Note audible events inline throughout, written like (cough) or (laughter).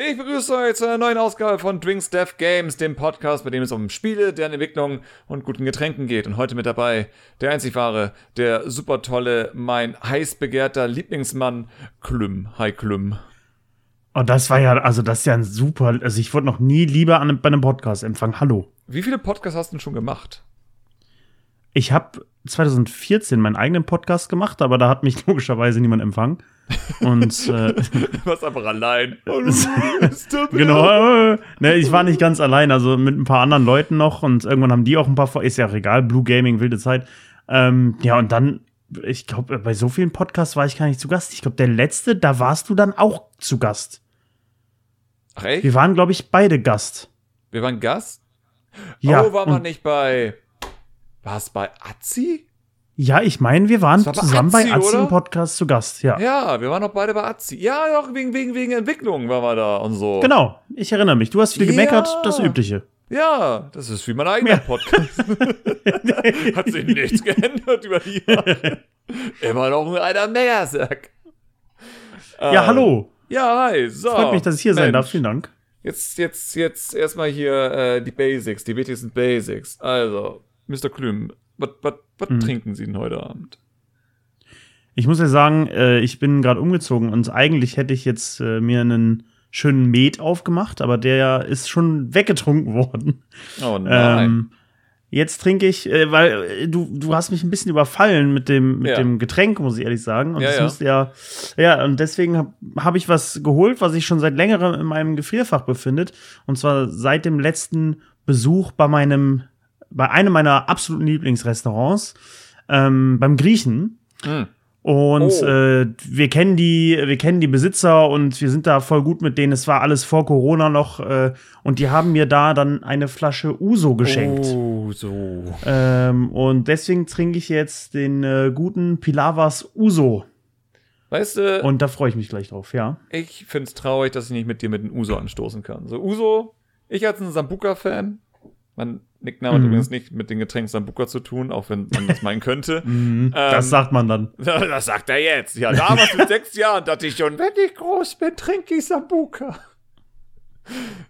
Ich begrüße euch zu einer neuen Ausgabe von Drinks Death Games, dem Podcast, bei dem es um Spiele, deren Entwicklung und guten Getränken geht. Und heute mit dabei der einzig wahre, der super tolle, mein heiß begehrter Lieblingsmann, Klüm. Hi Klüm. Und oh, das war ja, also das ist ja ein super, also ich wurde noch nie lieber an, bei einem Podcast empfangen. Hallo. Wie viele Podcasts hast du denn schon gemacht? Ich habe 2014 meinen eigenen Podcast gemacht, aber da hat mich (laughs) logischerweise niemand empfangen. Und äh, (laughs) warst einfach allein. (laughs) genau. Ne, ich war nicht ganz allein, also mit ein paar anderen Leuten noch und irgendwann haben die auch ein paar vor. Ist ja auch egal, Blue Gaming, wilde Zeit. Ähm, ja, und dann, ich glaube, bei so vielen Podcasts war ich gar nicht zu Gast. Ich glaube, der letzte, da warst du dann auch zu Gast. Ach echt? Wir waren, glaube ich, beide Gast. Wir waren Gast? Ja. Oh, waren wir nicht bei. War es bei Azzi? Ja, ich meine, wir waren war bei zusammen bei Azzi oder? im Podcast zu Gast, ja. Ja, wir waren doch beide bei Azzi. Ja, doch, wegen, wegen, wegen Entwicklung waren wir da und so. Genau, ich erinnere mich. Du hast viel Ja. gemeckert, das Übliche. Ja, das ist wie mein eigener Ja. Podcast. (laughs) Hat sich nichts geändert über die Jahre. Immer noch ein alter Megasack. Ja, Ähm, hallo. Ja, hi. So. Freut mich, dass ich hier sein Mensch. darf. Vielen Dank. Jetzt, jetzt, jetzt erstmal hier äh, die Basics, die wichtigsten Basics. Also, Mr. Klüm, was Mhm. trinken Sie denn heute Abend? Ich muss ja sagen, äh, ich bin gerade umgezogen und eigentlich hätte ich jetzt äh, mir einen schönen Met aufgemacht, aber der ist schon weggetrunken worden. Oh nein. Ähm, jetzt trinke ich, äh, weil äh, du, du hast mich ein bisschen überfallen mit dem, mit Ja. dem Getränk, muss ich ehrlich sagen. Und Ja, das ja. musste ja, ja, und deswegen habe hab ich was geholt, was sich schon seit längerem in meinem Gefrierfach befindet. Und zwar seit dem letzten Besuch bei meinem, bei einem meiner absoluten Lieblingsrestaurants, ähm, beim Griechen. Hm. Und Oh. äh, wir kennen die, wir kennen die Besitzer und wir sind da voll gut mit denen. Es war alles vor Corona noch äh, und die haben mir da dann eine Flasche Uso geschenkt. Oh, so. Ähm, und deswegen trinke ich jetzt den äh, guten Pilavas Uso. Weißt du, Und da freue ich mich gleich drauf, ja. ich find's traurig, dass ich nicht mit dir mit dem Uso anstoßen kann. So, Uso, ich als ein Sambuka-Fan, mein Nickname hat Mhm. übrigens nicht mit dem Getränk Sambuka zu tun, auch wenn man das meinen könnte. (laughs) Mhm, Ähm, das sagt man dann. (laughs) Das sagt er jetzt. Ja, damals mit sechs Jahren dachte ich schon, wenn ich groß bin, trinke ich Sambuka.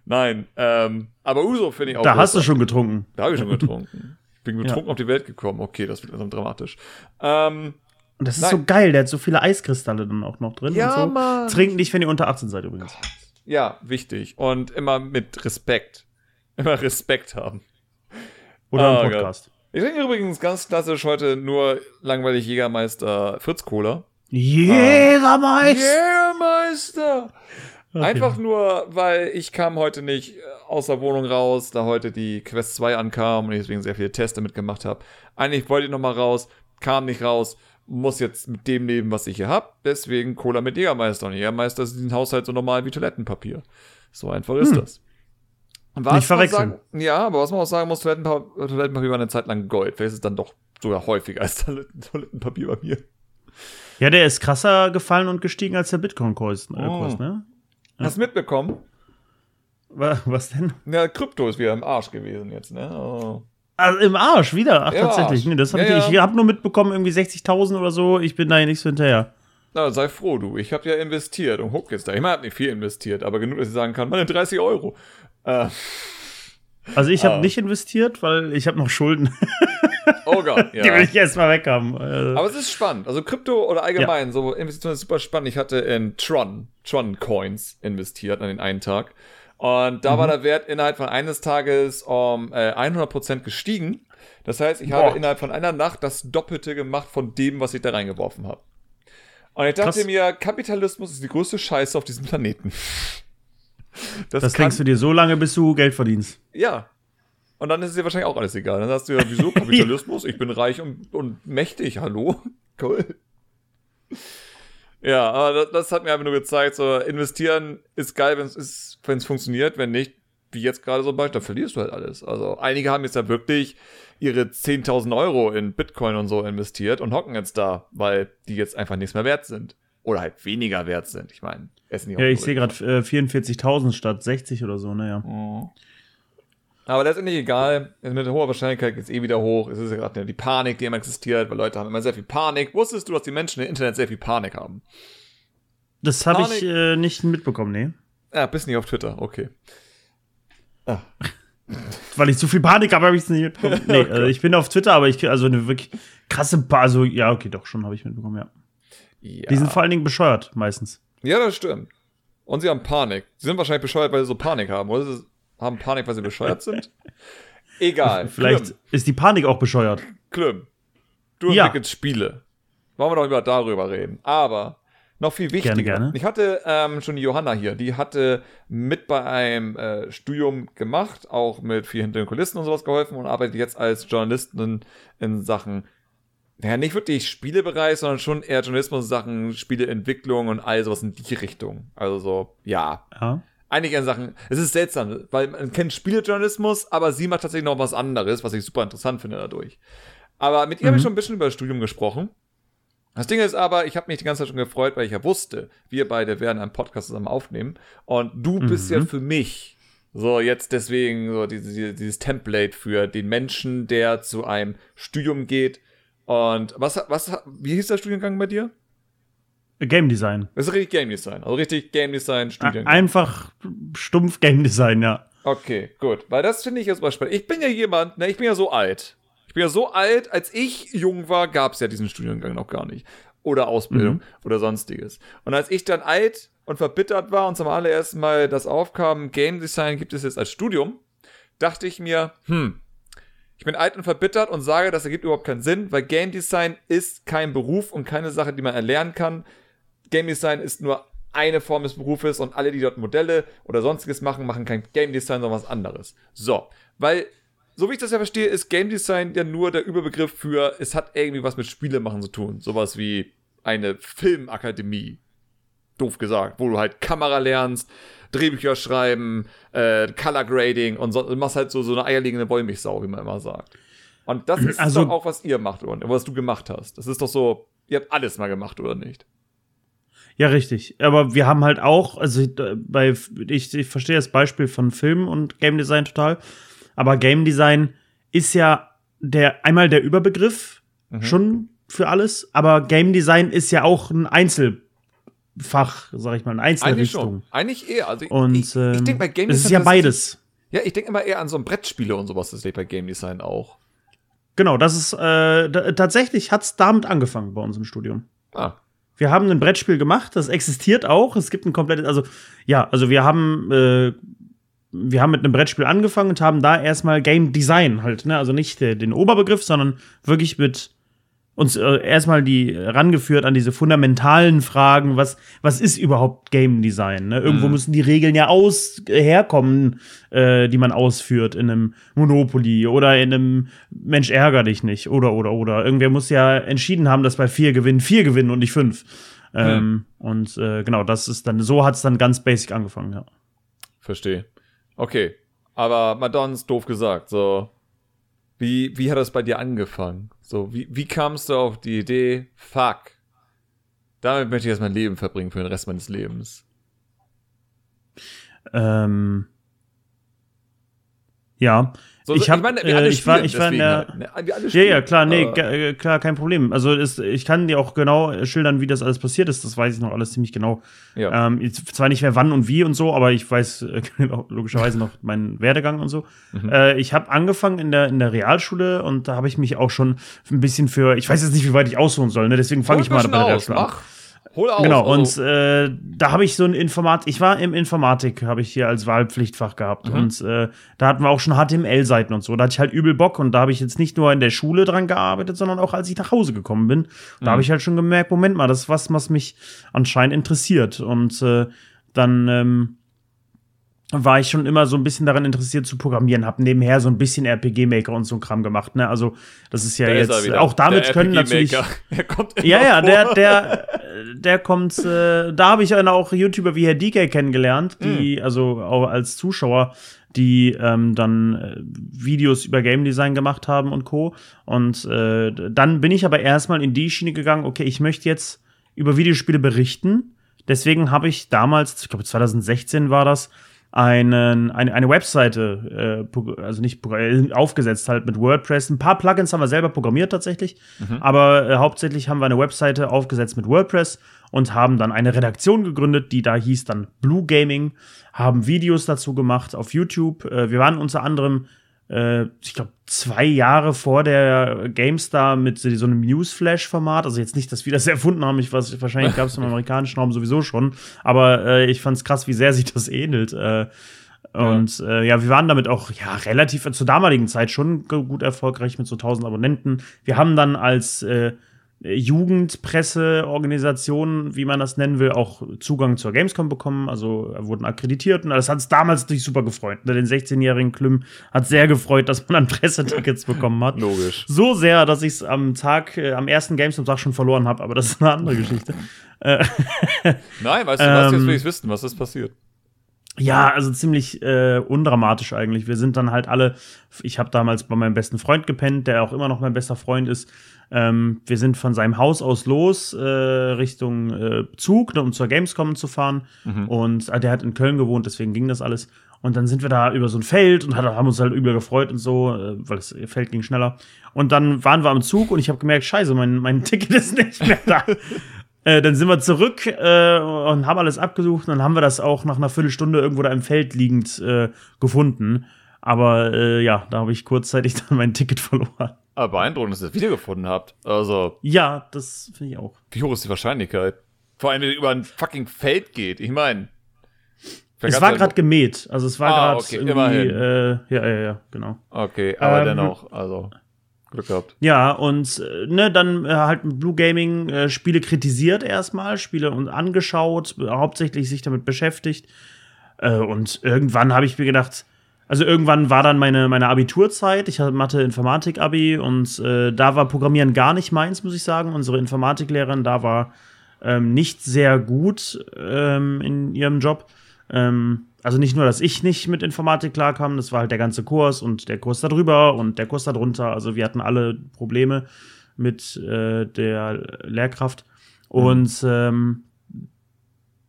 Nein, ähm, aber Uso finde ich auch Da hast du schon getrunken. Da habe ich schon getrunken. (laughs) Bin betrunken auf die Welt gekommen. Okay, das wird langsam dramatisch. Ähm, Und das ist Nein. so geil, der hat so viele Eiskristalle dann auch noch drin Ja, und so. Mann. Trinkt nicht, wenn ihr unter 18 seid übrigens. ja, wichtig. Und immer mit Respekt. Immer Respekt haben. Oder Oh im Gott. Podcast. Ich trinke übrigens ganz klassisch heute nur langweilig Jägermeister Fritz Cola. Jägermeister! Jägermeister! Einfach nur, weil ich kam heute nicht aus der Wohnung raus, da heute die Quest 2 ankam und ich deswegen sehr viele Teste mitgemacht habe. Eigentlich wollte ich noch mal raus, kam nicht raus, muss jetzt mit dem leben, was ich hier hab. Deswegen Cola mit Jägermeister. Und Jägermeister ist in den Haushalt so normal wie Toilettenpapier. So einfach ist das. Was. Nicht verwechseln. Sagen, ja, aber was man auch sagen muss, Toilettenpa Toilettenpapier war eine Zeit lang Gold. Vielleicht ist es dann doch sogar häufiger als (laughs) Toiletten Toilettenpapier bei mir. Ja, der ist krasser gefallen und gestiegen als der Bitcoin-Kurs, äh, Oh. Ne? Hast du mitbekommen? Wa- Was denn? Ja, Krypto ist wieder im Arsch gewesen jetzt, ne? Oh. Also im Arsch wieder. Ach, Ja, tatsächlich. Arsch. Nee, das hab Ja, ich, ja. ich habe nur mitbekommen, irgendwie 60.000 oder so. Ich bin da ja nicht so hinterher. Na, sei froh, du. Ich habe ja investiert und guck jetzt da. Ich meine, hab nicht viel investiert, aber genug, dass ich sagen kann, meine 30 Euro. Äh, Also ich habe Ah. nicht investiert, weil ich habe noch Schulden. (laughs) oh Gott, Die will ja. ich erstmal weg haben. Aber es ist spannend. Also Krypto oder allgemein, so Investitionen ist super spannend. Ich hatte in Tron, Tron Coins investiert an den einen Tag. Und da war Mhm. der Wert innerhalb von eines Tages um äh, 100% gestiegen. Das heißt, ich habe Boah. innerhalb von einer Nacht das Doppelte gemacht von dem, was ich da reingeworfen habe. Und ich dachte Krass. mir, Kapitalismus ist die größte Scheiße auf diesem Planeten. Das, das denkst du dir so lange, bis du Geld verdienst. Ja. Und dann ist es dir wahrscheinlich auch alles egal. Dann sagst du ja, wieso (laughs) Kapitalismus? Ich bin reich und, und mächtig, hallo? (laughs) Cool. Ja, aber das, das hat mir einfach nur gezeigt, so investieren ist geil, wenn es wenn es funktioniert, wenn nicht, wie jetzt gerade so ein Beispiel, dann verlierst du halt alles. Also einige haben jetzt ja wirklich ihre 10.000 Euro in Bitcoin und so investiert und hocken jetzt da, weil die jetzt einfach nichts mehr wert sind. Oder halt weniger wert sind. Ich meine, essen die auch Ja, ich sehe gerade äh, 44.000 statt 60 oder so, naja. Mhm. Aber letztendlich egal. Mit hoher Wahrscheinlichkeit geht es eh wieder hoch. Es ist ja gerade die Panik, die immer existiert, weil Leute haben immer sehr viel Panik. Wusstest du, dass die Menschen im Internet sehr viel Panik haben? Das habe ich äh, nicht mitbekommen, nee. Ah, bist nicht auf Twitter, okay. Ah. (laughs) Weil ich zu viel Panik habe, habe ich es nicht mitbekommen. Nee, (laughs) äh, ich bin auf Twitter, aber ich also eine wirklich krasse, pa also ja, okay, doch schon habe ich mitbekommen, ja. Ja. Die sind vor allen Dingen bescheuert meistens. Ja, das stimmt. Und sie haben Panik. Sie sind wahrscheinlich bescheuert, weil sie so Panik haben, oder? Sie haben Panik, weil sie bescheuert sind? (laughs) Egal. Vielleicht Klim. ist die Panik auch bescheuert. Klim. Du ja. entwickelst Spiele. Wollen wir doch über darüber reden. Aber noch viel wichtiger. Gerne, gerne. Ich hatte ähm, schon die Johanna hier, die hatte mit bei einem äh, Studium gemacht, auch mit viel hinter den Kulissen und sowas geholfen und arbeitet jetzt als Journalistin in Sachen, naja, nicht wirklich Spielebereich, sondern schon eher Journalismus in Sachen Spieleentwicklung und all sowas in die Richtung. Also so, ja. ja. Einige Sachen, es ist seltsam, weil man kennt Spielejournalismus, aber sie macht tatsächlich noch was anderes, was ich super interessant finde dadurch. Aber mit ihr mhm. habe ich schon ein bisschen über das Studium gesprochen. Das Ding ist aber, ich habe mich die ganze Zeit schon gefreut, weil ich ja wusste, wir beide werden einen Podcast zusammen aufnehmen. Und du mhm. bist ja für mich so jetzt deswegen so dieses, dieses Template für den Menschen, der zu einem Studium geht. Und was, was, wie hieß der Studiengang bei dir? Game Design. Das ist richtig Game Design. Also richtig Game Design Studiengang. Einfach stumpf Game Design, ja. Okay, gut. Weil das finde ich jetzt mal spannend. Ich bin ja jemand, ne, ich bin ja so alt. Ich bin ja so alt, als ich jung war, gab es ja diesen Studiengang noch gar nicht. Oder Ausbildung mhm. oder sonstiges. Und als ich dann alt und verbittert war und zum allerersten Mal das aufkam, Game Design gibt es jetzt als Studium, dachte ich mir, hm, ich bin alt und verbittert und sage, das ergibt überhaupt keinen Sinn, weil Game Design ist kein Beruf und keine Sache, die man erlernen kann. Game Design ist nur eine Form des Berufes und alle, die dort Modelle oder sonstiges machen, machen kein Game Design, sondern was anderes. So, weil so wie ich das ja verstehe, ist Game Design ja nur der Überbegriff für, es hat irgendwie was mit Spiele machen zu tun. Sowas wie eine Filmakademie. Doof gesagt, wo du halt Kamera lernst, Drehbücher schreiben, äh, Color Grading und so, machst halt so, so eine eierlegende Wollmilchsau, wie man immer sagt. Und das ist also, doch auch, was ihr macht, oder was du gemacht hast. Das ist doch so, ihr habt alles mal gemacht, oder nicht? Ja, richtig. Aber wir haben halt auch, also bei, ich, ich verstehe das Beispiel von Film und Game Design total. Aber Game Design ist ja der einmal der Überbegriff mhm. schon für alles, aber Game Design ist ja auch ein Einzelfach, sag ich mal, eine Einzelrichtung. Eigentlich, Eigentlich eher. Also ich, und ich, ich denke bei Game Design. Es ist ja beides. Ja, ich denke immer eher an so ein Brettspiele und sowas, das ist bei Game Design auch. Genau, das ist äh, tatsächlich hat's damit angefangen bei uns im Studium. Ah. Wir haben ein Brettspiel gemacht, das existiert auch. Es gibt ein komplettes, also ja, also wir haben äh, wir haben mit einem Brettspiel angefangen und haben da erstmal Game Design halt, ne? Also nicht der, den Oberbegriff, sondern wirklich mit uns äh, erstmal die rangeführt an diese fundamentalen Fragen, was, was ist überhaupt Game Design? Ne? Irgendwo mhm. müssen die Regeln ja aus äh, herkommen, äh, die man ausführt in einem Monopoly oder in einem Mensch ärger dich nicht oder oder oder. Irgendwer muss ja entschieden haben, dass bei vier gewinnen vier gewinnen und nicht fünf. Ähm, und äh, genau, das ist dann, so hat es dann ganz basic angefangen, ja. Verstehe. Okay. Aber Madons doof gesagt, so. Wie, wie hat das bei dir angefangen? So, wie, wie kamst du auf die Idee, fuck, damit möchte ich jetzt mein Leben verbringen für den Rest meines Lebens? Ähm, ja, so, ich, hab, ich, meine, äh, ich war, ich war in der, halt, ne? ja, ja, klar, nee, äh, klar, kein Problem. Also ist, ich kann dir auch genau schildern, wie das alles passiert ist. Das weiß ich noch alles ziemlich genau. Ja. Ähm, zwar nicht mehr wann und wie und so, aber ich weiß äh, (laughs) logischerweise noch meinen Werdegang und so. Mhm. Äh, ich habe angefangen in der in der Realschule und da habe ich mich auch schon ein bisschen für, ich weiß jetzt nicht, wie weit ich ausholen soll. Ne? Deswegen fange ich mal bei der Realschule an. Hol aus. Genau, also. und äh, da habe ich so ein Informatik, ich war im Informatik, habe ich hier als Wahlpflichtfach gehabt. Mhm. Und äh, da hatten wir auch schon HTML-Seiten und so. Da hatte ich halt übel Bock und da habe ich jetzt nicht nur in der Schule dran gearbeitet, sondern auch als ich nach Hause gekommen bin. Da mhm. habe ich halt schon gemerkt, Moment mal, das ist was, was mich anscheinend interessiert. Und äh, dann ähm, war ich schon immer so ein bisschen daran interessiert zu programmieren, habe nebenher so ein bisschen RPG-Maker und so ein Kram gemacht. Ne? Also das ist ja da jetzt ist auch damit können natürlich. Der (laughs) kommt ja, ja, der, der, der kommt. Äh, da habe ich dann auch YouTuber wie Herr DK kennengelernt, die mhm. also auch als Zuschauer, die ähm, dann äh, Videos über Game Design gemacht haben und Co. Und äh, dann bin ich aber erstmal in die Schiene gegangen. Okay, ich möchte jetzt über Videospiele berichten. Deswegen habe ich damals, ich glaube 2016 war das, einen, eine, eine Webseite, äh, also nicht äh, aufgesetzt halt mit WordPress. Ein paar Plugins haben wir selber programmiert tatsächlich, mhm. aber äh, hauptsächlich haben wir eine Webseite aufgesetzt mit WordPress und haben dann eine Redaktion gegründet, die da hieß dann Blue Gaming, haben Videos dazu gemacht auf YouTube. Äh, wir waren unter anderem äh, ich glaube, zwei Jahre vor der GameStar mit so einem Newsflash-Format. Also jetzt nicht, dass wir das (laughs) erfunden haben. Ich weiß, wahrscheinlich gab es im (laughs) amerikanischen Raum sowieso schon. Aber äh, ich fand es krass, wie sehr sich das ähnelt. Äh, und ja. Äh, ja, wir waren damit auch ja relativ zur damaligen Zeit schon gut erfolgreich mit so 1000 Abonnenten. Wir haben dann als äh, Jugendpresseorganisationen, wie man das nennen will, auch Zugang zur Gamescom bekommen, also wurden akkreditiert und das hat es damals natürlich super gefreut. Den 16-jährigen Klüm hat sehr gefreut, dass man dann (laughs) Pressetickets bekommen hat. Logisch. So sehr, dass ich es am Tag, äh, am ersten Gamescom-Tag schon verloren habe, aber das ist eine andere Geschichte. Äh, (laughs) Nein, weißt du, was jetzt will ich wissen, was ist passiert? Ja, also ziemlich äh, undramatisch eigentlich. Wir sind dann halt alle, ich habe damals bei meinem besten Freund gepennt, der auch immer noch mein bester Freund ist. Ähm, wir sind von seinem Haus aus los äh, Richtung äh, Zug, ne, um zur Gamescom zu fahren. Mhm. Und äh, der hat in Köln gewohnt, deswegen ging das alles. Und dann sind wir da über so ein Feld und haben uns halt übel gefreut und so, äh, weil das Feld ging schneller. Und dann waren wir am Zug und ich habe gemerkt, scheiße, mein, mein Ticket (laughs) ist nicht mehr da. Äh, dann sind wir zurück äh, und haben alles abgesucht. Und dann haben wir das auch nach einer Viertelstunde irgendwo da im Feld liegend äh, gefunden. Aber äh, ja, da habe ich kurzzeitig (laughs) dann mein Ticket verloren. Aber beeindruckend, dass ihr es wiedergefunden habt. Also. Ja, das finde ich auch. Wie hoch ist die Wahrscheinlichkeit? Vor allem, wenn ihr über ein fucking Feld geht. Ich meine. Es war gerade gemäht. Also es war ah, gerade okay, irgendwie. Äh, ja, ja, ja, genau. Okay, aber ähm, dennoch, also. Glück gehabt. Ja, und äh, ne, dann äh, halt Blue Gaming äh, Spiele kritisiert erstmal, Spiele und angeschaut, hauptsächlich sich damit beschäftigt. Äh, und irgendwann habe ich mir gedacht, also irgendwann war dann meine, meine Abiturzeit. Ich hatte Mathe-Informatik-Abi und äh, da war Programmieren gar nicht meins, muss ich sagen. Unsere Informatiklehrerin da war ähm, nicht sehr gut ähm, in ihrem Job. Ähm, also nicht nur, dass ich nicht mit Informatik klarkam, das war halt der ganze Kurs und der Kurs darüber und der Kurs darunter. Also wir hatten alle Probleme mit äh, der Lehrkraft. Mhm. Und ähm,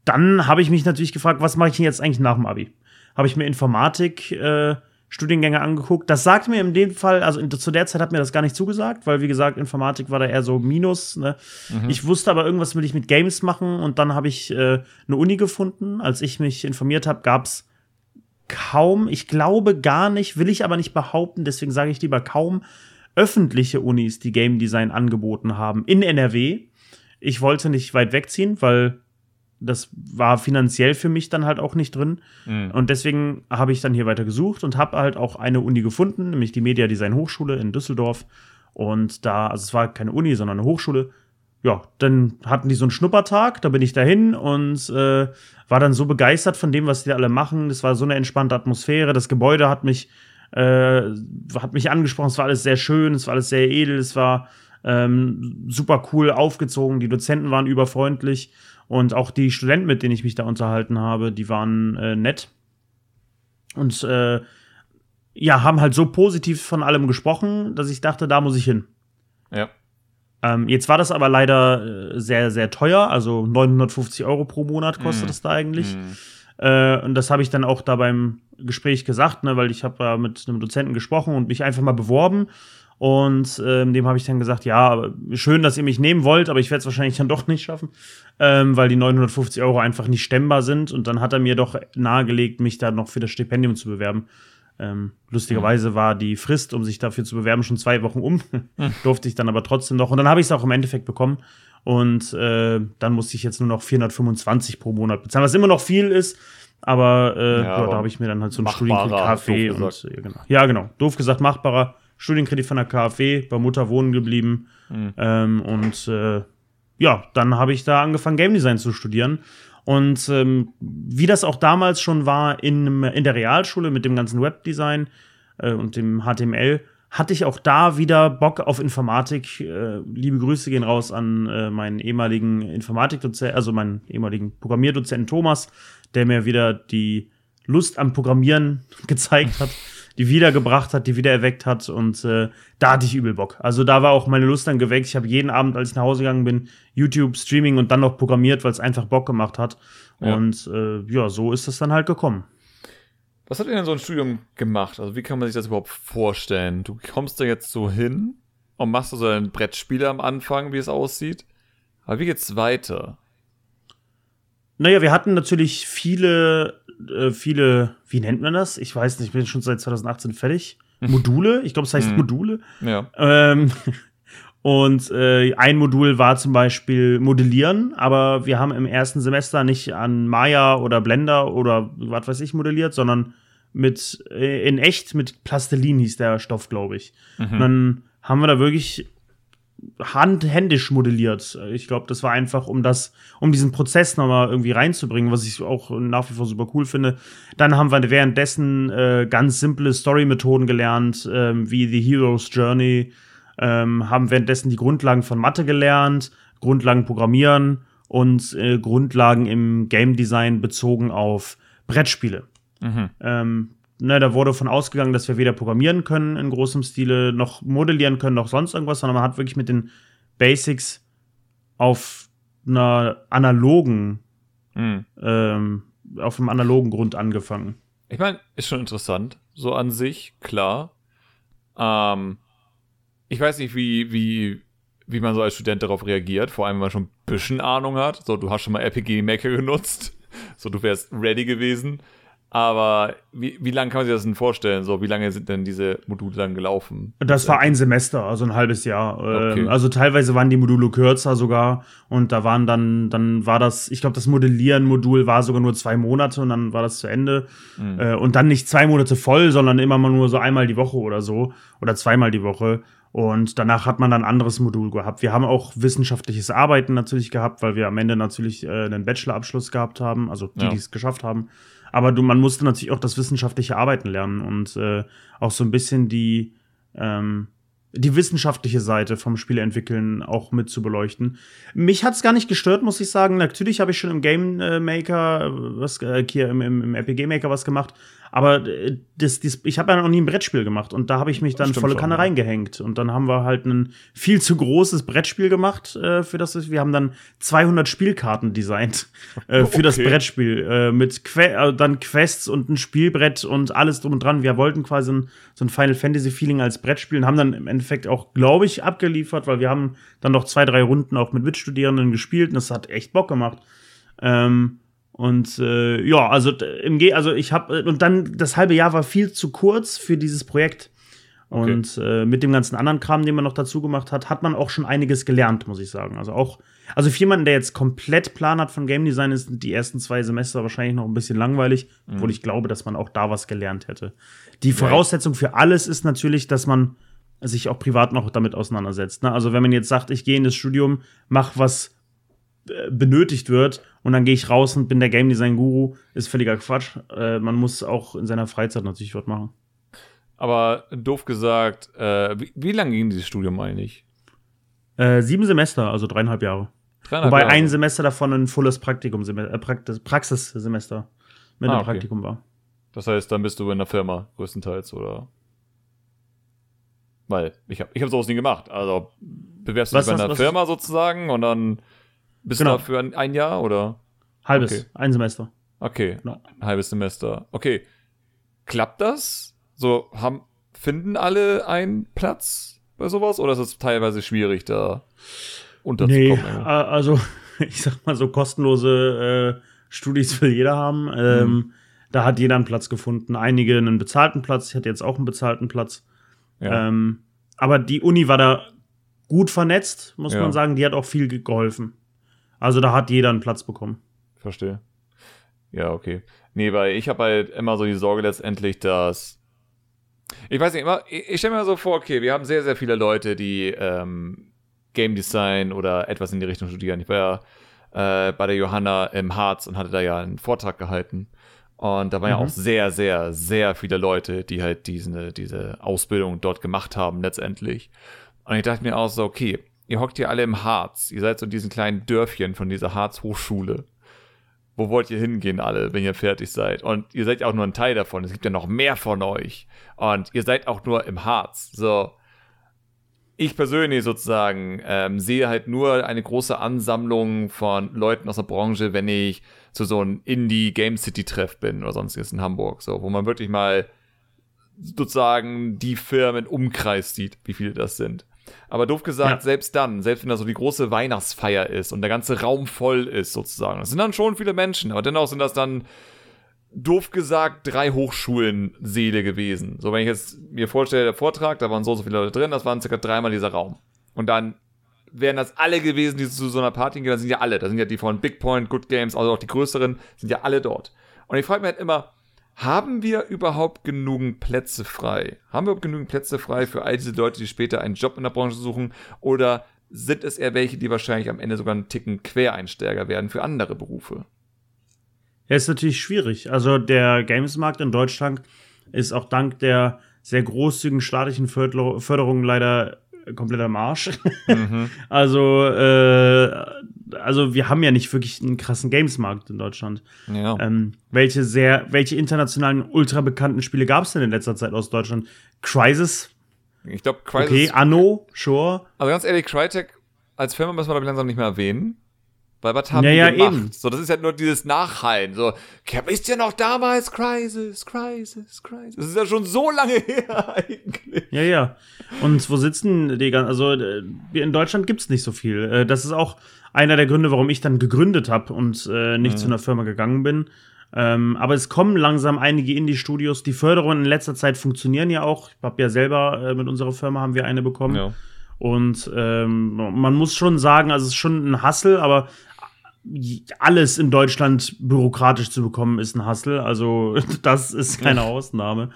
dann habe ich mich natürlich gefragt, was mache ich denn jetzt eigentlich nach dem Abi? habe ich mir Informatik äh, Studiengänge angeguckt. Das sagt mir in dem Fall, also in, zu der Zeit hat mir das gar nicht zugesagt, weil wie gesagt, Informatik war da eher so Minus. Ne? Mhm. Ich wusste aber, irgendwas will ich mit Games machen und dann habe ich äh, eine Uni gefunden. Als ich mich informiert habe, gab es kaum, ich glaube gar nicht, will ich aber nicht behaupten, deswegen sage ich lieber kaum öffentliche Unis, die Game Design angeboten haben in NRW. Ich wollte nicht weit wegziehen, weil das war finanziell für mich dann halt auch nicht drin. Mhm. Und deswegen habe ich dann hier weiter gesucht und habe halt auch eine Uni gefunden, nämlich die Media Design Hochschule in Düsseldorf. Und da, also es war keine Uni, sondern eine Hochschule. Ja, dann hatten die so einen Schnuppertag, da bin ich dahin und äh, war dann so begeistert von dem, was die alle machen. Das war so eine entspannte Atmosphäre. Das Gebäude hat mich, äh, hat mich angesprochen. Es war alles sehr schön, es war alles sehr edel, es war ähm, super cool aufgezogen. Die Dozenten waren überfreundlich. Und auch die Studenten, mit denen ich mich da unterhalten habe, die waren äh, nett. Und äh, ja, haben halt so positiv von allem gesprochen, dass ich dachte, da muss ich hin. Ja. Ähm, jetzt war das aber leider äh, sehr, sehr teuer. Also 950 Euro pro Monat kostet mm. das da eigentlich. Mm. Äh, und das habe ich dann auch da beim Gespräch gesagt, ne, weil ich habe ja mit einem Dozenten gesprochen und mich einfach mal beworben. Und ähm, dem habe ich dann gesagt, ja, schön, dass ihr mich nehmen wollt, aber ich werde es wahrscheinlich dann doch nicht schaffen, ähm, weil die 950 Euro einfach nicht stemmbar sind. Und dann hat er mir doch nahegelegt, mich da noch für das Stipendium zu bewerben. Ähm, lustigerweise war die Frist, um sich dafür zu bewerben, schon zwei Wochen um. Hm. (laughs) Durfte ich dann aber trotzdem noch. Und dann habe ich es auch im Endeffekt bekommen. Und äh, dann musste ich jetzt nur noch 425 pro Monat bezahlen, was immer noch viel ist. Aber, äh, ja, aber da habe ich mir dann halt so ein Studienkredit und äh, genau. ja, genau. Doof gesagt, machbarer. Studienkredit von der KfW, bei Mutter wohnen geblieben. Mhm. Ähm, und äh, ja, dann habe ich da angefangen, Game Design zu studieren. Und ähm, wie das auch damals schon war in, in der Realschule mit dem ganzen Webdesign äh, und dem HTML, hatte ich auch da wieder Bock auf Informatik. Äh, liebe Grüße gehen raus an äh, meinen ehemaligen Informatikdozenten, also meinen ehemaligen Programmierdozenten Thomas, der mir wieder die Lust am Programmieren (laughs) gezeigt hat die wiedergebracht hat, die wieder erweckt hat. Und äh, da hatte ich übel Bock. Also da war auch meine Lust dann geweckt. Ich habe jeden Abend, als ich nach Hause gegangen bin, YouTube, Streaming und dann noch programmiert, weil es einfach Bock gemacht hat. Ja. Und äh, ja, so ist es dann halt gekommen. Was hat ihr denn so ein Studium gemacht? Also wie kann man sich das überhaupt vorstellen? Du kommst da jetzt so hin und machst so ein Brettspiel am Anfang, wie es aussieht. Aber wie geht's weiter? Naja, wir hatten natürlich viele, äh, viele, wie nennt man das? Ich weiß nicht, ich bin schon seit 2018 fertig. (laughs) Module, ich glaube, es heißt Mhm. Module. Ja. Ähm, (laughs) und äh, ein Modul war zum Beispiel Modellieren, aber wir haben im ersten Semester nicht an Maya oder Blender oder was weiß ich modelliert, sondern mit äh, in echt mit Plastilin hieß der Stoff, glaube ich. Und dann haben wir da wirklich handhändisch modelliert. Ich glaube, das war einfach, um das, um diesen Prozess nochmal irgendwie reinzubringen, was ich auch nach wie vor super cool finde. Dann haben wir währenddessen äh, ganz simple Story-Methoden gelernt, ähm, wie The Hero's Journey, ähm, haben währenddessen die Grundlagen von Mathe gelernt, Grundlagen Programmieren und äh, Grundlagen im Game Design bezogen auf Brettspiele. Mhm. Ähm, ne, da wurde von ausgegangen, dass wir weder programmieren können in großem Stile, noch modellieren können, noch sonst irgendwas, sondern man hat wirklich mit den Basics auf einer analogen, Mhm. ähm, auf einem analogen Grund angefangen. Ich meine, ist schon interessant, so an sich, klar. Ähm, ich weiß nicht, wie, wie, wie man so als Student darauf reagiert, vor allem wenn man schon ein bisschen Ahnung hat. So, du hast schon mal RPG Maker genutzt. So, du wärst ready gewesen. Aber wie, wie lange kann man sich das denn vorstellen? So, wie lange sind denn diese Module dann gelaufen? Das war ein Semester, also ein halbes Jahr. Ähm, Okay. Also teilweise waren die Module kürzer sogar und da waren dann, dann war das, ich glaube, das Modellieren-Modul war sogar nur zwei Monate und dann war das zu Ende. Mhm. Äh, und dann nicht zwei Monate voll, sondern immer mal nur so einmal die Woche oder so oder zweimal die Woche. Und danach hat man dann ein anderes Modul gehabt. Wir haben auch wissenschaftliches Arbeiten natürlich gehabt, weil wir am Ende natürlich äh, einen Bachelorabschluss gehabt haben, also die, Ja. die es geschafft haben. Aber du, man musste natürlich auch das wissenschaftliche Arbeiten lernen und äh, auch so ein bisschen die, ähm, die wissenschaftliche Seite vom Spiel entwickeln auch mit zu beleuchten. Mich hat's gar nicht gestört, muss ich sagen. Natürlich habe ich schon im Game äh, Maker, äh, was äh, hier im, im, im RPG Maker was gemacht, aber äh, das, das, ich habe ja noch nie ein Brettspiel gemacht und da habe ich mich dann Stimmt volle Kanne reingehängt und dann haben wir halt ein viel zu großes Brettspiel gemacht äh, für das wir haben dann 200 Spielkarten designt äh, (laughs) für das Okay. Brettspiel äh, mit que äh, dann Quests und ein Spielbrett und alles drum und dran. Wir wollten quasi ein, so ein Final Fantasy Feeling als Brettspiel und haben dann im Endeffekt auch, glaube ich, abgeliefert, weil wir haben dann noch zwei, drei Runden auch mit Mitstudierenden gespielt und das hat echt Bock gemacht. Ähm, und äh, ja, also im Ge also ich habe und dann das halbe Jahr war viel zu kurz für dieses Projekt. Okay. Und äh, mit dem ganzen anderen Kram, den man noch dazu gemacht hat, hat man auch schon einiges gelernt, muss ich sagen. Also auch, also für jemanden, der jetzt komplett Plan hat von Game Design, ist die ersten zwei Semester wahrscheinlich noch ein bisschen langweilig, obwohl ich glaube, dass man auch da was gelernt hätte. Die Voraussetzung für alles ist natürlich, dass man sich auch privat noch damit auseinandersetzt. Ne? Also wenn man jetzt sagt, ich gehe in das Studium, mach was äh, benötigt wird und dann gehe ich raus und bin der Game Design Guru, ist völliger Quatsch. Äh, man muss auch in seiner Freizeit natürlich was machen. Aber doof gesagt, äh, wie, wie lange ging dieses Studium eigentlich? Äh, sieben Semester, also dreieinhalb Jahre. Dreieinhalb Wobei Jahre. ein Semester davon ein volles Praktikum, äh, Praxis, Praxissemester mit Ah, einem okay. Praktikum war. Das heißt, dann bist du in der Firma größtenteils, oder? Weil ich habe ich hab sowas nie gemacht. Also bewerbst du dich bei einer Firma sozusagen und dann bist Genau. du da für ein, ein Jahr oder? Halbes, Okay. ein Semester. Okay, Genau. ein halbes Semester. Okay. Klappt das? So, haben, finden alle einen Platz bei sowas oder ist es teilweise schwierig, da Nee, unterzukommen? äh, also (laughs) ich sag mal so kostenlose äh, Studis will jeder haben. Ähm, Mhm. Da hat jeder einen Platz gefunden. Einige einen bezahlten Platz. Ich hatte jetzt auch einen bezahlten Platz. ja. Ähm, aber die Uni war da gut vernetzt, muss Ja. man sagen. Die hat auch viel ge- geholfen. Also da hat jeder einen Platz bekommen. Verstehe. Ja, okay. Nee, weil ich habe halt immer so die Sorge letztendlich, dass. Ich weiß nicht, immer, ich, ich stelle mir so vor, okay, wir haben sehr, sehr viele Leute, die ähm, Game Design oder etwas in die Richtung studieren. Ich war ja äh, bei der Johanna im Harz und hatte da ja einen Vortrag gehalten. Und da waren ja Mhm. auch sehr, sehr, sehr viele Leute, die halt diese, diese Ausbildung dort gemacht haben, letztendlich. Und ich dachte mir auch so, okay, ihr hockt hier alle im Harz. Ihr seid so in diesen kleinen Dörfchen von dieser Harz-Hochschule wo wollt ihr hingehen alle, wenn ihr fertig seid? Und ihr seid ja auch nur ein Teil davon. Es gibt ja noch mehr von euch. Und ihr seid auch nur im Harz. So. ich persönlich sozusagen ähm, sehe halt nur eine große Ansammlung von Leuten aus der Branche, wenn ich zu so einem Indie Game City Treff bin oder sonstiges in Hamburg, so, wo man wirklich mal sozusagen die Firmen im Umkreis sieht, wie viele das sind. Aber doof gesagt, ja. selbst dann, selbst wenn da so die große Weihnachtsfeier ist und der ganze Raum voll ist sozusagen, das sind dann schon viele Menschen, aber dennoch sind das dann doof gesagt drei Hochschulen-Seele gewesen. So, wenn ich jetzt mir vorstelle, der Vortrag, da waren so so viele Leute drin, das waren circa dreimal dieser Raum. Und dann wären das alle gewesen, die zu so einer Party gehen, das sind ja alle. Das sind ja die von Big Point, Good Games, also auch die größeren, sind ja alle dort. Und ich frage mich halt immer, haben wir überhaupt genügend Plätze frei? Haben wir überhaupt genügend Plätze frei für all diese Leute, die später einen Job in der Branche suchen? Oder sind es eher welche, die wahrscheinlich am Ende sogar einen Ticken Quereinsteiger werden für andere Berufe? Ja, ist natürlich schwierig. Also der Gamesmarkt in Deutschland ist auch dank der sehr großzügigen staatlichen Förderung leider kompletter Marsch. Mhm. (laughs) also, äh, also wir haben ja nicht wirklich einen krassen Gamesmarkt in Deutschland. Ja. Ähm, welche sehr, welche internationalen ultra bekannten Spiele gab es denn in letzter Zeit aus Deutschland? Crisis. Ich glaube, Crisis. Okay, Anno, sure. Also ganz ehrlich, Crytek als Firma müssen wir da langsam nicht mehr erwähnen. Weil was haben ja, die ja, gemacht? Eben. So, das ist ja nur dieses Nachhallen. So, wisst ihr noch damals Crisis, Crisis, Crisis? Das ist ja schon so lange (laughs) her eigentlich. Ja, ja. Und wo sitzen die ganzen, also äh, in Deutschland gibt's nicht so viel. Äh, das ist auch einer der Gründe, warum ich dann gegründet habe und äh, nicht mhm. zu einer Firma gegangen bin. Ähm, aber es kommen langsam einige Indie-Studios. Die Förderungen in letzter Zeit funktionieren ja auch. Ich habe ja selber äh, mit unserer Firma haben wir eine bekommen. Ja. Und ähm, man muss schon sagen, also es ist schon ein Hassel, aber alles in Deutschland bürokratisch zu bekommen, ist ein Hassel. Also, (laughs) das ist keine Ausnahme.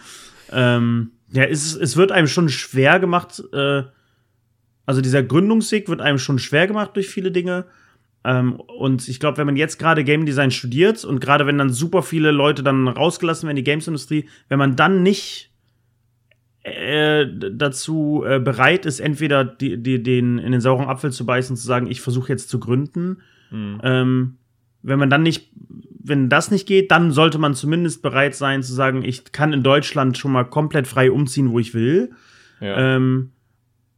Ähm, ja, es, es wird einem schon schwer gemacht. Äh, also, dieser Gründungsweg wird einem schon schwer gemacht durch viele Dinge. Ähm, und ich glaube, wenn man jetzt gerade Game Design studiert und gerade wenn dann super viele Leute dann rausgelassen werden, die Games-Industrie, wenn man dann nicht äh, dazu äh, bereit ist, entweder die, die, den in den sauren Apfel zu beißen und zu sagen, ich versuche jetzt zu gründen, Mhm. Ähm, wenn man dann nicht, wenn das nicht geht, dann sollte man zumindest bereit sein zu sagen, ich kann in Deutschland schon mal komplett frei umziehen, wo ich will. Ja. Ähm,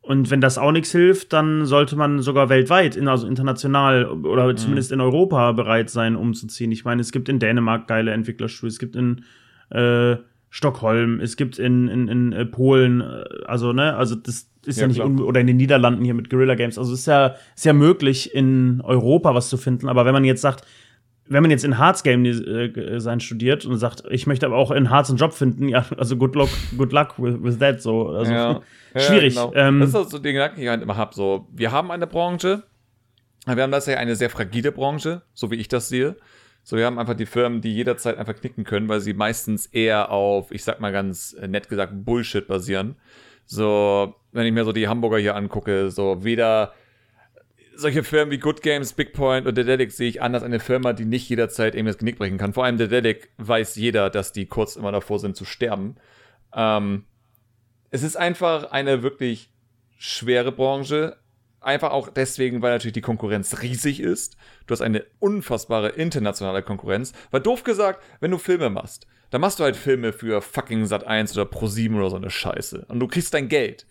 und wenn das auch nichts hilft, dann sollte man sogar weltweit, also international oder mhm. zumindest in Europa bereit sein, umzuziehen. Ich meine, es gibt in Dänemark geile Entwicklerstudios, es gibt in äh, Stockholm, es gibt in, in, in äh, Polen, äh, also, ne, also das ist ja, ja nicht, oder in den Niederlanden hier mit Guerilla Games. Also ist ja, ist ja möglich, in Europa was zu finden. Aber wenn man jetzt sagt, wenn man jetzt in Harz Game Design studiert und sagt, ich möchte aber auch in Harz einen Job finden, (laughs) ja, also good luck, good luck with, with that, so. Also ja. (laughs) schwierig. Ja, genau. ähm, das ist so den Gedanken, den ich halt immer habe. So, wir haben eine Branche, wir haben das ja eine sehr fragile Branche, so wie ich das sehe. So, wir haben einfach die Firmen, die jederzeit einfach knicken können, weil sie meistens eher auf, ich sag mal ganz nett gesagt, Bullshit basieren. So, wenn ich mir so die Hamburger hier angucke, so weder solche Firmen wie Good Games, Big Point und Dedelic sehe ich anders eine Firma, die nicht jederzeit eben das Genick brechen kann. Vor allem Dedelic weiß jeder, dass die kurz immer davor sind zu sterben. Ähm, es ist einfach eine wirklich schwere Branche. Einfach auch deswegen, weil natürlich die Konkurrenz riesig ist. Du hast eine unfassbare internationale Konkurrenz. Weil doof gesagt, wenn du Filme machst, dann machst du halt Filme für fucking Sat 1 oder Pro 7 oder so eine Scheiße. Und du kriegst dein Geld.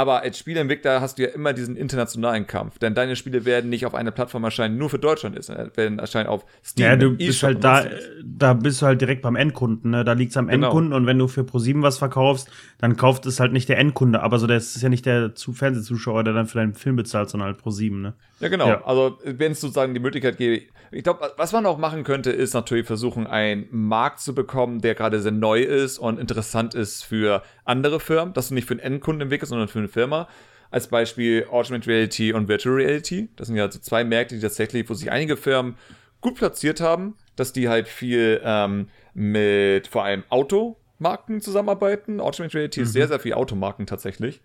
Aber als Spieleentwickler hast du ja immer diesen internationalen Kampf, denn deine Spiele werden nicht auf einer Plattform erscheinen, nur für Deutschland ist, äh, werden erscheinen auf Steam. Ja, du bist halt da, da bist du halt direkt beim Endkunden, ne? Da liegt's am genau. Endkunden und wenn du für Pro7 was verkaufst, dann kauft es halt nicht der Endkunde, aber so das ist ja nicht der Fernsehzuschauer, der dann für deinen Film bezahlt, sondern halt Pro7, ne? Ja, genau. Ja. Also, wenn es sozusagen die Möglichkeit gäbe, ich glaube, was man auch machen könnte, ist natürlich versuchen, einen Markt zu bekommen, der gerade sehr neu ist und interessant ist für andere Firmen, dass du nicht für einen Endkunden entwickelst, sondern für eine Firma. Als Beispiel Augmented Reality und Virtual Reality. Das sind ja so zwei Märkte, die tatsächlich, wo sich einige Firmen gut platziert haben, dass die halt viel ähm, mit vor allem Automarken zusammenarbeiten. Augmented Reality mhm. ist sehr, sehr viel Automarken tatsächlich.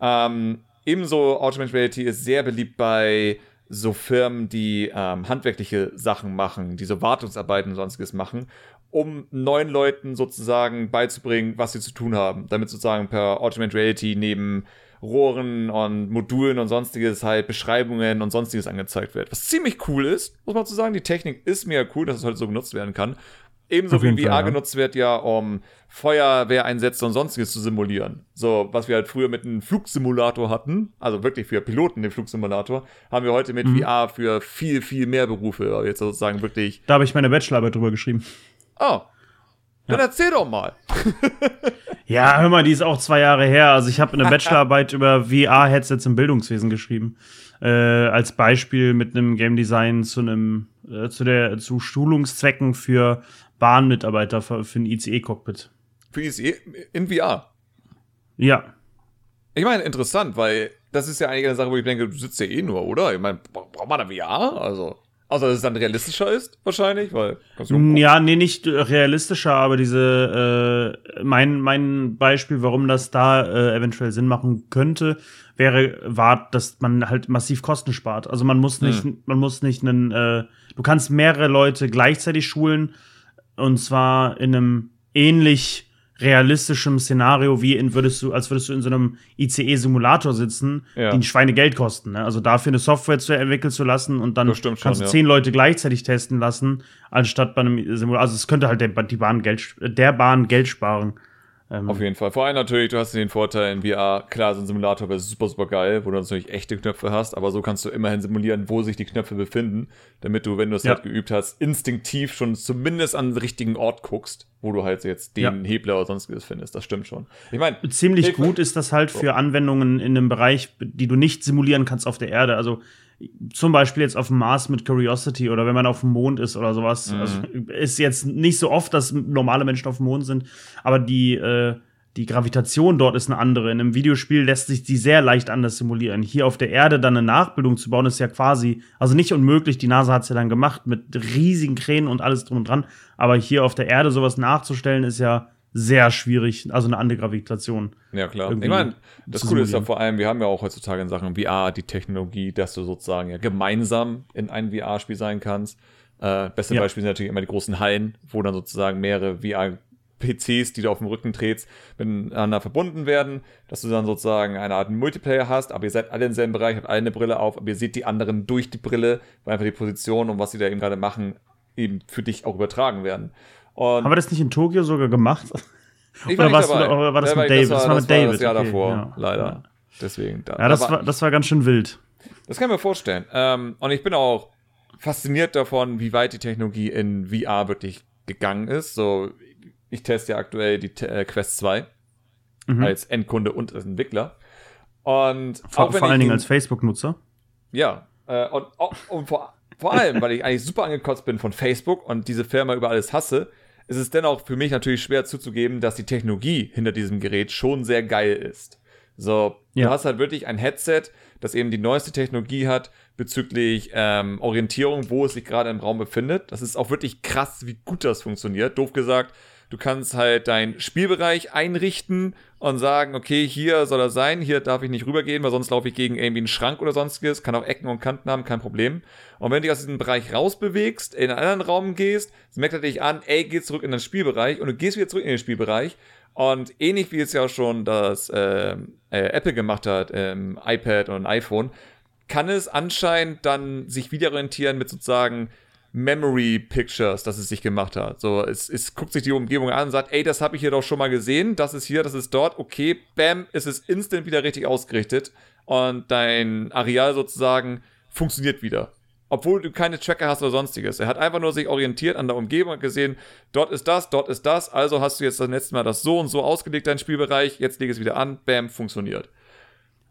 Ähm, ebenso Augmented Reality ist sehr beliebt bei so Firmen, die ähm, handwerkliche Sachen machen, die so Wartungsarbeiten und sonstiges machen, um neuen Leuten sozusagen beizubringen, was sie zu tun haben, damit sozusagen per Augmented Reality neben Rohren und Modulen und sonstiges halt Beschreibungen und sonstiges angezeigt wird. Was ziemlich cool ist, muss man zu sagen. Die Technik ist mir cool, dass es heute so genutzt werden kann. Ebenso wie VR ja. genutzt wird, ja, um Feuerwehreinsätze und sonstiges zu simulieren. So, was wir halt früher mit einem Flugsimulator hatten, also wirklich für Piloten den Flugsimulator, haben wir heute mit Mhm. VR für viel, viel mehr Berufe. Jetzt sozusagen wirklich. Da habe ich meine Bachelorarbeit drüber geschrieben. Oh, dann erzähl doch mal. (laughs) Ja, hör mal, die ist auch zwei Jahre her. Also ich habe eine (laughs) Bachelorarbeit über VR-Headsets im Bildungswesen geschrieben. Äh, als Beispiel mit einem Game Design zu einem äh, zu der zu Schulungszwecken für Bahnmitarbeiter für, für ein ICE-Cockpit. Für ICE in VR. Ja. Ich meine, interessant, weil das ist ja eigentlich eine Sache, wo ich denke, du sitzt ja eh nur, oder? Ich meine, bra- braucht man da VR? Also, außer dass es dann realistischer ist, wahrscheinlich, weil rumgucken. Ja, nee, nicht äh, realistischer, aber diese, äh, mein, mein Beispiel, warum das da äh, eventuell Sinn machen könnte, wäre, war, dass man halt massiv Kosten spart. Also man muss nicht, man muss nicht einen, äh, du kannst mehrere Leute gleichzeitig schulen und zwar in einem ähnlich realistischem Szenario, wie in würdest du, als würdest du in so einem ICE-Simulator sitzen, Ja. die ein Schweinegeld kosten. Ne? Also dafür eine Software zu entwickeln zu lassen und dann schon, kannst du ja. zehn Leute gleichzeitig testen lassen, anstatt bei einem Simulator. Also es könnte halt der, die Bahn Geld, der Bahn Geld sparen. Ähm, Auf jeden Fall. Vor allem natürlich, du hast den Vorteil in VR, klar, so ein Simulator wäre super, super geil, wo du natürlich echte Knöpfe hast, aber so kannst du immerhin simulieren, wo sich die Knöpfe befinden, damit du, wenn du es Ja. halt geübt hast, instinktiv schon zumindest an den richtigen Ort guckst, wo du halt jetzt den Ja. Hebler oder sonstiges findest. Das stimmt schon. Ich meine, Ziemlich Hilfe- gut ist das halt für Anwendungen in einem Bereich, die du nicht simulieren kannst auf der Erde. Also zum Beispiel jetzt auf dem Mars mit Curiosity oder wenn man auf dem Mond ist oder sowas. Mhm. Also ist jetzt nicht so oft, dass normale Menschen auf dem Mond sind, aber die, äh, die Gravitation dort ist eine andere. In einem Videospiel lässt sich die sehr leicht anders simulieren. Hier auf der Erde dann eine Nachbildung zu bauen, ist ja quasi, also nicht unmöglich. Die NASA hat es ja dann gemacht mit riesigen Kränen und alles drum und dran. Aber hier auf der Erde sowas nachzustellen, ist ja sehr schwierig. Also eine andere Gravitation. Ja, klar. Ich meine, das Coole ist ja vor allem, wir haben ja auch heutzutage in Sachen VR die Technologie, dass du sozusagen ja gemeinsam in ein VR-Spiel sein kannst. Äh, beste Ja. Beispiel sind natürlich immer die großen Hallen, wo dann sozusagen mehrere VR-PCs, die du auf dem Rücken trägst, miteinander verbunden werden, dass du dann sozusagen eine Art Multiplayer hast, aber ihr seid alle im selben Bereich, habt alle eine Brille auf, aber ihr seht die anderen durch die Brille, weil einfach die Position und was sie da eben gerade machen, eben für dich auch übertragen werden. Und Haben wir das nicht in Tokio sogar gemacht? ich (laughs) oder nicht du dabei. da- oder war das Ja, mit David? Das Das war, war das mit war David, das Jahr okay, davor, ja. leider. Deswegen. Da, Ja, das da war, das war ganz schön wild. das kann ich mir vorstellen. Ähm, und ich bin auch fasziniert davon, wie weit die Technologie in VR wirklich gegangen ist. So, ich teste ja aktuell die äh, Quest 2 Mhm. als Endkunde und als Entwickler. Und Vor, vor allen Dingen als Facebook-Nutzer. ja, äh, und, auch- und vor, vor allem, weil ich eigentlich super angekotzt bin von Facebook und diese Firma über alles hasse, ist es dennoch für mich natürlich schwer zuzugeben, dass die Technologie hinter diesem Gerät schon sehr geil ist. So, Ja. du hast halt wirklich ein Headset, das eben die neueste Technologie hat bezüglich ähm, Orientierung, wo es sich gerade im Raum befindet. Das ist auch wirklich krass, wie gut das funktioniert. Doof gesagt, du kannst halt deinen Spielbereich einrichten und sagen, okay, hier soll er sein, hier darf ich nicht rübergehen, weil sonst laufe ich gegen irgendwie einen Schrank oder sonstiges, kann auch Ecken und Kanten haben, kein Problem. Und wenn du dich aus diesem Bereich rausbewegst, in einen anderen Raum gehst, merkt er dich an, ey, geh zurück in den Spielbereich und du gehst wieder zurück in den Spielbereich. Und ähnlich wie es ja schon das ähm, äh, Apple gemacht hat, im iPad und iPhone, kann es anscheinend dann sich wieder orientieren mit sozusagen Memory Pictures, dass es sich gemacht hat. So, es, es guckt sich die Umgebung an und sagt, ey, das habe ich hier doch schon mal gesehen, das ist hier, das ist dort, okay, bam, ist es instant wieder richtig ausgerichtet und dein Areal sozusagen funktioniert wieder. Obwohl du keine Tracker hast oder sonstiges. Er hat einfach nur sich orientiert an der Umgebung und gesehen, dort ist das, dort ist das, also hast du jetzt das letzte Mal das so und so ausgelegt, dein Spielbereich, jetzt leg es wieder an, bam, funktioniert.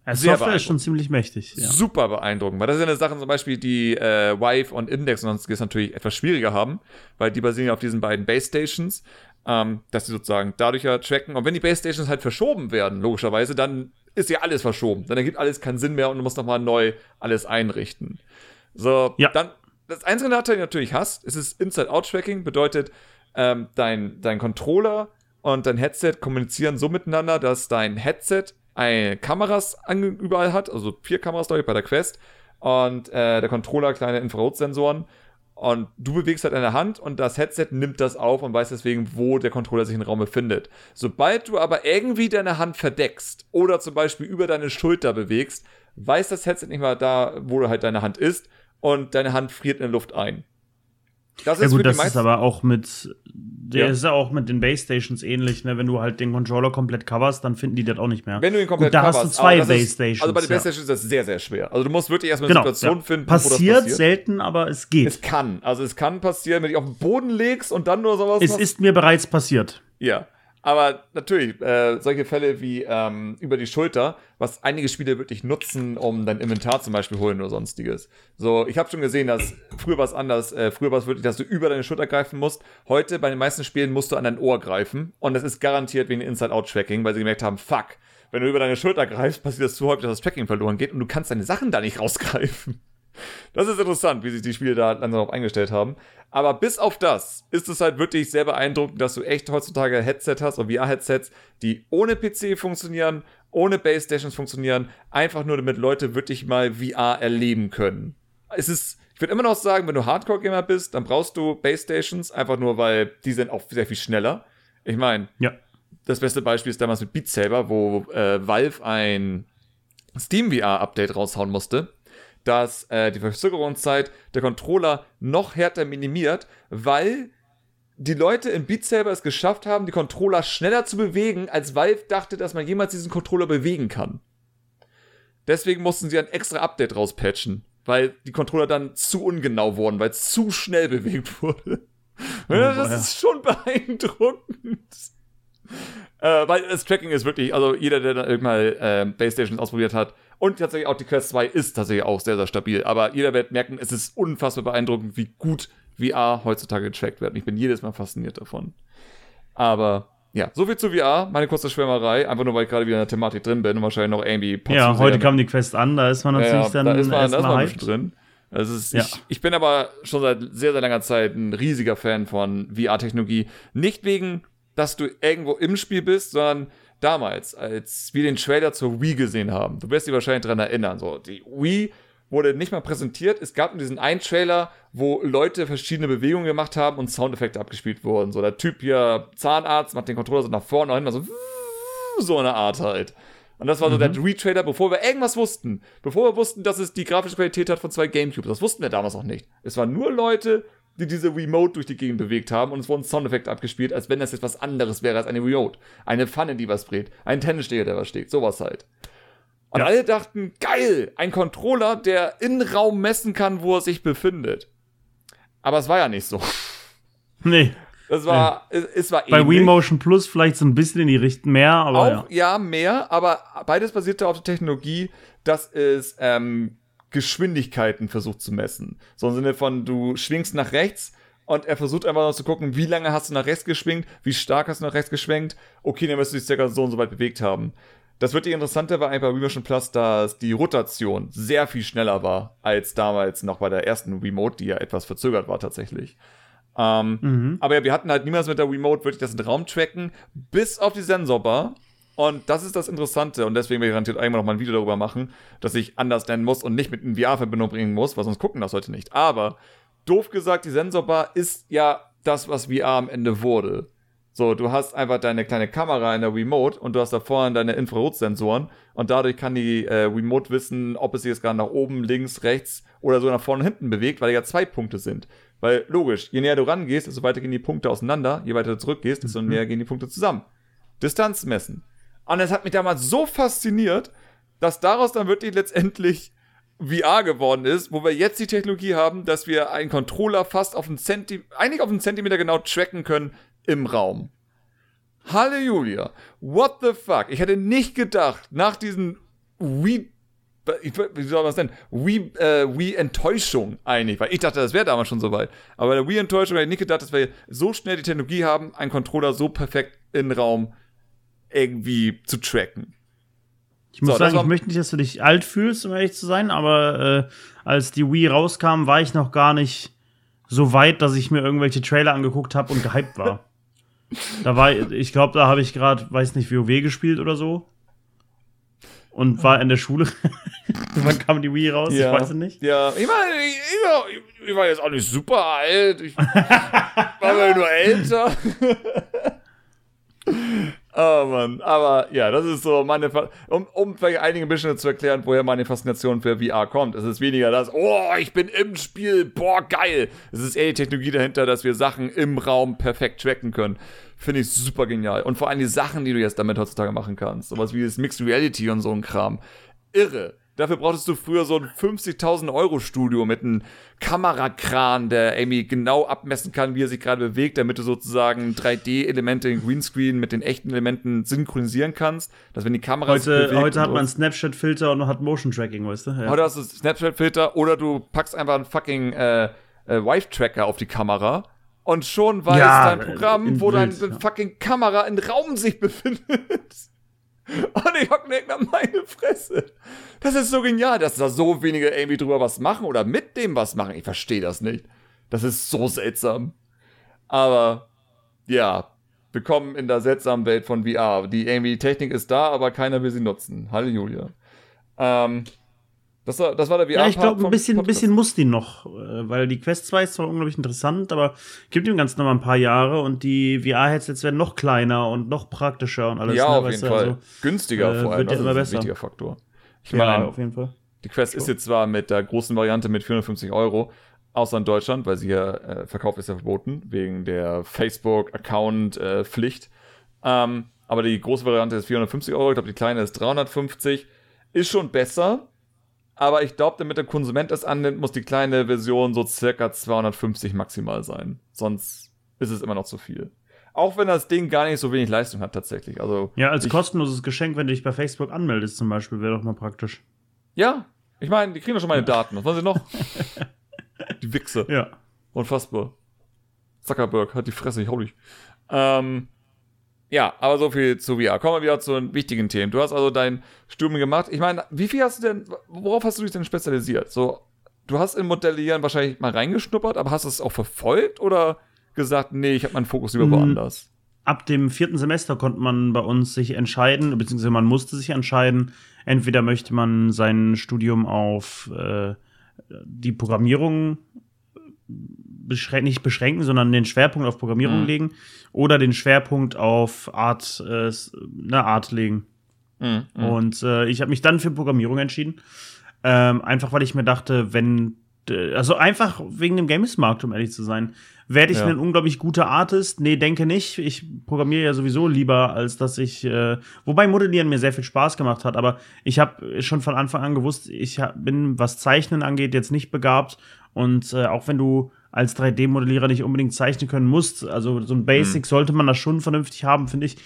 Ja, Sehr Software ist schon ziemlich mächtig. Ja. Super beeindruckend, weil das sind ja Sachen zum Beispiel, die äh, Vive und Index und sonstiges natürlich etwas schwieriger haben, weil die basieren ja auf diesen beiden Base Stations, ähm, dass sie sozusagen dadurch ja tracken. Und wenn die Base Stations halt verschoben werden, logischerweise, dann ist ja alles verschoben. Dann ergibt alles keinen Sinn mehr und du musst nochmal neu alles einrichten. So, Ja. dann, das einzige Nachteil, den du natürlich hast, ist es Inside-Out-Tracking, bedeutet, ähm, dein, dein Controller und dein Headset kommunizieren so miteinander, dass dein Headset eine Kameras überall hat, also vier Kameras, glaube ich, bei der Quest und äh, der Controller kleine Infrarotsensoren und du bewegst halt deine Hand und das Headset nimmt das auf und weiß deswegen, wo der Controller sich im Raum befindet. Sobald du aber irgendwie deine Hand verdeckst oder zum Beispiel über deine Schulter bewegst, weiß das Headset nicht mal da, wo halt deine Hand ist und deine Hand friert in der Luft ein. Das Ja ist gut, für die das ist aber auch mit, der Ja. ist ja auch mit den Base Stations ähnlich, ne? Wenn du halt den Controller komplett coverst, dann finden die das auch nicht mehr. Wenn du ihn komplett Gut, da hast du coverst, zwei Base ist- Stations. Also bei den ja. Base Stations ist das sehr, sehr schwer. Also du musst wirklich erstmal Genau, eine Situation ja. finden, passiert, wo das passiert. selten, aber es geht. Es kann. Also es kann passieren, wenn du dich auf den Boden legst und dann nur sowas Es machst. ist mir bereits passiert. Ja. Aber natürlich, äh, solche Fälle wie ähm, über die Schulter, was einige Spiele wirklich nutzen, um dein Inventar zum Beispiel holen oder sonstiges. So, ich habe schon gesehen, dass früher war es anders. Äh, früher war es wirklich, dass du über deine Schulter greifen musst. Heute bei den meisten Spielen musst du an dein Ohr greifen. Und das ist garantiert wegen Inside-Out-Tracking, weil sie gemerkt haben, fuck, wenn du über deine Schulter greifst, passiert das zu häufig, dass das Tracking verloren geht und du kannst deine Sachen da nicht rausgreifen. Das ist interessant, wie sich die Spiele da langsam darauf eingestellt haben. Aber bis auf das ist es halt wirklich sehr beeindruckend, dass du echt heutzutage Headset hast oder VR-Headsets, die ohne PC funktionieren, ohne Base Stations funktionieren, einfach nur damit Leute wirklich mal VR erleben können. Es ist, ich würde immer noch sagen, wenn du Hardcore-Gamer bist, dann brauchst du Base Stations, einfach nur, weil die sind auch sehr viel schneller. Ich meine, Ja. das beste Beispiel ist damals mit Beat Saber, wo äh, Valve ein Steam VR-Update raushauen musste, dass äh, die Verzögerungszeit der Controller noch härter minimiert, weil die Leute in Beat Saber es geschafft haben, die Controller schneller zu bewegen, als Valve dachte, dass man jemals diesen Controller bewegen kann. Deswegen mussten sie ein extra Update rauspatchen, weil die Controller dann zu ungenau wurden, weil es zu schnell bewegt (laughs) wurde. Ja, das ja. ist schon (laughs) beeindruckend. Äh, weil das Tracking ist wirklich, also jeder, der da irgendwann äh, Base Stations ausprobiert hat und tatsächlich auch die Quest 2 ist tatsächlich auch sehr, sehr stabil. Aber jeder wird merken, es ist unfassbar beeindruckend, wie gut VR heutzutage getrackt wird. Und ich bin jedes Mal fasziniert davon. Aber ja, soviel zu VR, meine kurze Schwärmerei, einfach nur weil ich gerade wieder in der Thematik drin bin und wahrscheinlich noch irgendwie Ja, heute kam die Quest an, da ist man natürlich ja, dann da ist man, da ist erstmal man ein hyped. bisschen drin. Es ist, Ja. ich, ich bin aber schon seit sehr, sehr langer Zeit ein riesiger Fan von VR-Technologie. Nicht wegen, dass du irgendwo im Spiel bist, sondern damals, als wir den Trailer zur Wii gesehen haben. Du wirst dich wahrscheinlich daran erinnern. So, die Wii wurde nicht mal präsentiert. Es gab nur diesen einen Trailer, wo Leute verschiedene Bewegungen gemacht haben und Soundeffekte abgespielt wurden. So, der Typ hier, Zahnarzt, macht den Controller so nach vorne und hinten, so, (laughs) so eine Art halt. Und das war so der Re-Trailer, bevor wir irgendwas wussten. Bevor wir wussten, dass es die grafische Qualität hat von zwei Gamecubes. Das wussten wir damals noch nicht. Es waren nur Leute, die diese Remote durch die Gegend bewegt haben und es wurden Soundeffekte abgespielt, als wenn das jetzt was anderes wäre als eine Remote. Eine Pfanne, die was dreht. Ein Tennissteher, der was steht. Sowas halt. Und Ja. alle dachten, geil, ein Controller, der in Raum messen kann, wo er sich befindet. Aber es war ja nicht so. (laughs) Nee, Es war, es, es war bei ähnlich. Wii Motion Plus vielleicht so ein bisschen in die Richtung mehr, aber Auch, ja. ja. mehr, aber beides basierte auf der Technologie, dass es ähm, Geschwindigkeiten versucht zu messen. So im Sinne von, du schwingst nach rechts und er versucht einfach noch zu gucken, wie lange hast du nach rechts geschwingt, wie stark hast du nach rechts geschwenkt. Okay, dann wirst du dich circa so und so weit bewegt haben. Das wirklich Interessante war einfach bei Wii Motion Plus, dass die Rotation sehr viel schneller war als damals noch bei der ersten Remote, die ja etwas verzögert war tatsächlich. Ähm, Mhm. aber ja, wir hatten halt niemals mit der Remote wirklich das in den Raum tracken, bis auf die Sensorbar. Und das ist das Interessante. Und deswegen werde ich garantiert irgendwann noch mal ein Video darüber machen, dass ich anders nennen muss und nicht mit in VR-Verbindung bringen muss, weil sonst gucken das heute nicht. Aber doof gesagt, die Sensorbar ist ja das, was VR am Ende wurde. So, du hast einfach deine kleine Kamera in der Remote und du hast da vorne deine Infrarotsensoren und dadurch kann die äh, Remote wissen, ob es sich jetzt gerade nach oben, links, rechts oder so nach vorne und hinten bewegt, weil ja zwei Punkte sind. Weil logisch, je näher du rangehst, desto weiter gehen die Punkte auseinander, je weiter du zurückgehst, desto näher gehen die Punkte zusammen. Distanz messen. Und es hat mich damals so fasziniert, dass daraus dann wirklich letztendlich VR geworden ist, wo wir jetzt die Technologie haben, dass wir einen Controller fast auf einen Zentimeter, eigentlich auf einen Zentimeter genau tracken können im Raum. Halleluja. What the fuck? Ich hätte nicht gedacht, nach diesen Wii, wie soll man das nennen? Wii, äh, Wii-Enttäuschung eigentlich, weil ich dachte, das wäre damals schon soweit. Aber bei der Wii-Enttäuschung hätte ich nicht gedacht, dass wir so schnell die Technologie haben, einen Controller so perfekt in den Raum irgendwie zu tracken. Ich muss So, sagen, war- ich möchte nicht, dass du dich alt fühlst, um ehrlich zu sein, aber äh, als die Wii rauskam, war ich noch gar nicht so weit, dass ich mir irgendwelche Trailer angeguckt habe und gehypt war. da war, ich glaube, da habe ich gerade, weiß nicht, WoW gespielt oder so. Und war in der Schule. (laughs) Wann kam die Wii raus? Ich weiß es nicht. Ja, ich meine, ich, ich, war jetzt auch nicht super alt. Ich war (laughs) nur älter. (laughs) Oh Mann, aber ja, das ist so meine, Fa um, um vielleicht einigen ein bisschen zu erklären, woher meine Faszination für VR kommt. Es ist weniger das, oh, ich bin im Spiel, boah, geil. Es ist eher die Technologie dahinter, dass wir Sachen im Raum perfekt tracken können. Finde ich super genial. Und vor allem die Sachen, die du jetzt damit heutzutage machen kannst. Sowas wie das Mixed Reality und so ein Kram. Irre. Dafür brauchtest du früher so ein 50.000 Euro Studio mit einem Kamerakran, der irgendwie genau abmessen kann, wie er sich gerade bewegt, damit du sozusagen 3D-Elemente in Greenscreen mit den echten Elementen synchronisieren kannst. Dass wenn die Kamera heute, heute hat man Snapchat-Filter und hat Motion-Tracking, weißt du? Ja. Heute hast du Snapchat-Filter oder du packst einfach einen fucking äh, äh, Wife-Tracker auf die Kamera und schon weiß ja, dein Programm, wo deine ja. fucking Kamera in Raum sich (laughs) befindet. Und ich hock nicht nach meine Fresse. Das ist so genial, dass da so wenige irgendwie drüber was machen oder mit dem was machen. Ich verstehe das nicht. Das ist so seltsam. Aber ja, willkommen in der seltsamen Welt von VR. Die irgendwie Technik ist da, aber keiner will sie nutzen. Halleluja. Ähm, das war, das war der VR. Ja, ich glaube, ein bisschen, ein bisschen muss die noch, äh, weil die Quest 2 ist zwar unglaublich interessant, aber gibt ihm ganz noch mal ein paar Jahre und die VR-Headsets werden noch kleiner und noch praktischer und alles. Ja, ne, auf jeden Fall. Also, Günstiger äh, vor allem. Das ist ein wichtiger Faktor. Ich meine, ja, auf jeden Fall. Die Quest ist jetzt zwar mit der großen Variante mit 450 Euro, außer in Deutschland, weil sie ja, äh, Verkauf ist ja verboten, wegen der Facebook-Account-Pflicht. Äh, ähm, aber die große Variante ist 450 Euro, ich glaube, die kleine ist 350. Ist schon besser, aber ich glaube, damit der Konsument es annimmt, muss die kleine Version so circa 250 maximal sein. Sonst ist es immer noch zu viel. Auch wenn das Ding gar nicht so wenig Leistung hat tatsächlich. Also ja, als ich, kostenloses Geschenk, wenn du dich bei Facebook anmeldest zum Beispiel, wäre doch mal praktisch. Ja, ich meine, die kriegen doch schon meine Daten. Was wollen sie noch? (laughs) die Wichse. Ja. Unfassbar. Zuckerberg hat die Fresse, ich hau dich. Ähm, ja, aber so viel zu VR. Kommen wir wieder zu den wichtigen Themen. Du hast also dein Studium gemacht. Ich meine, wie viel hast du denn, worauf hast du dich denn spezialisiert? So, du hast in Modellieren wahrscheinlich mal reingeschnuppert, aber hast du es auch verfolgt oder gesagt, nee, ich habe meinen Fokus lieber hm, woanders? Ab dem vierten Semester konnte man bei uns sich entscheiden, beziehungsweise man musste sich entscheiden, entweder möchte man sein Studium auf äh, die Programmierung beschrän nicht beschränken, sondern den Schwerpunkt auf Programmierung mhm. legen oder den Schwerpunkt auf Art, äh, eine Art legen. Mhm. mhm. Und äh, ich habe mich dann für Programmierung entschieden. Ähm, einfach weil ich mir dachte, wenn, also einfach wegen dem Games-Markt, um ehrlich zu sein, werde ich ja. ein unglaublich guter Artist? Nee, denke nicht. Ich programmiere ja sowieso lieber, als dass ich, äh, wobei Modellieren mir sehr viel Spaß gemacht hat, aber ich habe schon von Anfang an gewusst, ich hab, bin, was Zeichnen angeht, jetzt nicht begabt. Und äh, auch wenn du als 3D-Modellierer nicht unbedingt zeichnen können musst. Also so ein Basic mhm. sollte man das schon vernünftig haben, finde ich.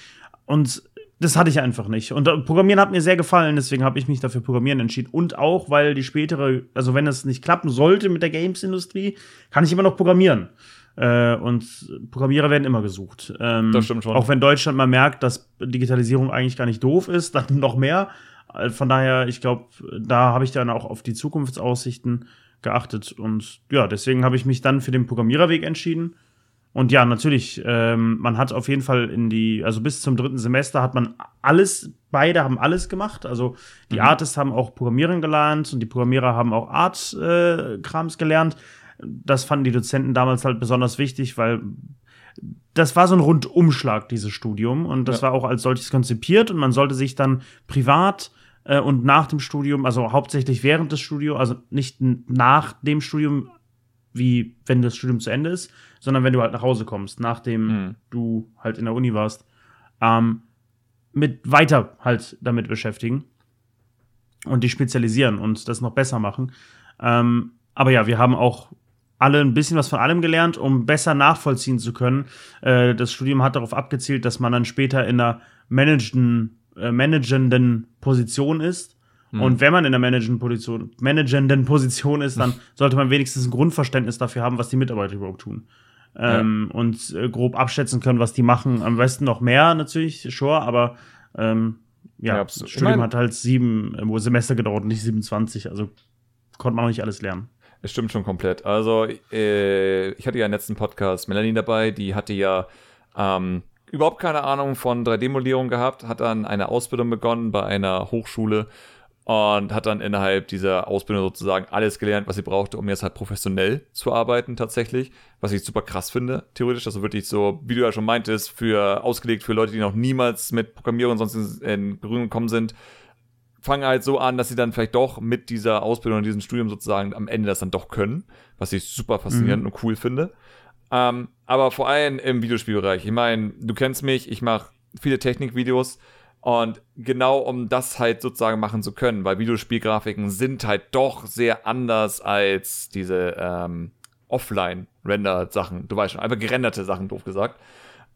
Und das hatte ich einfach nicht. Und äh, Programmieren hat mir sehr gefallen, deswegen habe ich mich dafür Programmieren entschieden. Und auch, weil die spätere, also wenn es nicht klappen sollte mit der Games-Industrie, kann ich immer noch programmieren. Äh, und Programmierer werden immer gesucht. Ähm, das stimmt schon. Auch wenn Deutschland mal merkt, dass Digitalisierung eigentlich gar nicht doof ist, (laughs) dann noch mehr. Äh, von daher, ich glaube, da habe ich dann auch auf die Zukunftsaussichten geachtet. Und ja, deswegen habe ich mich dann für den Programmiererweg entschieden. Und ja, natürlich, ähm, man hat auf jeden Fall in die, also bis zum dritten Semester hat man alles, beide haben alles gemacht. Also die mhm. Artists haben auch Programmieren gelernt und die Programmierer haben auch Art-Krams äh, gelernt. Das fanden die Dozenten damals halt besonders wichtig, weil das war so ein Rundumschlag, dieses Studium. Und das ja. war auch als solches konzipiert und man sollte sich dann privat äh, und nach dem Studium, also hauptsächlich während des Studiums, also nicht nach dem Studium, wie wenn das Studium zu Ende ist, sondern wenn du halt nach Hause kommst, nachdem mhm. du halt in der Uni warst, ähm, mit weiter halt damit beschäftigen und dich spezialisieren und das noch besser machen. Ähm, aber ja, wir haben auch alle ein bisschen was von allem gelernt, um besser nachvollziehen zu können. Äh, das Studium hat darauf abgezielt, dass man dann später in einer managenden äh, managenden Position ist. Mhm. Und wenn man in der managenden Position, managenden Position ist, dann (laughs) sollte man wenigstens ein Grundverständnis dafür haben, was die Mitarbeiter überhaupt tun. Ähm, ja. Und äh, grob abschätzen können, was die machen. Am besten noch mehr natürlich, sure, aber ähm, ja, ja das Studium ich mein, hat halt sieben äh, Semester gedauert nicht 27, also konnte man auch nicht alles lernen. Es stimmt schon komplett. Also, äh, ich hatte ja im letzten Podcast Melanie dabei, die hatte ja ähm, überhaupt keine Ahnung von 3D-Modellierung gehabt, hat dann eine Ausbildung begonnen bei einer Hochschule und hat dann innerhalb dieser Ausbildung sozusagen alles gelernt, was sie brauchte, um jetzt halt professionell zu arbeiten tatsächlich, was ich super krass finde, theoretisch, also wirklich so, wie du ja schon meintest, für ausgelegt für Leute, die noch niemals mit Programmierung sonst in, in Berührung gekommen sind, fangen halt so an, dass sie dann vielleicht doch mit dieser Ausbildung und diesem Studium sozusagen am Ende das dann doch können, was ich super faszinierend mhm. und cool finde. Ähm, aber vor allem im Videospielbereich. Ich meine, du kennst mich, ich mache viele Technikvideos und genau um das halt sozusagen machen zu können, weil Videospielgrafiken sind halt doch sehr anders als diese ähm, Offline-Render-Sachen. Du weißt schon, einfach gerenderte Sachen, doof gesagt.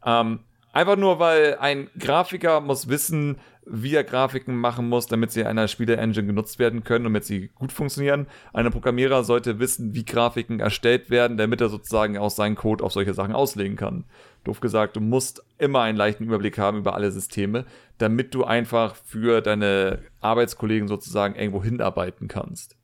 Ähm, einfach nur, weil ein Grafiker muss wissen, wie er Grafiken machen muss, damit sie in einer Spiele-Engine genutzt werden können, damit sie gut funktionieren. Ein Programmierer sollte wissen, wie Grafiken erstellt werden, damit er sozusagen auch seinen Code auf solche Sachen auslegen kann. Doof gesagt, du musst immer einen leichten Überblick haben über alle Systeme, damit du einfach für deine Arbeitskollegen sozusagen irgendwo hinarbeiten kannst.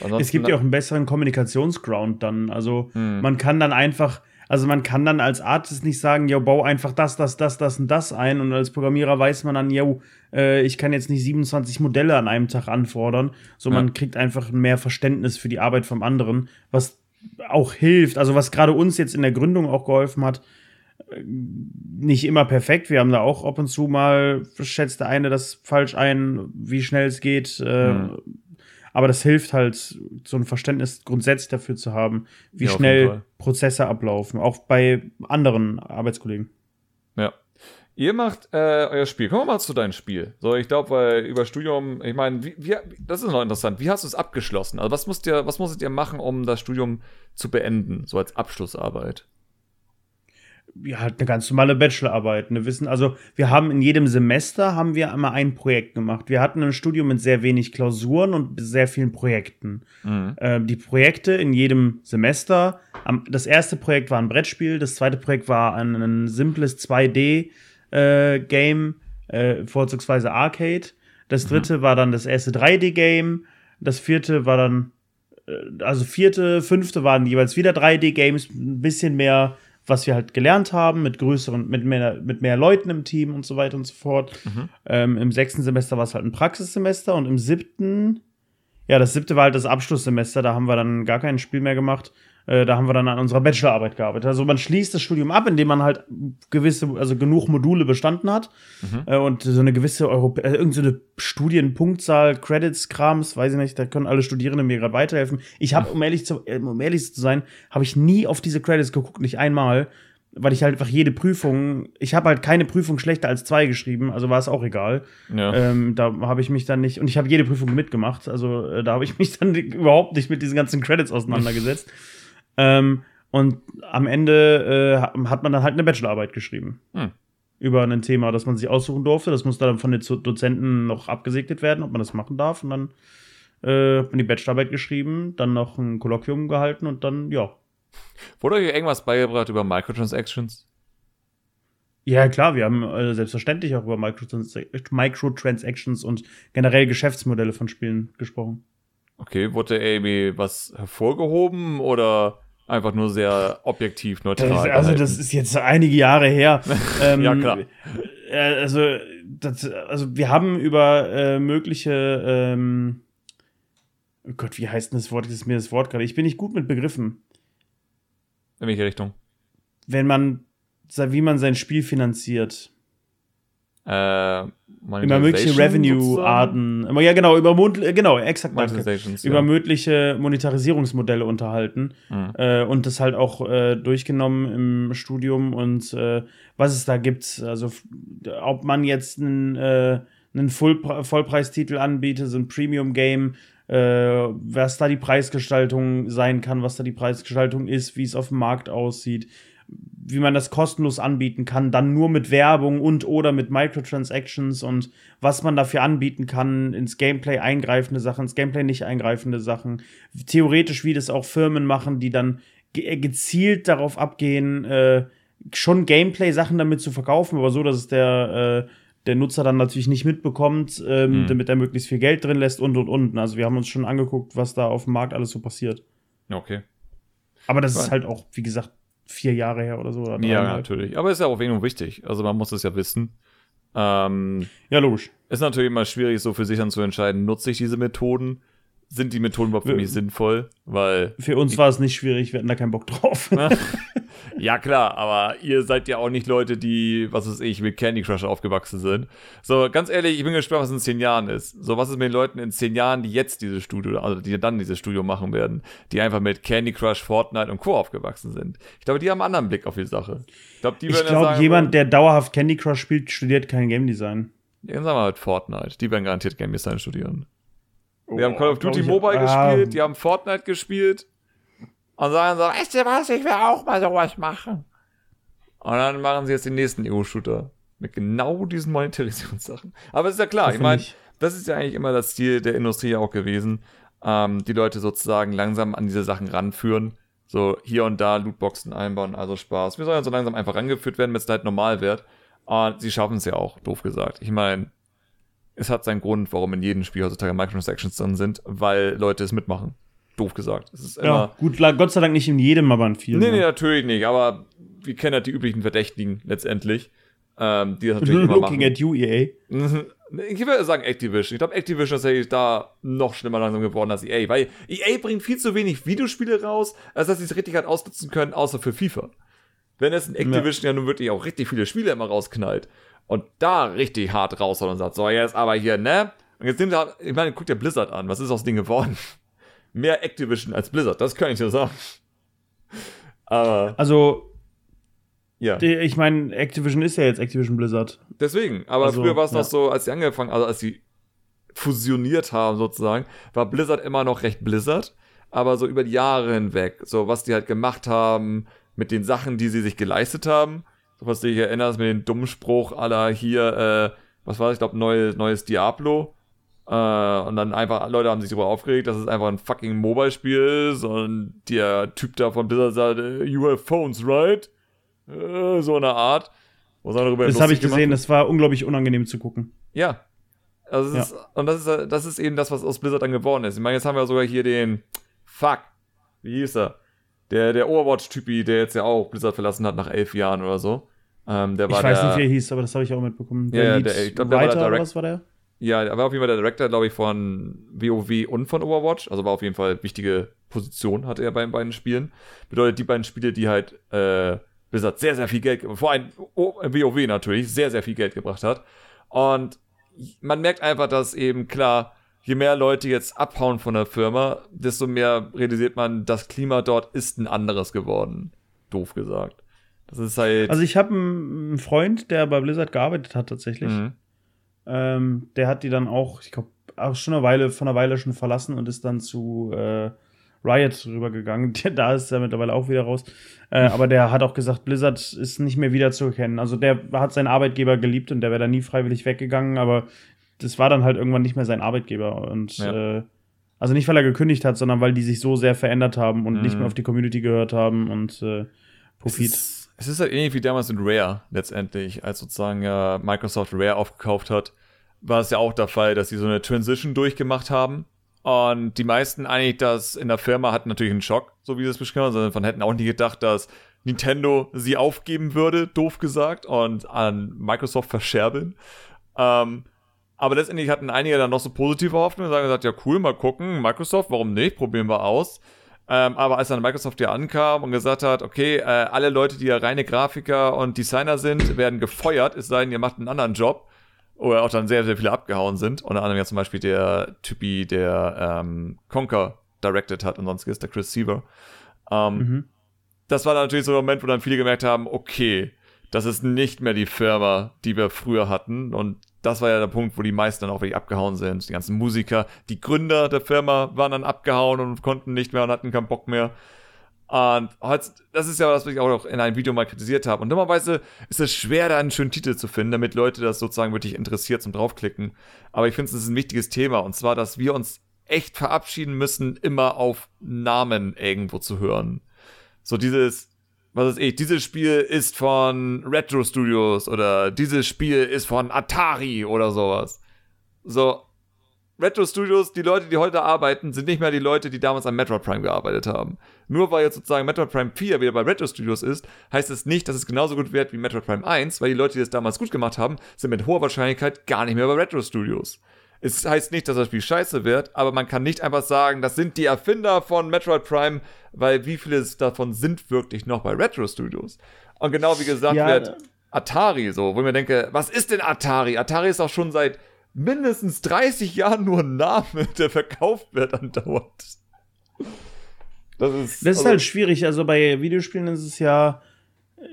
Ansonsten es gibt ja auch einen besseren Kommunikationsground dann. Also hm. man kann dann einfach also man kann dann als Artist nicht sagen, ja, bau einfach das, das, das, das und das ein. Und als Programmierer weiß man dann, ja, äh, ich kann jetzt nicht 27 Modelle an einem Tag anfordern. So ja. man kriegt einfach mehr Verständnis für die Arbeit vom anderen, was auch hilft. Also was gerade uns jetzt in der Gründung auch geholfen hat, äh, nicht immer perfekt. Wir haben da auch ab und zu mal, schätzt der eine das falsch ein, wie schnell es geht. Äh, mhm. Aber das hilft halt, so ein Verständnis grundsätzlich dafür zu haben, wie ja, schnell Prozesse ablaufen, auch bei anderen Arbeitskollegen. Ja. Ihr macht äh, euer Spiel. Kommen wir mal zu deinem Spiel. So, ich glaube, weil über Studium, ich meine, das ist noch interessant. Wie hast du es abgeschlossen? Also, was musst ihr, was musstet ihr machen, um das Studium zu beenden, so als Abschlussarbeit? Ja, halt eine ganz normale Bachelorarbeit. Ne? Wissen, also wir haben in jedem Semester haben wir einmal ein Projekt gemacht. Wir hatten ein Studium mit sehr wenig Klausuren und sehr vielen Projekten. Mhm. Äh, die Projekte in jedem Semester. Am, das erste Projekt war ein Brettspiel, das zweite Projekt war ein, ein simples 2D-Game, äh, äh, vorzugsweise Arcade. Das mhm. dritte mhm. war dann das erste 3D-Game. Das vierte war dann, äh, also vierte, fünfte waren jeweils wieder 3D-Games, ein bisschen mehr was wir halt gelernt haben, mit größeren, mit mehr, mit mehr Leuten im Team und so weiter und so fort. Mhm. Ähm, Im sechsten Semester war es halt ein Praxissemester und im siebten, ja, das siebte war halt das Abschlusssemester, da haben wir dann gar kein Spiel mehr gemacht. Äh, da haben wir dann an unserer Bachelorarbeit gearbeitet. Also man schließt das Studium ab, indem man halt gewisse, also genug Module bestanden hat mhm. äh, und so eine gewisse Europä äh, irgendeine Studienpunktzahl, Credits, Krams, weiß ich nicht, da können alle Studierenden mir gerade weiterhelfen. Ich habe, um ehrlich zu, äh, um ehrlich zu sein, habe ich nie auf diese Credits geguckt, nicht einmal, weil ich halt einfach jede Prüfung, ich habe halt keine Prüfung schlechter als zwei geschrieben, also war es auch egal. Ja. Ähm, da habe ich mich dann nicht, und ich habe jede Prüfung mitgemacht, also da habe ich mich dann (laughs) überhaupt nicht mit diesen ganzen Credits auseinandergesetzt. Ähm, und am Ende äh, hat man dann halt eine Bachelorarbeit geschrieben. Hm. Über ein Thema, das man sich aussuchen durfte. Das musste dann von den Dozenten noch abgesegnet werden, ob man das machen darf. Und dann äh, hat man die Bachelorarbeit geschrieben, dann noch ein Kolloquium gehalten und dann, ja. Wurde euch irgendwas beigebracht über Microtransactions? Ja, klar, wir haben äh, selbstverständlich auch über Microtrans Microtransactions und generell Geschäftsmodelle von Spielen gesprochen. Okay, wurde irgendwie was hervorgehoben oder einfach nur sehr objektiv neutral? Das, also, das ist jetzt einige Jahre her. (laughs) ähm, ja, klar. Äh, also, das, also, wir haben über äh, mögliche, ähm, oh Gott, wie heißt denn das Wort? Das ist mir das Wort gerade. Ich bin nicht gut mit Begriffen. In welche Richtung? Wenn man, wie man sein Spiel finanziert. Äh, über mögliche Revenue-Arten, ja genau, über äh, genau, exakt über ja. mögliche Monetarisierungsmodelle unterhalten. Mhm. äh, und das halt auch äh, durchgenommen im Studium und äh, was es da gibt, also ob man jetzt einen, äh, einen Full Vollpreistitel anbietet, so ein Premium-Game, was da die Preisgestaltung sein kann, was da die Preisgestaltung ist, wie es auf dem Markt aussieht, wie man das kostenlos anbieten kann, dann nur mit Werbung und oder mit Microtransactions und was man dafür anbieten kann, ins Gameplay eingreifende Sachen, ins Gameplay nicht eingreifende Sachen. Theoretisch, wie das auch Firmen machen, die dann ge äh, gezielt darauf abgehen, äh, schon Gameplay-Sachen damit zu verkaufen, aber so, dass es der, äh, der Nutzer dann natürlich nicht mitbekommt, ähm, mhm. damit er möglichst viel Geld drin lässt und und und. Also wir haben uns schon angeguckt, was da auf dem Markt alles so passiert. Okay. Aber das ist halt auch, wie gesagt, vier Jahre her oder so. Oder ja, natürlich. Aber ist ja auch weniger wichtig. Also man muss es ja wissen. Ähm, Ja, logisch. ist natürlich immer schwierig, so für sich dann zu entscheiden, nutze ich diese Methoden? Sind die Methoden überhaupt für mich sinnvoll? Weil, Für uns war es nicht schwierig, wir hatten da keinen Bock drauf. (laughs) (laughs) ja klar, aber ihr seid ja auch nicht Leute, die, was weiß ich, mit Candy Crush aufgewachsen sind. So, ganz ehrlich, ich bin gespannt, was in zehn Jahren ist. So, was ist mit den Leuten in zehn Jahren, die jetzt dieses Studio, also die dann dieses Studio machen werden, die einfach mit Candy Crush, Fortnite und Co. aufgewachsen sind. Ich glaube, die haben einen anderen Blick auf die Sache. Ich glaube, die werden glaube, jemand, der dauerhaft Candy Crush spielt, studiert kein Game Design. Ja, sagen wir mal mit Fortnite. Die werden garantiert Game Design studieren. Die haben Oh, Call of Duty glaub ich- Mobile Ah, gespielt, die haben Fortnite gespielt und sagen so, weißt du was, ich will auch mal sowas machen. Und dann machen sie jetzt den nächsten Ego-Shooter mit genau diesen Monetarisierungssachen. Aber es ist ja klar, ich Hoffentlich. meine, das ist ja eigentlich immer das Ziel der Industrie auch gewesen, ähm, die Leute sozusagen langsam an diese Sachen ranführen. So hier und da Lootboxen einbauen, also Spaß. Wir sollen ja so langsam einfach rangeführt werden, bis es halt normal wird. Und sie schaffen es ja auch, doof gesagt. Ich meine, es hat seinen Grund, warum in jedem Spiel heutzutage Microtransactions drin sind, weil Leute es mitmachen. Doof gesagt. Es ist immer. Ja, gut, Gott sei Dank nicht in jedem, aber in vielen. nee, nee, ja. natürlich nicht, aber wir kennen halt die üblichen Verdächtigen letztendlich. Ähm, die das natürlich (laughs) immer Looking machen. at you, EA. (laughs) Ich würde sagen Activision. Ich glaube, Activision ist tatsächlich da noch schlimmer langsam geworden als EA, weil EA bringt viel zu wenig Videospiele raus, als dass sie es richtig halt ausnutzen können, außer für FIFA. Wenn es in Activision ja. nun wirklich auch richtig viele Spiele immer rausknallt und da richtig hart raushaut und sagt, so jetzt aber hier, ne? Und jetzt nimmt er, ich meine, guckt dir Blizzard an, was ist aus dem geworden? Mehr Activision als Blizzard, das kann ich dir sagen. Aber, Also, ja. ich meine, Activision ist ja jetzt Activision Blizzard. Deswegen, aber Also, früher war es ja. noch so, als sie angefangen, also als sie fusioniert haben sozusagen, war Blizzard immer noch recht Blizzard, aber so über die Jahre hinweg, so was die halt gemacht haben, mit den Sachen, die sie sich geleistet haben, so was du dich erinnerst mit dem dummen Spruch aller hier, äh, was war das, ich glaube, neues, neues Diablo, äh, und dann einfach, Leute haben sich darüber aufgeregt, dass es einfach ein fucking Mobile-Spiel ist und der Typ da von Blizzard sagt, you have phones, right? Äh, so eine Art. Sie darüber Das habe ich gemacht gesehen, wird. das war unglaublich unangenehm zu gucken. Ja. Also Ja. Ist, und das ist, das ist eben das, was aus Blizzard dann geworden ist. Ich meine, jetzt haben wir sogar hier den Fuck. Wie hieß er? Der, der Overwatch-Typi, der jetzt ja auch Blizzard verlassen hat nach elf Jahren oder so. Ähm, der war Ich weiß der, nicht, wie er hieß, aber das habe ich auch mitbekommen. Ja, ja, Lead der- ich glaub, der war der Writer oder Direct- was war der? Ja, er war auf jeden Fall der Director, glaube ich, von WoW und von Overwatch. Also war auf jeden Fall wichtige Position hatte er bei den beiden Spielen. Bedeutet, die beiden Spiele, die halt äh, Blizzard sehr, sehr viel Geld, vor allem WoW natürlich, sehr, sehr viel Geld gebracht hat. Und man merkt einfach, dass eben klar, je mehr Leute jetzt abhauen von der Firma, desto mehr realisiert man, das Klima dort ist ein anderes geworden. Doof gesagt. Das ist halt. Also ich habe einen einen Freund, der bei Blizzard gearbeitet hat tatsächlich. Mhm. Ähm, der hat die dann auch, ich glaube, auch schon eine Weile, von einer Weile schon verlassen und ist dann zu äh, Riot rübergegangen. (laughs) Da ist er mittlerweile auch wieder raus. Äh, aber der hat auch gesagt, Blizzard ist nicht mehr wiederzuerkennen. Also der hat seinen Arbeitgeber geliebt und der wäre da nie freiwillig weggegangen, aber das war dann halt irgendwann nicht mehr sein Arbeitgeber. Und Ja. äh, also nicht, weil er gekündigt hat, sondern weil die sich so sehr verändert haben und Mhm. nicht mehr auf die Community gehört haben und äh, Profit. Es ist halt ähnlich wie damals mit Rare letztendlich, als sozusagen ja Microsoft Rare aufgekauft hat, war es ja auch der Fall, dass sie so eine Transition durchgemacht haben. Und die meisten eigentlich das in der Firma hatten natürlich einen Schock, so wie sie es beschrieben haben, sondern hätten auch nie gedacht, dass Nintendo sie aufgeben würde, doof gesagt, und an Microsoft verscherbeln. Ähm, aber letztendlich hatten einige dann noch so positive Hoffnung und sagen gesagt, ja cool, mal gucken, Microsoft, warum nicht, probieren wir aus. Ähm, aber als dann Microsoft hier ankam und gesagt hat, okay, äh, alle Leute, die ja reine Grafiker und Designer sind, werden gefeuert, es sei denn, ihr macht einen anderen Job. Oder auch dann sehr, sehr viele abgehauen sind. Unter anderem ja zum Beispiel der Typi, der ähm, Conker directed hat und sonstiges, der Chris Seaver. Ähm, Mhm. das war dann natürlich so ein Moment, wo dann viele gemerkt haben, okay, das ist nicht mehr die Firma, die wir früher hatten. Und das war ja der Punkt, wo die meisten dann auch wirklich abgehauen sind. Die ganzen Musiker, die Gründer der Firma waren dann abgehauen und konnten nicht mehr und hatten keinen Bock mehr. Und das ist ja was, was ich auch noch in einem Video mal kritisiert habe. Und dummerweise ist es schwer, da einen schönen Titel zu finden, damit Leute das sozusagen wirklich interessiert zum draufklicken. Aber ich finde, es ist ein wichtiges Thema. Und zwar, dass wir uns echt verabschieden müssen, immer auf Namen irgendwo zu hören. So dieses, was weiß ich, dieses Spiel ist von Retro Studios oder dieses Spiel ist von Atari oder sowas. So, Retro Studios, die Leute, die heute arbeiten, sind nicht mehr die Leute, die damals an Metroid Prime gearbeitet haben. Nur weil jetzt sozusagen Metroid Prime 4 wieder bei Retro Studios ist, heißt es nicht, dass es genauso gut wird wie Metroid Prime 1, weil die Leute, die das damals gut gemacht haben, sind mit hoher Wahrscheinlichkeit gar nicht mehr bei Retro Studios. Es heißt nicht, dass das Spiel scheiße wird, aber man kann nicht einfach sagen, das sind die Erfinder von Metroid Prime, weil wie viele davon sind wirklich noch bei Retro Studios? Und genau wie gesagt ja, wird Atari so, wo ich mir denke, was ist denn Atari? Atari ist auch schon seit mindestens 30 Jahren nur ein Name, (laughs) der verkauft wird andauernd. Das ist, das ist also, halt schwierig. Also bei Videospielen ist es ja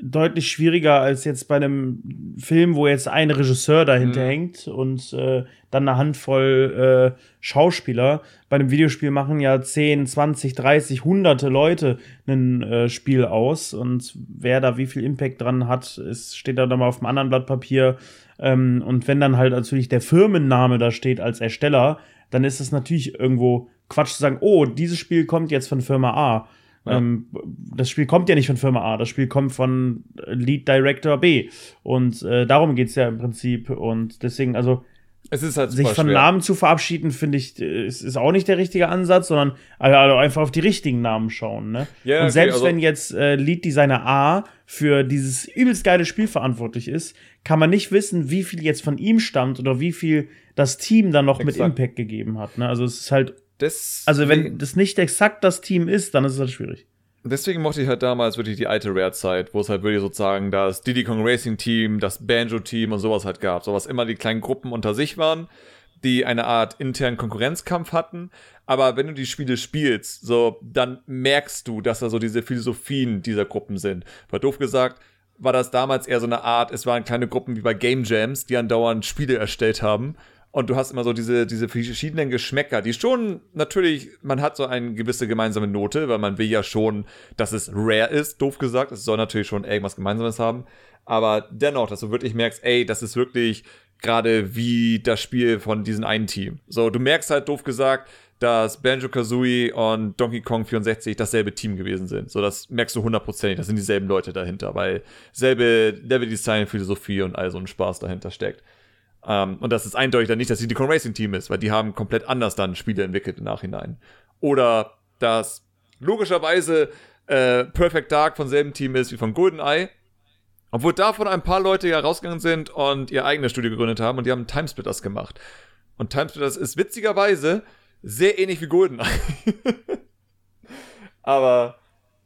deutlich schwieriger als jetzt bei einem Film, wo jetzt ein Regisseur dahinter mhm. hängt und äh, dann eine Handvoll äh, Schauspieler. Bei einem Videospiel machen ja 10, 20, 30, hunderte Leute ein äh, Spiel aus und wer da wie viel Impact dran hat, ist, steht da dann mal auf einem anderen Blatt Papier. Ähm, und wenn dann halt natürlich der Firmenname da steht als Ersteller, dann ist es natürlich irgendwo Quatsch zu sagen, oh, dieses Spiel kommt jetzt von Firma A. Ja. Ähm, das Spiel kommt ja nicht von Firma A, das Spiel kommt von Lead Director B. Und äh, darum geht es ja im Prinzip. Und deswegen, also es ist halt sich von schwer. Namen zu verabschieden, finde ich, ist, ist auch nicht der richtige Ansatz, sondern also einfach auf die richtigen Namen schauen. Ne? Ja, und selbst okay, also wenn jetzt äh, Lead Designer A für dieses übelst geile Spiel verantwortlich ist, kann man nicht wissen, wie viel jetzt von ihm stammt oder wie viel das Team dann noch Exakt. mit Impact gegeben hat. Ne? Also es ist halt das, also wenn das nicht exakt das Team ist, dann ist es halt schwierig. Deswegen mochte ich halt damals wirklich die alte Rare-Zeit, wo es halt wirklich sozusagen das Diddy Kong Racing Team, das Banjo Team und sowas halt gab. Sowas immer die kleinen Gruppen unter sich waren, die eine Art internen Konkurrenzkampf hatten. Aber wenn du die Spiele spielst, so, dann merkst du, dass da so diese Philosophien dieser Gruppen sind. Weil doof gesagt, war das damals eher so eine Art, es waren kleine Gruppen wie bei Game Jams, die andauernd Spiele erstellt haben und du hast immer so diese, diese verschiedenen Geschmäcker, die schon natürlich, man hat so eine gewisse gemeinsame Note, weil man will ja schon, dass es rare ist, doof gesagt. Es soll natürlich schon irgendwas Gemeinsames haben. Aber dennoch, dass du wirklich merkst, ey, das ist wirklich gerade wie das Spiel von diesem einen Team. So, du merkst halt doof gesagt, dass Banjo Kazooie und Donkey Kong 64 dasselbe Team gewesen sind. So, das merkst du hundertprozentig. Das sind dieselben Leute dahinter, weil selbe Level-Design, Philosophie und all so ein Spaß dahinter steckt. Ähm, und das ist eindeutig dann nicht das Silicon Racing Team ist, weil die haben komplett anders dann Spiele entwickelt im Nachhinein. Oder dass logischerweise äh, Perfect Dark von selben Team ist wie von GoldenEye. Obwohl davon ein paar Leute ja rausgegangen sind und ihr eigenes Studio gegründet haben und die haben Timesplitters gemacht. Und Timesplitters ist witzigerweise sehr ähnlich wie GoldenEye. (laughs) Aber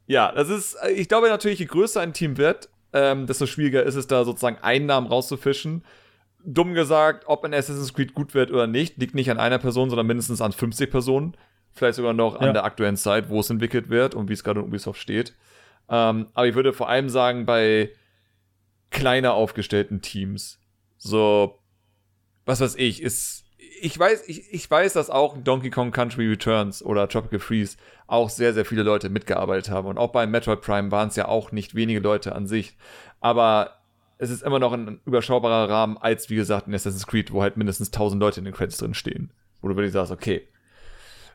ja, das ist, ich glaube natürlich, je größer ein Team wird, ähm, desto schwieriger ist es da sozusagen Einnahmen rauszufischen dumm gesagt, ob ein Assassin's Creed gut wird oder nicht, liegt nicht an einer Person, sondern mindestens an 50 Personen. Vielleicht sogar noch an der aktuellen Zeit, wo es entwickelt wird und wie es gerade in Ubisoft steht. Ähm, aber ich würde vor allem sagen, bei kleiner aufgestellten Teams, so, was weiß ich, ist, ich weiß, ich, ich weiß, dass auch Donkey Kong Country Returns oder Tropical Freeze auch sehr, sehr viele Leute mitgearbeitet haben. Und auch bei Metroid Prime waren es ja auch nicht wenige Leute an sich. Aber es ist immer noch ein überschaubarer Rahmen als, wie gesagt, in Assassin's Creed, wo halt mindestens 1000 Leute in den Credits drin stehen. Wo du wirklich sagst, okay,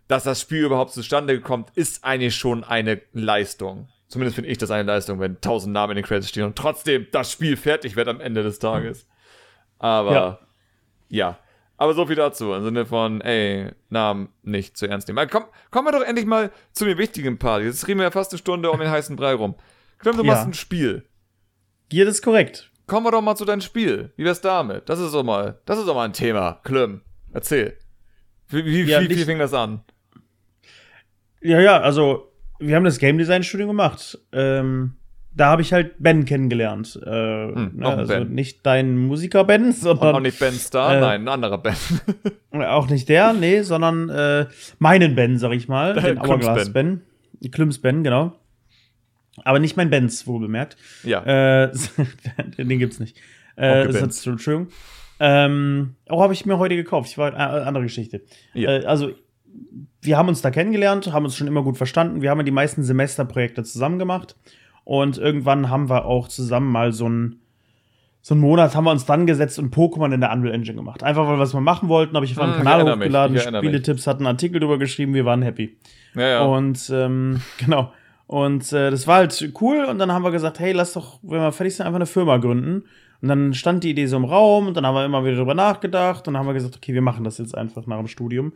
dass das Spiel überhaupt zustande kommt, ist eigentlich schon eine Leistung. Zumindest finde ich das eine Leistung, wenn 1000 Namen in den Credits stehen und trotzdem das Spiel fertig wird am Ende des Tages. Aber, ja. ja. Aber so viel dazu, im Sinne von, ey, Namen nicht zu ernst nehmen. Komm, kommen wir doch endlich mal zu den wichtigen Part. Jetzt reden wir ja fast eine Stunde um den heißen Brei rum. Klim, du ja. machst ein Spiel. Ja, das ist korrekt. Kommen wir doch mal zu deinem Spiel. Wie wär's damit? Das ist doch mal, das ist doch mal ein Thema. Klim, erzähl. Wie, wie, ja, wie, wie fing das an? Ja, ja, also wir haben das Game Design Studium gemacht. Ähm, da habe ich halt Ben kennengelernt. Äh, hm, ne, also ben. nicht dein Musiker Ben, sondern. Und auch nicht Ben Star, äh, nein, ein anderer Ben. (laughs) auch nicht der, nee, sondern äh, meinen Ben, sag ich mal. Dein den Hourglass Ben. Klims Ben, genau. Aber nicht mein Benz, wohl bemerkt. Ja. Äh, (laughs) den gibt's nicht. Äh, okay, ist Entschuldigung. Ähm, auch habe ich mir heute gekauft. Ich war äh, andere Geschichte. Ja. Äh, also wir haben uns da kennengelernt, haben uns schon immer gut verstanden. Wir haben ja die meisten Semesterprojekte zusammen gemacht und irgendwann haben wir auch zusammen mal so ein so einen Monat haben wir uns dann gesetzt und Pokémon in der Unreal Engine gemacht. Einfach weil wir es mal machen wollten, habe ich auf einen hm, Kanal hochgeladen, Spieletipps, hatten einen Artikel drüber geschrieben, wir waren happy. Ja, ja. Und ähm, (laughs) genau. Und äh, das war halt cool. Und dann haben wir gesagt, hey, lass doch, wenn wir fertig sind, einfach eine Firma gründen. Und dann stand die Idee so im Raum und dann haben wir immer wieder drüber nachgedacht und dann haben wir gesagt, okay, wir machen das jetzt einfach nach dem Studium.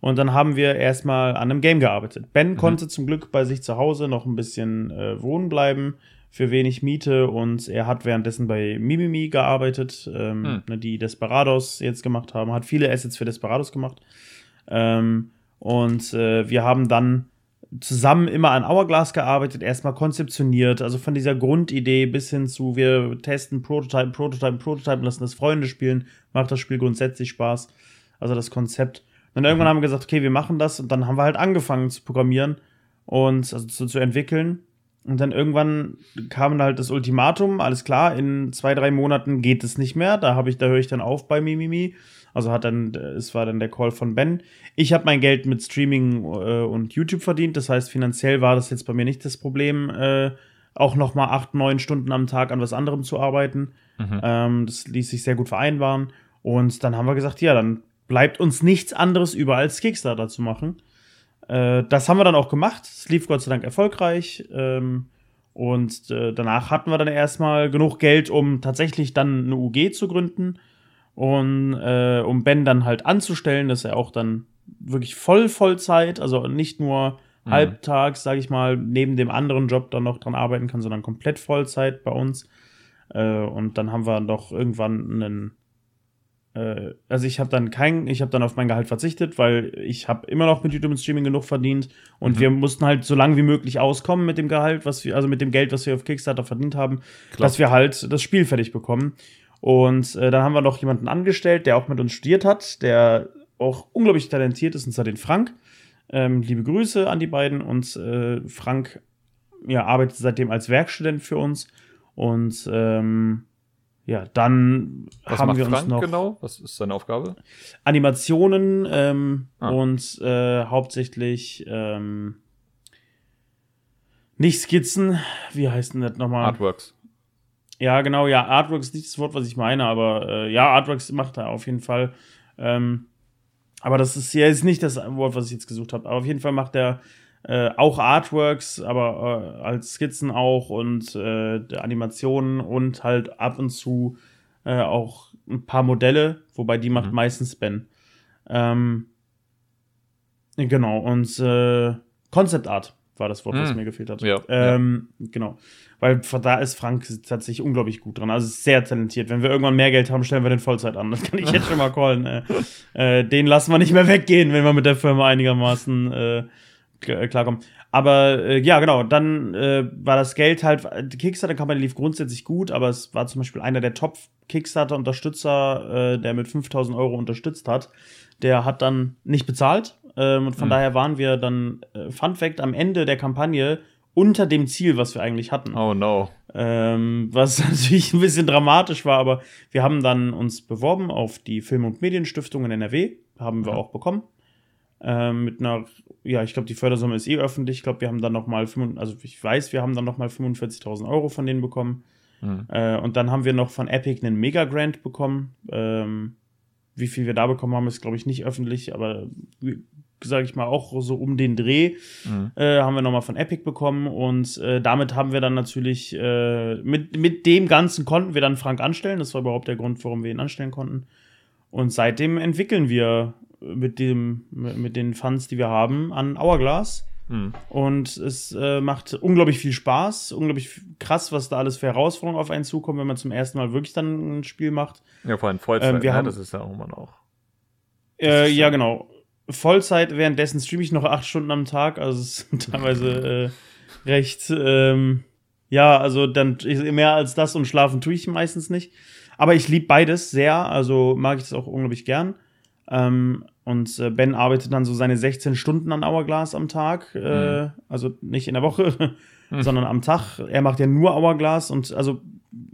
Und dann haben wir erstmal an einem Game gearbeitet. Ben mhm. konnte zum Glück bei sich zu Hause noch ein bisschen äh, wohnen bleiben für wenig Miete und er hat währenddessen bei Mimimi gearbeitet, ähm, hm. ne, die Desperados jetzt gemacht haben, hat viele Assets für Desperados gemacht. Ähm, und äh, wir haben dann zusammen immer an Hourglass gearbeitet, erstmal konzeptioniert, also von dieser Grundidee bis hin zu, wir testen, Prototypen, Prototypen, Prototypen, lassen das Freunde spielen, macht das Spiel grundsätzlich Spaß. Also das Konzept. Und dann irgendwann mhm. haben wir gesagt, okay, wir machen das und dann haben wir halt angefangen zu programmieren und also zu, zu entwickeln. Und dann irgendwann kam halt das Ultimatum, alles klar, in zwei, drei Monaten geht es nicht mehr. Da habe ich, da höre ich dann auf bei Mimimi. Also hat dann, es war dann der Call von Ben. Ich habe mein Geld mit Streaming äh, und YouTube verdient. Das heißt, finanziell war das jetzt bei mir nicht das Problem, äh, auch noch mal acht, neun Stunden am Tag an was anderem zu arbeiten. Mhm. Ähm, das ließ sich sehr gut vereinbaren. Und dann haben wir gesagt, ja, dann bleibt uns nichts anderes über als Kickstarter zu machen. Äh, das haben wir dann auch gemacht. Es lief Gott sei Dank erfolgreich. Ähm, und äh, danach hatten wir dann erstmal genug Geld, um tatsächlich dann eine UG zu gründen und äh, um Ben dann halt anzustellen, dass er auch dann wirklich voll Vollzeit, also nicht nur mhm. halbtags, sage ich mal, neben dem anderen Job dann noch dran arbeiten kann, sondern komplett Vollzeit bei uns. Äh, und dann haben wir doch irgendwann einen äh, also ich habe dann kein, ich habe dann auf mein Gehalt verzichtet, weil ich habe immer noch mit YouTube und Streaming genug verdient und mhm. wir mussten halt so lange wie möglich auskommen mit dem Gehalt, was wir, also mit dem Geld, was wir auf Kickstarter verdient haben, Klar. dass wir halt das Spiel fertig bekommen. Und äh, dann haben wir noch jemanden angestellt, der auch mit uns studiert hat, der auch unglaublich talentiert ist, und zwar den Frank. Ähm, liebe Grüße an die beiden und äh, Frank ja, arbeitet seitdem als Werkstudent für uns und ähm, ja, dann Was haben macht wir Frank uns noch genau. Was ist seine Aufgabe? Animationen ähm, ah. und äh, hauptsächlich ähm, nicht Skizzen. Wie heißt denn das nochmal? Artworks. Ja, genau, ja, Artworks ist nicht das Wort, was ich meine, aber äh, ja, Artworks macht er auf jeden Fall. Ähm, aber das ist ja ist nicht das Wort, was ich jetzt gesucht habe. Aber auf jeden Fall macht er äh, auch Artworks, aber äh, als Skizzen auch und äh, Animationen und halt ab und zu äh, auch ein paar Modelle, wobei die macht mhm. meistens Ben. Ähm, genau, und äh, Concept Art war das Wort, mhm. was mir gefehlt hat. Ja, ähm, ja. Genau. Weil da ist Frank tatsächlich unglaublich gut dran. Also sehr talentiert. Wenn wir irgendwann mehr Geld haben, stellen wir den Vollzeit an. Das kann ich jetzt schon mal (laughs) callen. Äh, den lassen wir nicht mehr weggehen, wenn wir mit der Firma einigermaßen klarkommen. Aber äh, ja, genau, dann äh, war das Geld halt, die Kickstarter-Kampagne lief grundsätzlich gut, aber es war zum Beispiel einer der Top-Kickstarter-Unterstützer, äh, der mit 5000 Euro unterstützt hat. Der hat dann nicht bezahlt ähm, und von mhm. daher waren wir dann, äh, Fun Fact, am Ende der Kampagne unter dem Ziel, was wir eigentlich hatten. Oh no. Ähm, was (laughs) natürlich ein bisschen dramatisch war, aber wir haben dann uns beworben auf die Film- und Medienstiftung in NRW, haben wir mhm. auch bekommen. Ähm, mit einer, ja, ich glaube, die Fördersumme ist eh öffentlich. Ich glaube, wir haben dann noch mal, also ich weiß, wir haben dann noch mal 45.000 Euro von denen bekommen. Mhm. Äh, und dann haben wir noch von Epic einen Mega-Grant bekommen. Ähm, wie viel wir da bekommen haben, ist, glaube ich, nicht öffentlich, aber sage ich mal, auch so um den Dreh mhm. äh, haben wir nochmal von Epic bekommen und äh, damit haben wir dann natürlich, äh, mit, mit dem Ganzen konnten wir dann Frank anstellen. Das war überhaupt der Grund, warum wir ihn anstellen konnten. Und seitdem entwickeln wir mit, dem, mit den Funds, die wir haben, an Hourglass. Mhm. Und es äh, macht unglaublich viel Spaß, unglaublich krass, was da alles für Herausforderungen auf einen zukommen, wenn man zum ersten Mal wirklich dann ein Spiel macht. Ja, vor allem Vollzeit, ähm, wir ne? haben, das ist ja irgendwann auch. Äh, ja, genau. Vollzeit, währenddessen streame ich noch acht Stunden am Tag, also es ist (laughs) teilweise äh, recht, ähm, ja, also dann mehr als das und schlafen tue ich meistens nicht. Aber ich liebe beides sehr, also mag ich das auch unglaublich gern. Ähm, und äh, Ben arbeitet dann so seine 16 Stunden an Hourglass am Tag, äh, mhm. also nicht in der Woche, (laughs) mhm. sondern am Tag. Er macht ja nur Hourglass und also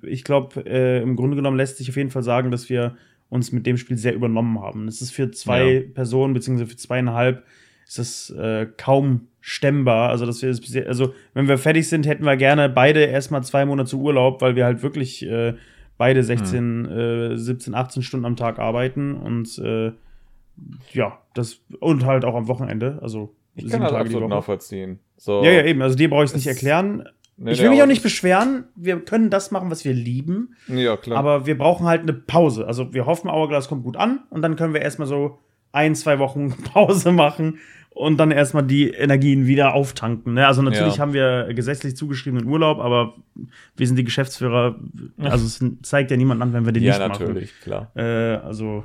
ich glaube, äh, im Grunde genommen lässt sich auf jeden Fall sagen, dass wir uns mit dem Spiel sehr übernommen haben. Es ist für zwei ja. Personen, beziehungsweise für zweieinhalb, ist das äh, kaum stemmbar. Also, dass wir also, wenn wir fertig sind, hätten wir gerne beide erstmal zwei Monate Urlaub, weil wir halt wirklich äh, beide 16, hm. äh, 17, 18 Stunden am Tag arbeiten und äh, ja, das und halt auch am Wochenende. Also ich kann das absolut nachvollziehen. So, ja, ja, eben. Also dir brauche ich es nicht erklären. Nee, ich will mich auch nicht beschweren. Wir können das machen, was wir lieben. Ja, klar. Aber wir brauchen halt eine Pause. Also wir hoffen, Hourglass kommt gut an und dann können wir erstmal so ein, zwei Wochen (laughs) Pause machen und dann erstmal die Energien wieder auftanken. Ne? Also natürlich Ja. haben wir gesetzlich zugeschriebenen Urlaub, aber wir sind die Geschäftsführer. Also es zeigt ja niemand an, wenn wir den ja, nicht natürlich, klar. machen. Äh, also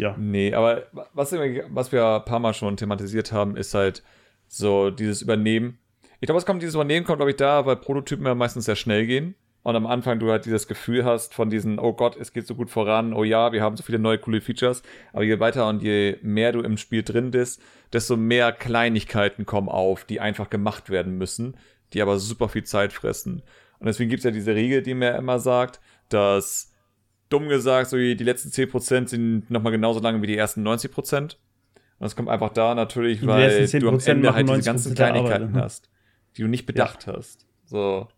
ja. Nee, aber was, wir- was wir ein paar Mal schon thematisiert haben, ist halt so dieses Übernehmen. Ich glaube, es kommt, dieses Übernehmen kommt, glaube ich, da, weil Prototypen ja meistens sehr schnell gehen. Und am Anfang du halt dieses Gefühl hast von diesen, oh Gott, es geht so gut voran, oh ja, wir haben so viele neue coole Features. Aber je weiter und je mehr du im Spiel drin bist, desto mehr Kleinigkeiten kommen auf, die einfach gemacht werden müssen, die aber super viel Zeit fressen. Und deswegen gibt's ja diese Regel, die mir immer sagt, dass dumm gesagt, so die die letzten 10% sind nochmal genauso lange wie die ersten 90%. Und das kommt einfach da natürlich, weil du am 10% Ende halt diese 90% ganzen Arbeit, Kleinigkeiten ne? hast, die du nicht bedacht hast. So.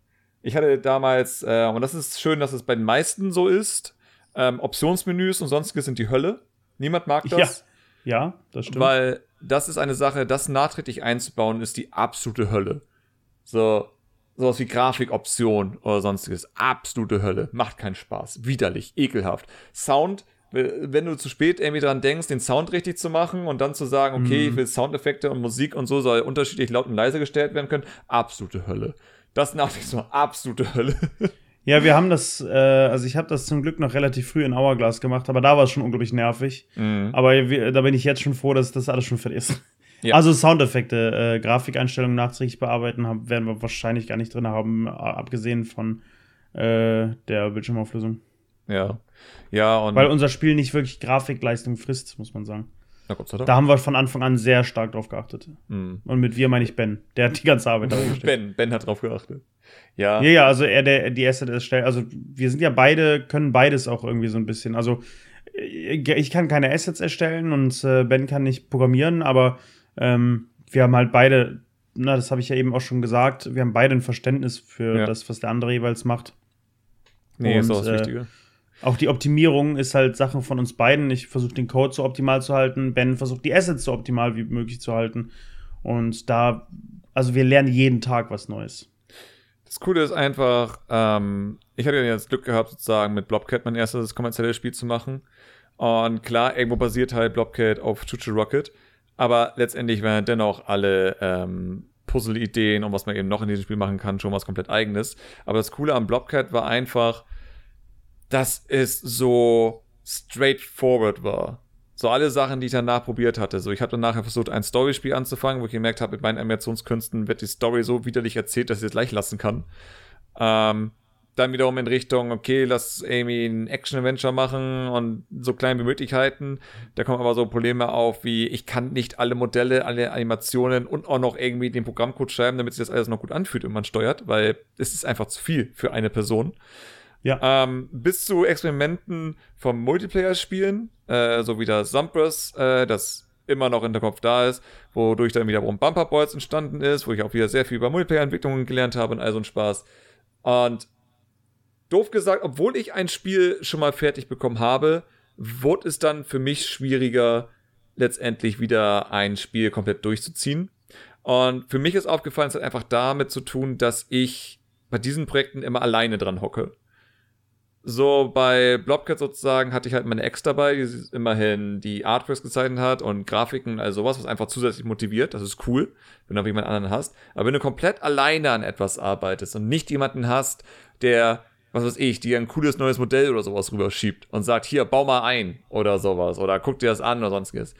Ich hatte damals, äh, und das ist schön, dass es bei den meisten so ist, ähm, Optionsmenüs und sonstiges sind die Hölle. Niemand mag das. Ja. Ja, das stimmt. Weil das ist eine Sache, das nachträglich einzubauen, ist die absolute Hölle. So, sowas wie Grafikoption oder sonstiges. Absolute Hölle. Macht keinen Spaß. Widerlich, ekelhaft. Sound, wenn du zu spät irgendwie dran denkst, den Sound richtig zu machen und dann zu sagen, okay, ich will Soundeffekte und Musik und so soll unterschiedlich laut und leise gestellt werden können, absolute Hölle. Das nachträglich so absolute Hölle. (laughs) Ja, wir haben das, äh, also ich habe das zum Glück noch relativ früh in Hourglass gemacht, aber da war es schon unglaublich nervig. Aber wir, da bin ich jetzt schon froh, dass das alles schon fertig ist. Ja. Also Soundeffekte, äh, Grafikeinstellungen nachträglich bearbeiten haben, werden wir wahrscheinlich gar nicht drin haben, äh, abgesehen von äh, der Bildschirmauflösung. Ja. Ja, und Weil unser Spiel nicht wirklich Grafikleistung frisst, muss man sagen. na Gott sei Dank. Da haben wir von Anfang an sehr stark drauf geachtet. Mhm. Und mit wir meine ich Ben. Der hat die ganze Arbeit gesteckt. Ben, Ben hat drauf geachtet. Ja. Ja, ja, also er, der, die Asset erstellt, also wir sind ja beide, können beides auch irgendwie so ein bisschen. Also äh, ich kann keine Assets erstellen und äh, Ben kann nicht programmieren, aber ähm, wir haben halt beide, na, das habe ich ja eben auch schon gesagt, wir haben beide ein Verständnis für Ja. das, was der andere jeweils macht. nee, ist und, auch das äh, Wichtige. Auch die Optimierung ist halt Sache von uns beiden. Ich versuche den Code so optimal zu halten, Ben versucht die Assets so optimal wie möglich zu halten. Und da, also wir lernen jeden Tag was Neues. Das Coole ist einfach, ähm, ich hatte ja das Glück gehabt, sozusagen mit Blobcat mein erstes kommerzielles Spiel zu machen. Und klar, irgendwo basiert halt Blobcat auf Chuchu Rocket. Aber letztendlich waren dennoch alle ähm, Puzzle-Ideen und was man eben noch in diesem Spiel machen kann, schon was komplett eigenes. Aber das Coole am Blobcat war einfach, dass es so straightforward war. So alle Sachen, die ich danach probiert hatte. So, ich habe dann nachher versucht, ein Storyspiel anzufangen, wo ich gemerkt habe, mit meinen Animationskünsten wird die Story so widerlich erzählt, dass ich es gleich lassen kann. Ähm, dann wiederum in Richtung, okay, lass Amy ein Action-Adventure machen und so klein wie Möglichkeiten. Da kommen aber so Probleme auf, wie ich kann nicht alle Modelle, alle Animationen und auch noch irgendwie den Programmcode schreiben, damit sich das alles noch gut anfühlt, wenn man steuert, weil es ist einfach zu viel für eine Person. Ja. Ähm, bis zu Experimenten vom Multiplayer-Spielen, äh, so wie das Zumpers, äh, das immer noch in der Kopf da ist, wodurch dann wiederum Bumper Boys entstanden ist, wo ich auch wieder sehr viel über Multiplayer-Entwicklungen gelernt habe und all so ein Spaß. Und doof gesagt, obwohl ich ein Spiel schon mal fertig bekommen habe, wurde es dann für mich schwieriger, letztendlich wieder ein Spiel komplett durchzuziehen. Und für mich ist aufgefallen, es hat einfach damit zu tun, dass ich bei diesen Projekten immer alleine dran hocke. So bei Blobcat sozusagen hatte ich halt meine Ex dabei, die immerhin die Artworks gezeichnet hat und Grafiken, also sowas, was einfach zusätzlich motiviert. Das ist cool, wenn du jemand anderen hast. Aber wenn du komplett alleine an etwas arbeitest und nicht jemanden hast, der, was weiß ich, dir ein cooles neues Modell oder sowas rüberschiebt und sagt, hier, bau mal ein oder sowas oder guck dir das an oder sonstiges,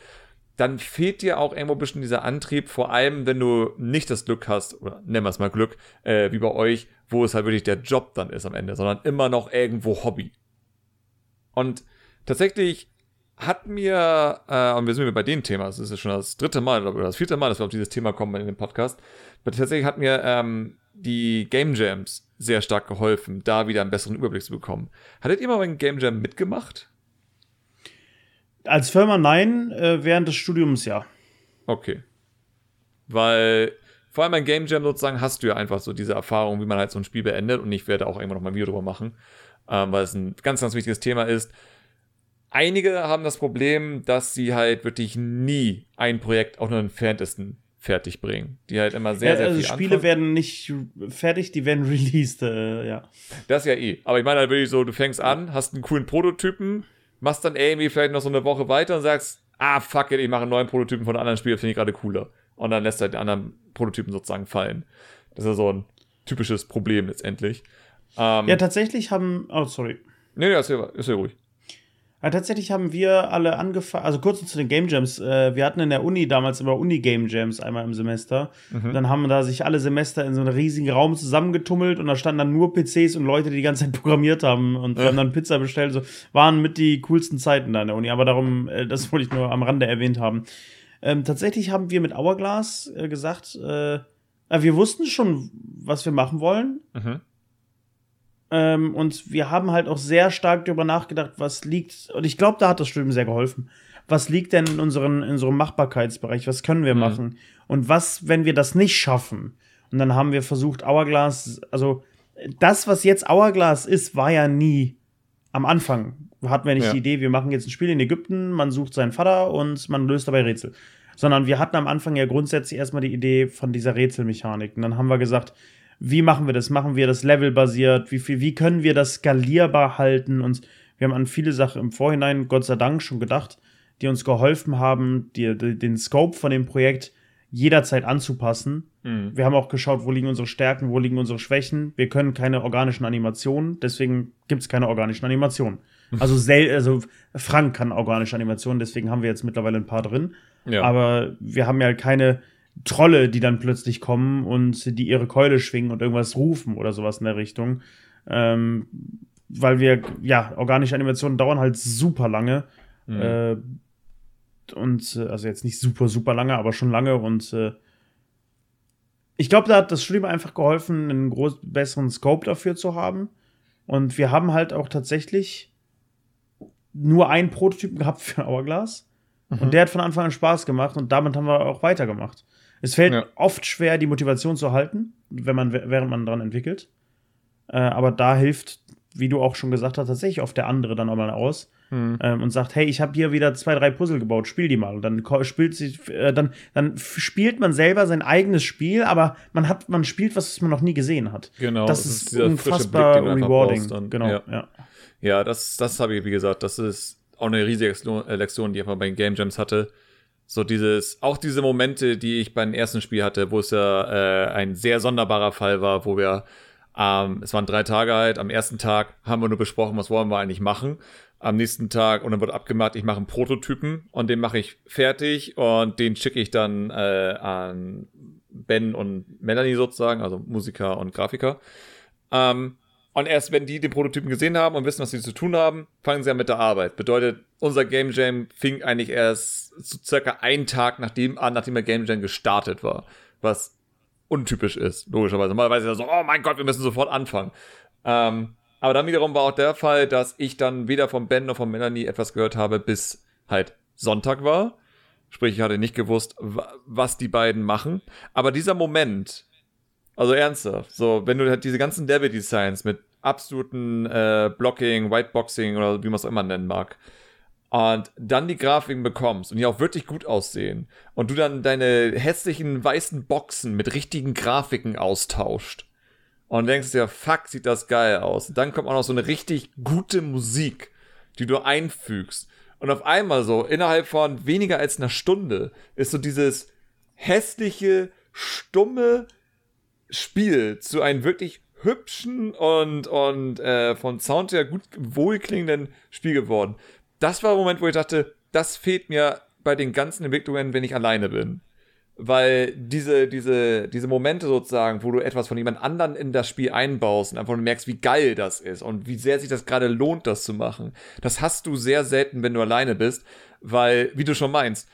dann fehlt dir auch irgendwo ein bisschen dieser Antrieb, vor allem wenn du nicht das Glück hast, oder nennen wir es mal Glück, äh, wie bei euch, wo es halt wirklich der Job dann ist am Ende, sondern immer noch irgendwo Hobby. Und tatsächlich hat mir, äh, und wir sind wieder bei dem Thema, das ist ja schon das dritte Mal oder das vierte Mal, dass wir auf dieses Thema kommen in dem Podcast, aber tatsächlich hat mir ähm, die Game Jams sehr stark geholfen, da wieder einen besseren Überblick zu bekommen. Hattet ihr mal beim Game Jam mitgemacht? Als Firma nein, äh, während des Studiums ja. Okay. Weil vor allem beim Game Jam sozusagen hast du ja einfach so diese Erfahrung, wie man halt so ein Spiel beendet und ich werde auch irgendwann noch mal ein Video drüber machen, ähm, weil es ein ganz, ganz wichtiges Thema ist. Einige haben das Problem, dass sie halt wirklich nie ein Projekt auch nur entferntesten fertig bringen. Die halt immer sehr, ja, sehr also viel Spiele anfangen. werden nicht fertig, die werden (laughs) released, äh, ja. Das ja eh. Aber ich meine halt wirklich so, du fängst an, hast einen coolen Prototypen, machst dann irgendwie vielleicht noch so eine Woche weiter und sagst, ah, fuck it, ich mache einen neuen Prototypen von einem anderen Spiel, finde ich gerade cooler. Und dann lässt halt die anderen Prototypen sozusagen fallen. Das ist ja so ein typisches Problem letztendlich. Ähm, ja, tatsächlich haben, oh, sorry. Nee, nee, ist ja, ist ja ruhig. Ja, tatsächlich haben wir alle angefangen, also kurz zu den Game Jams. Äh, wir hatten in der Uni damals immer Uni-Game Jams einmal im Semester. Mhm. Dann haben da sich alle Semester in so einem riesigen Raum zusammengetummelt und da standen dann nur PCs und Leute, die die ganze Zeit (laughs) programmiert haben und wir haben dann Pizza bestellt. So waren mit die coolsten Zeiten da in der Uni. Aber darum, äh, das (laughs) wollte ich nur am Rande erwähnt haben. Ähm, tatsächlich haben wir mit Hourglass äh, gesagt, äh, wir wussten schon, was wir machen wollen. Mhm. Ähm, und wir haben halt auch sehr stark darüber nachgedacht, was liegt, und ich glaube, da hat das Studium sehr geholfen. Was liegt denn in, unseren, in unserem Machbarkeitsbereich? Was können wir mhm. machen? Und was, wenn wir das nicht schaffen? Und dann haben wir versucht, Hourglass, also das, was jetzt Hourglass ist, war ja nie am Anfang. Hatten wir nicht ja. die Idee, wir machen jetzt ein Spiel in Ägypten, man sucht seinen Vater und man löst dabei Rätsel. Sondern wir hatten am Anfang ja grundsätzlich erstmal die Idee von dieser Rätselmechanik. Und dann haben wir gesagt, wie machen wir das? Machen wir das levelbasiert? Wie, viel, wie können wir das skalierbar halten? Und wir haben an viele Sachen im Vorhinein, Gott sei Dank, schon gedacht, die uns geholfen haben, die, die, den Scope von dem Projekt jederzeit anzupassen. Mhm. Wir haben auch geschaut, wo liegen unsere Stärken, wo liegen unsere Schwächen. Wir können keine organischen Animationen, deswegen gibt es keine organischen Animationen. Also, (laughs) also Frank kann organische Animationen, deswegen haben wir jetzt mittlerweile ein paar drin. Ja. Aber wir haben ja keine Trolle, die dann plötzlich kommen und die ihre Keule schwingen und irgendwas rufen oder sowas in der Richtung. Ähm, weil wir, ja, organische Animationen dauern halt super lange. Mhm. Äh, und, äh, also jetzt nicht super, super lange, aber schon lange und äh, ich glaube, da hat das Studium einfach geholfen, einen groß, besseren Scope dafür zu haben. Und wir haben halt auch tatsächlich nur einen Prototypen gehabt für Hourglass. Mhm. Und der hat von Anfang an Spaß gemacht und damit haben wir auch weitergemacht. Es fällt ja. oft schwer, die Motivation zu halten, wenn man, während man daran entwickelt. Äh, aber da hilft, wie du auch schon gesagt hast, tatsächlich oft der andere dann auch mal aus. Mhm. Ähm, und sagt, hey, ich habe hier wieder zwei, drei Puzzle gebaut, spiel die mal. Und dann spielt sich, äh, dann, dann spielt man selber sein eigenes Spiel, aber man hat, man spielt, was man noch nie gesehen hat. Genau. Das, das ist, ist unfassbar Blick, rewarding. Dann, genau, ja. Ja, ja das, das habe ich, wie gesagt, das ist auch eine riesige Lektion, die ich einfach bei den Game Jams hatte. So dieses, auch diese Momente, die ich beim ersten Spiel hatte, wo es ja äh, ein sehr sonderbarer Fall war, wo wir, ähm, es waren drei Tage halt, am ersten Tag haben wir nur besprochen, was wollen wir eigentlich machen. Am nächsten Tag, und dann wird abgemacht, ich mache einen Prototypen und den mache ich fertig und den schicke ich dann äh, an Ben und Melanie sozusagen, also Musiker und Grafiker. Ähm, und erst wenn die den Prototypen gesehen haben und wissen, was sie zu tun haben, fangen sie an mit der Arbeit. Bedeutet, unser Game Jam fing eigentlich erst so circa einen Tag nachdem an, nachdem der Game Jam gestartet war. Was untypisch ist, logischerweise. Normalerweise ist er so, oh mein Gott, wir müssen sofort anfangen. Ähm, aber dann wiederum war auch der Fall, dass ich dann weder von Ben noch von Melanie etwas gehört habe, bis halt Sonntag war. Sprich, ich hatte nicht gewusst, was die beiden machen. Aber dieser Moment, also ernsthaft. So, wenn du halt diese ganzen Level-Designs mit absoluten äh, Blocking, Whiteboxing oder wie man es auch immer nennen mag, und dann die Grafiken bekommst und die auch wirklich gut aussehen und du dann deine hässlichen weißen Boxen mit richtigen Grafiken austauscht und denkst dir, fuck, sieht das geil aus. Und dann kommt auch noch so eine richtig gute Musik, die du einfügst. Und auf einmal so, innerhalb von weniger als einer Stunde, ist so dieses hässliche, stumme, Spiel zu einem wirklich hübschen und, und äh, von Sound her gut wohlklingenden Spiel geworden. Das war der Moment, wo ich dachte, das fehlt mir bei den ganzen Entwicklungen, wenn ich alleine bin. Weil diese, diese, diese Momente sozusagen, wo du etwas von jemand anderen in das Spiel einbaust und einfach merkst, wie geil das ist und wie sehr sich das gerade lohnt, das zu machen, das hast du sehr selten, wenn du alleine bist, weil, wie du schon meinst,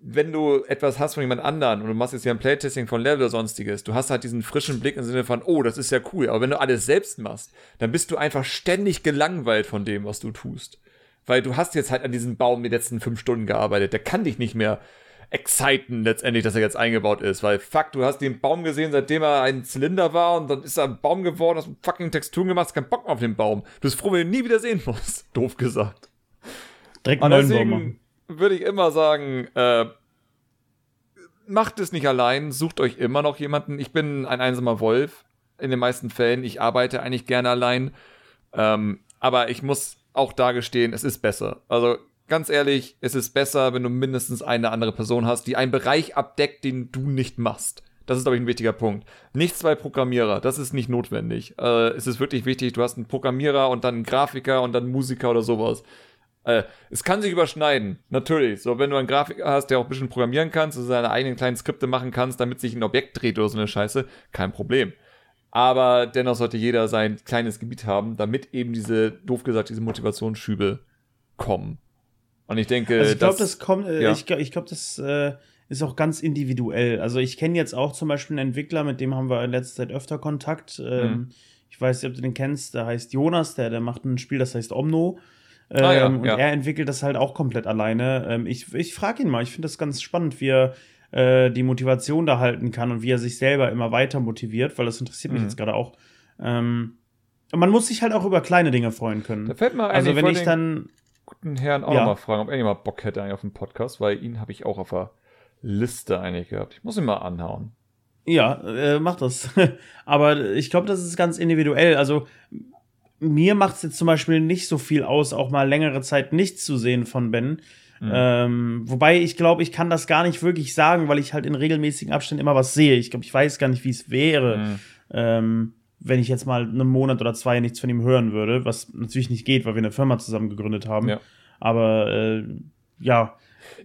wenn du etwas hast von jemand anderen und du machst jetzt ja ein Playtesting von Level oder sonstiges, du hast halt diesen frischen Blick im Sinne von, oh, das ist ja cool. Aber wenn du alles selbst machst, dann bist du einfach ständig gelangweilt von dem, was du tust. Weil du hast jetzt halt an diesem Baum die letzten fünf Stunden gearbeitet. Der kann dich nicht mehr exciten letztendlich, dass er jetzt eingebaut ist. Weil fuck, du hast den Baum gesehen, seitdem er ein Zylinder war und dann ist er ein Baum geworden, hast fucking Texturen gemacht, hast keinen Bock mehr auf den Baum. Du bist froh, wenn du ihn nie wieder sehen musst. (laughs) Doof gesagt. Direkt Baum machen würde ich immer sagen, äh, macht es nicht allein, sucht euch immer noch jemanden. Ich bin ein einsamer Wolf in den meisten Fällen. Ich arbeite eigentlich gerne allein. Ähm, aber ich muss auch da gestehen, es ist besser. Also ganz ehrlich, es ist besser, wenn du mindestens eine andere Person hast, die einen Bereich abdeckt, den du nicht machst. Das ist, glaube ich, ein wichtiger Punkt. Nicht zwei Programmierer, das ist nicht notwendig. Äh, es ist wirklich wichtig, du hast einen Programmierer und dann einen Grafiker und dann einen Musiker oder sowas. Äh, es kann sich überschneiden, natürlich. So, wenn du einen Grafiker hast, der auch ein bisschen programmieren kannst, also seine eigenen kleinen Skripte machen kannst, damit sich ein Objekt dreht oder so eine Scheiße, kein Problem. Aber dennoch sollte jeder sein kleines Gebiet haben, damit eben diese, doof gesagt, diese Motivationsschübe kommen. Und ich denke, also ich glaube, das kommt, äh, ja. ich, ich glaube, das äh, ist auch ganz individuell. Also ich kenne jetzt auch zum Beispiel einen Entwickler, mit dem haben wir in letzter Zeit öfter Kontakt. Ähm, mhm. Ich weiß nicht, ob du den kennst, der heißt Jonas, der, der macht ein Spiel, das heißt Omno. Ähm, ah, ja, und ja. er entwickelt das halt auch komplett alleine. Ähm, ich ich frage ihn mal, ich finde das ganz spannend, wie er äh, die Motivation da halten kann und wie er sich selber immer weiter motiviert, weil das interessiert mich mhm. jetzt gerade auch. Ähm, man muss sich halt auch über kleine Dinge freuen können. Da fällt mir also wenn ich dann guten Herrn auch ja. mal fragen, ob er mal Bock hätte eigentlich auf den Podcast, weil ihn habe ich auch auf der Liste eigentlich gehabt. Ich muss ihn mal anhauen. Ja, äh, mach das. (laughs) Aber ich glaube, das ist ganz individuell. Also mir macht es jetzt zum Beispiel nicht so viel aus, auch mal längere Zeit nichts zu sehen von Ben. Mhm. Ähm, wobei ich glaube, ich kann das gar nicht wirklich sagen, weil ich halt in regelmäßigen Abständen immer was sehe. Ich glaube, ich weiß gar nicht, wie es wäre, mhm. ähm, wenn ich jetzt mal einen Monat oder zwei nichts von ihm hören würde, was natürlich nicht geht, weil wir eine Firma zusammen gegründet haben. Ja. Aber äh, ja.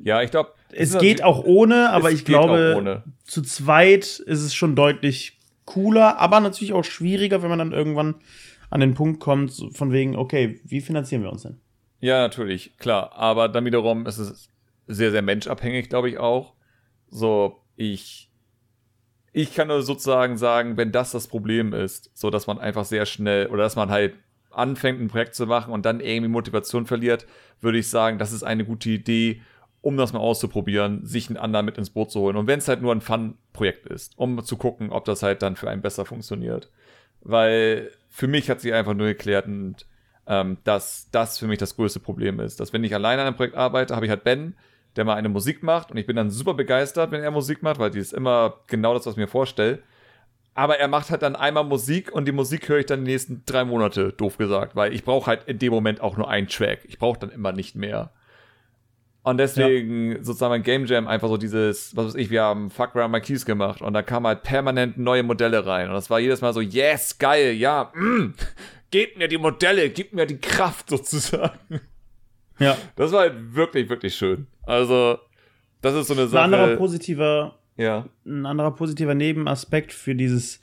Ja, ich glaube. Es geht auch ohne, aber ich glaube, zu zweit ist es schon deutlich cooler, aber natürlich auch schwieriger, wenn man dann irgendwann an den Punkt kommt, von wegen, okay, wie finanzieren wir uns denn? Ja, natürlich, klar. Aber dann wiederum ist es sehr, sehr menschabhängig, glaube ich auch. So, ich, ich kann nur sozusagen sagen, wenn das das Problem ist, so dass man einfach sehr schnell oder dass man halt anfängt, ein Projekt zu machen und dann irgendwie Motivation verliert, würde ich sagen, das ist eine gute Idee, um das mal auszuprobieren, sich einen anderen mit ins Boot zu holen. Und wenn es halt nur ein Fun-Projekt ist, um zu gucken, ob das halt dann für einen besser funktioniert. Weil für mich hat sie einfach nur geklärt, und, ähm, dass das für mich das größte Problem ist. Dass wenn ich alleine an einem Projekt arbeite, habe ich halt Ben, der mal eine Musik macht und ich bin dann super begeistert, wenn er Musik macht, weil die ist immer genau das, was ich mir vorstelle. Aber er macht halt dann einmal Musik und die Musik höre ich dann die nächsten drei Monate, doof gesagt, weil ich brauche halt in dem Moment auch nur einen Track. Ich brauche dann immer nicht mehr. Und deswegen ja. sozusagen mein Game Jam einfach so dieses, was weiß ich, wir haben Fuck Around My Keys gemacht und da kamen halt permanent neue Modelle rein. Und das war jedes Mal so, yes, geil, ja, mm, gebt mir die Modelle, gib mir die Kraft sozusagen. Ja. Das war halt wirklich, wirklich schön. Also, das ist so eine Sache. Ein anderer positiver, ja. ein anderer positiver Nebenaspekt für dieses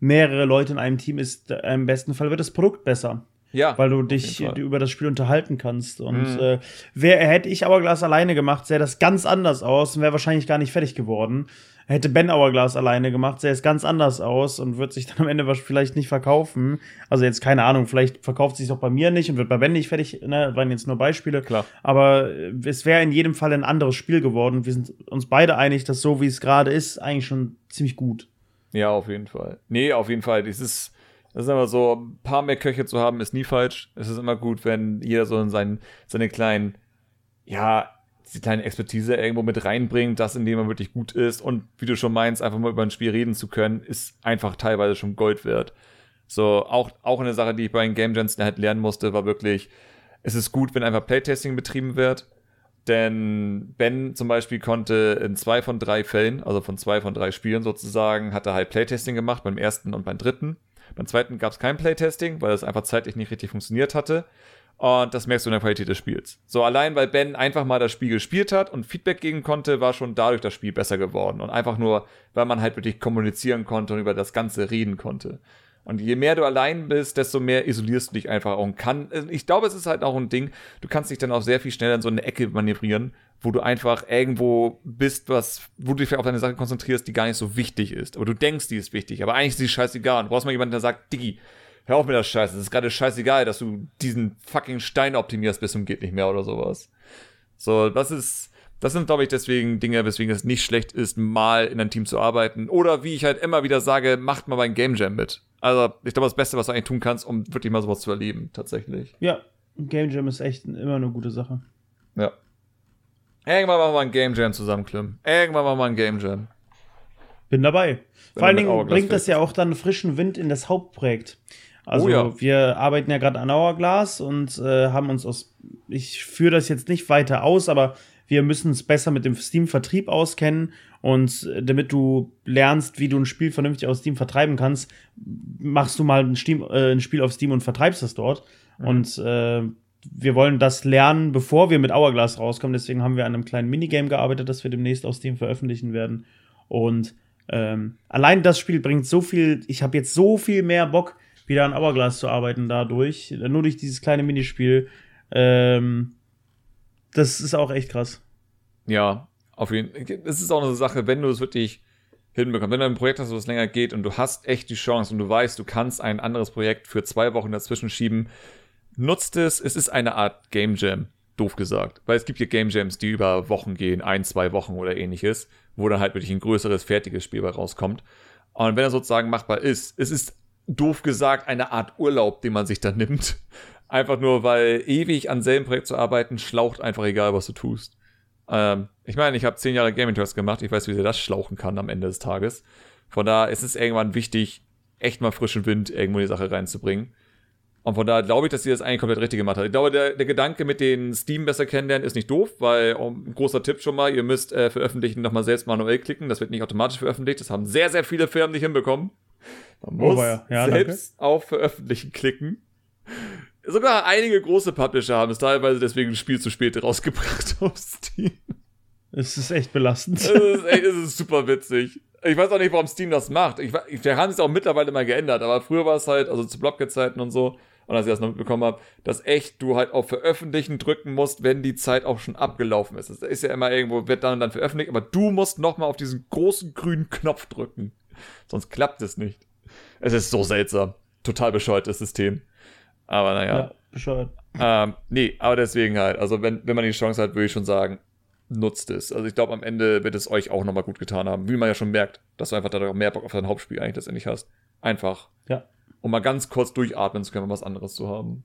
mehrere Leute in einem Team ist, äh, im besten Fall wird das Produkt besser. Ja. Weil du dich über das Spiel unterhalten kannst. Und mhm. äh, wär, hätte ich Hourglass alleine gemacht, sähe das ganz anders aus und wäre wahrscheinlich gar nicht fertig geworden. Hätte Ben Hourglass alleine gemacht, sähe es ganz anders aus und wird sich dann am Ende vielleicht nicht verkaufen. Also jetzt keine Ahnung, vielleicht verkauft sich auch bei mir nicht und wird bei Ben nicht fertig. Ne, waren jetzt nur Beispiele. Klar. Aber äh, es wäre in jedem Fall ein anderes Spiel geworden. Wir sind uns beide einig, dass so wie es gerade ist, eigentlich schon ziemlich gut. Ja, auf jeden Fall. Nee, auf jeden Fall. Das ist das ist aber so, ein paar mehr Köche zu haben, ist nie falsch. Es ist immer gut, wenn jeder so in seinen, seine kleinen, ja, die kleine Expertise irgendwo mit reinbringt, das, in dem man wirklich gut ist. Und wie du schon meinst, einfach mal über ein Spiel reden zu können, ist einfach teilweise schon Gold wert. So, auch, auch eine Sache, die ich bei den Game Jams halt lernen musste, war wirklich, es ist gut, wenn einfach Playtesting betrieben wird. Denn Ben zum Beispiel konnte in zwei von drei Fällen, also von zwei von drei Spielen sozusagen, hat er halt Playtesting gemacht, beim ersten und beim dritten. Beim zweiten gab es kein Playtesting, weil es einfach zeitlich nicht richtig funktioniert hatte. Und das merkst du in der Qualität des Spiels. So allein, weil Ben einfach mal das Spiel gespielt hat und Feedback geben konnte, war schon dadurch das Spiel besser geworden. Und einfach nur, weil man halt wirklich kommunizieren konnte und über das Ganze reden konnte. Und je mehr du allein bist, desto mehr isolierst du dich einfach und kann. Ich glaube, es ist halt auch ein Ding, du kannst dich dann auch sehr viel schneller in so eine Ecke manövrieren, wo du einfach irgendwo bist, was, wo du dich auf deine Sache konzentrierst, die gar nicht so wichtig ist. Aber du denkst, die ist wichtig, aber eigentlich ist die scheißegal. Du brauchst mal jemanden, der sagt, Diggi, hör auf mit der Scheiße. Es ist gerade scheißegal, dass du diesen fucking Stein optimierst bis zum geht nicht mehr oder sowas. So, das ist, das sind, glaube ich, deswegen Dinge, weswegen es nicht schlecht ist, mal in einem Team zu arbeiten. Oder wie ich halt immer wieder sage, macht mal beim Game Jam mit. Also, ich glaube, das Beste, was du eigentlich tun kannst, um wirklich mal sowas zu erleben, tatsächlich. Ja, Game Jam ist echt immer eine gute Sache. Ja. Irgendwann machen wir ein Game Jam zusammen, Klim. Irgendwann machen wir ein Game Jam. Bin dabei. Wenn Vor allen Dingen bringt das ja auch dann frischen Wind in das Hauptprojekt. Also Oh ja. wir arbeiten ja gerade an Hourglass und äh, haben uns aus, ich führe das jetzt nicht weiter aus, aber wir müssen es besser mit dem Steam-Vertrieb auskennen und äh, damit du lernst, wie du ein Spiel vernünftig aus Steam vertreiben kannst, machst du mal ein, Steam, äh, ein Spiel auf Steam und vertreibst es dort. Und äh, wir wollen das lernen, bevor wir mit Hourglass rauskommen. Deswegen haben wir an einem kleinen Minigame gearbeitet, das wir demnächst auf Steam veröffentlichen werden. Und ähm, allein das Spiel bringt so viel, ich habe jetzt so viel mehr Bock, wieder an Hourglass zu arbeiten dadurch. Nur durch dieses kleine Minispiel. Ähm, das ist auch echt krass. Ja, auf jeden Fall. Es ist auch eine Sache, wenn du es wirklich hinbekommst, wenn du ein Projekt hast, was länger geht und du hast echt die Chance und du weißt, du kannst ein anderes Projekt für zwei Wochen dazwischen schieben, nutzt es. Es ist eine Art Game Jam, doof gesagt. Weil es gibt hier Game Jams, die über Wochen gehen, ein, zwei Wochen oder ähnliches, wo dann halt wirklich ein größeres, fertiges Spiel bei rauskommt. Und wenn er sozusagen machbar ist, es ist doof gesagt eine Art Urlaub, den man sich dann nimmt. Einfach nur, weil ewig an selben Projekt zu arbeiten, schlaucht einfach egal, was du tust. Ähm, ich meine, ich habe zehn Jahre Gaming Talks gemacht. Ich weiß, wie sehr das schlauchen kann am Ende des Tages. Von daher ist es irgendwann wichtig, echt mal frischen Wind irgendwo in die Sache reinzubringen. Und von daher glaube ich, dass sie das eigentlich komplett richtig gemacht hat. Ich glaube, der, der Gedanke mit den Steam besser kennenlernen ist nicht doof, weil um, großer Tipp schon mal, ihr müsst äh, veröffentlichen nochmal selbst manuell klicken. Das wird nicht automatisch veröffentlicht. Das haben sehr, sehr viele Firmen nicht hinbekommen. Man muss Oh, ja. Selbst auf Veröffentlichen klicken. Sogar einige große Publisher haben es teilweise deswegen ein Spiel zu spät rausgebracht (laughs) auf Steam. Es ist echt belastend. Es ist, echt, es ist super witzig. Ich weiß auch nicht, warum Steam das macht. Ich, ich, wir haben es auch mittlerweile mal geändert, aber früher war es halt, also zu Blobcat-Zeiten und so, und als ich das noch mitbekommen habe, dass echt du halt auf Veröffentlichen drücken musst, wenn die Zeit auch schon abgelaufen ist. Das ist ja immer irgendwo, wird dann und dann veröffentlicht, aber du musst nochmal auf diesen großen grünen Knopf drücken. Sonst klappt es nicht. Es ist so seltsam. Total bescheuertes System. Aber naja. ja, bescheuert. Ähm, nee, aber deswegen halt, also wenn, wenn man die Chance hat, würde ich schon sagen, nutzt es. Also ich glaube, am Ende wird es euch auch nochmal gut getan haben, wie man ja schon merkt, dass du einfach dadurch auch mehr Bock auf dein Hauptspiel eigentlich letztendlich hast. Einfach. Ja. Um mal ganz kurz durchatmen zu können, um was anderes zu haben.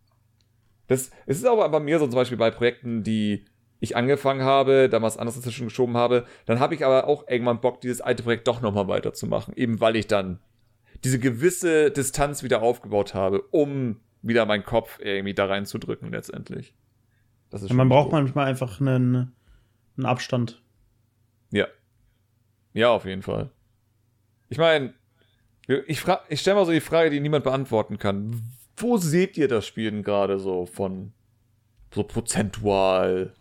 Das, es ist aber bei mir so zum Beispiel bei Projekten, die ich angefangen habe, dann was anderes dazwischen geschoben habe, dann habe ich aber auch irgendwann Bock, dieses alte Projekt doch nochmal weiterzumachen. Eben weil ich dann diese gewisse Distanz wieder aufgebaut habe, um wieder meinen Kopf irgendwie da reinzudrücken letztendlich. Das ist Ja, man braucht gut. manchmal einfach einen, einen Abstand. Ja. Ja, auf jeden Fall. Ich meine, ich, ich stelle mal so die Frage, die niemand beantworten kann. Wo seht ihr das Spiel denn gerade so von so prozentual?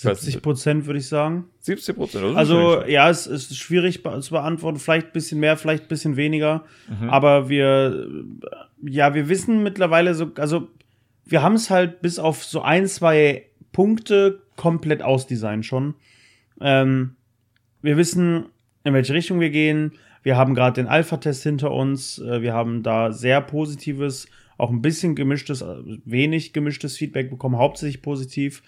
Ich weiß 70 nicht. Prozent würde ich sagen. 70 Prozent. Also ja, es ist schwierig zu beantworten. Vielleicht ein bisschen mehr, vielleicht ein bisschen weniger. Aber wir, ja, wir wissen mittlerweile so, also wir haben es halt bis auf so ein, zwei Punkte komplett ausdesignt schon. Ähm, wir wissen, in welche Richtung wir gehen. Wir haben gerade den Alpha-Test hinter uns. Äh, Wir haben da sehr positives, auch ein bisschen gemischtes, äh, wenig gemischtes Feedback bekommen, hauptsächlich positiv.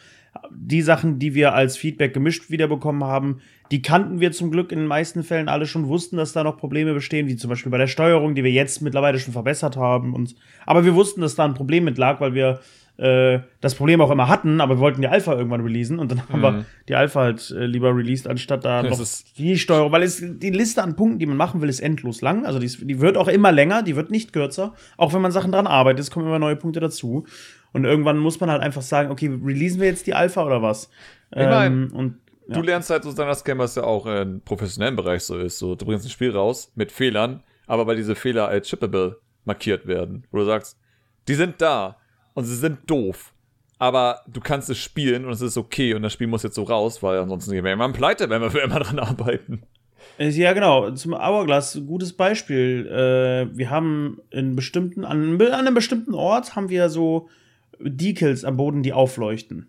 Die Sachen, die wir als Feedback gemischt wiederbekommen haben, die kannten wir zum Glück in den meisten Fällen alle schon, wussten, dass da noch Probleme bestehen, wie zum Beispiel bei der Steuerung, die wir jetzt mittlerweile schon verbessert haben. Und, aber wir wussten, dass da ein Problem mit lag, weil wir äh, das Problem auch immer hatten, aber wir wollten die Alpha irgendwann releasen und dann haben wir die Alpha halt äh, lieber released, anstatt da Das noch die Steuerung, weil es die Liste an Punkten, die man machen will, ist endlos lang. Also die, die wird auch immer länger, die wird nicht kürzer. Auch wenn man Sachen dran arbeitet, es kommen immer neue Punkte dazu. Und irgendwann muss man halt einfach sagen, okay, releasen wir jetzt die Alpha oder was? Ähm, mein, und Du lernst halt sozusagen das kennen, was ja auch im professionellen Bereich so ist. So, du bringst ein Spiel raus mit Fehlern, aber weil diese Fehler als chippable markiert werden, wo du sagst, die sind da und sie sind doof, aber du kannst es spielen und es ist okay und das Spiel muss jetzt so raus, weil ansonsten wäre man pleite, wenn wir für immer dran arbeiten. Äh, Ja, genau. Zum Hourglass, gutes Beispiel. Äh, wir haben in bestimmten, an, an einem bestimmten Ort haben wir so Decals am Boden, die aufleuchten.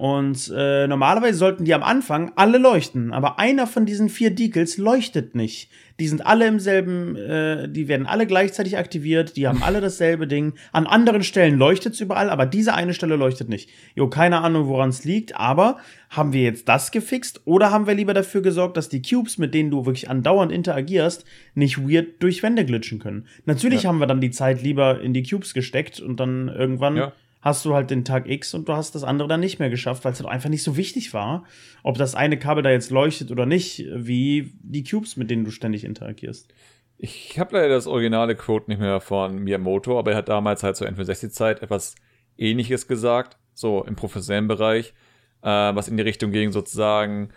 Und äh, normalerweise sollten die am Anfang alle leuchten, aber einer von diesen vier Decals leuchtet nicht. Die sind alle im selben, äh, die werden alle gleichzeitig aktiviert, die haben alle dasselbe Ding. An anderen Stellen leuchtet es überall, aber diese eine Stelle leuchtet nicht. Jo, keine Ahnung, woran es liegt, aber haben wir jetzt das gefixt oder haben wir lieber dafür gesorgt, dass die Cubes, mit denen du wirklich andauernd interagierst, nicht weird durch Wände glitschen können? Natürlich haben wir dann die Zeit lieber in die Cubes gesteckt und dann irgendwann Ja. Hast du halt den Tag X und du hast das andere dann nicht mehr geschafft, weil es halt einfach nicht so wichtig war, ob das eine Kabel da jetzt leuchtet oder nicht, wie die Cubes, mit denen du ständig interagierst. Ich habe leider das originale Quote nicht mehr von Miyamoto, aber er hat damals halt zur N64-Zeit etwas ähnliches gesagt, so im professionellen Bereich, äh, was in die Richtung ging, sozusagen,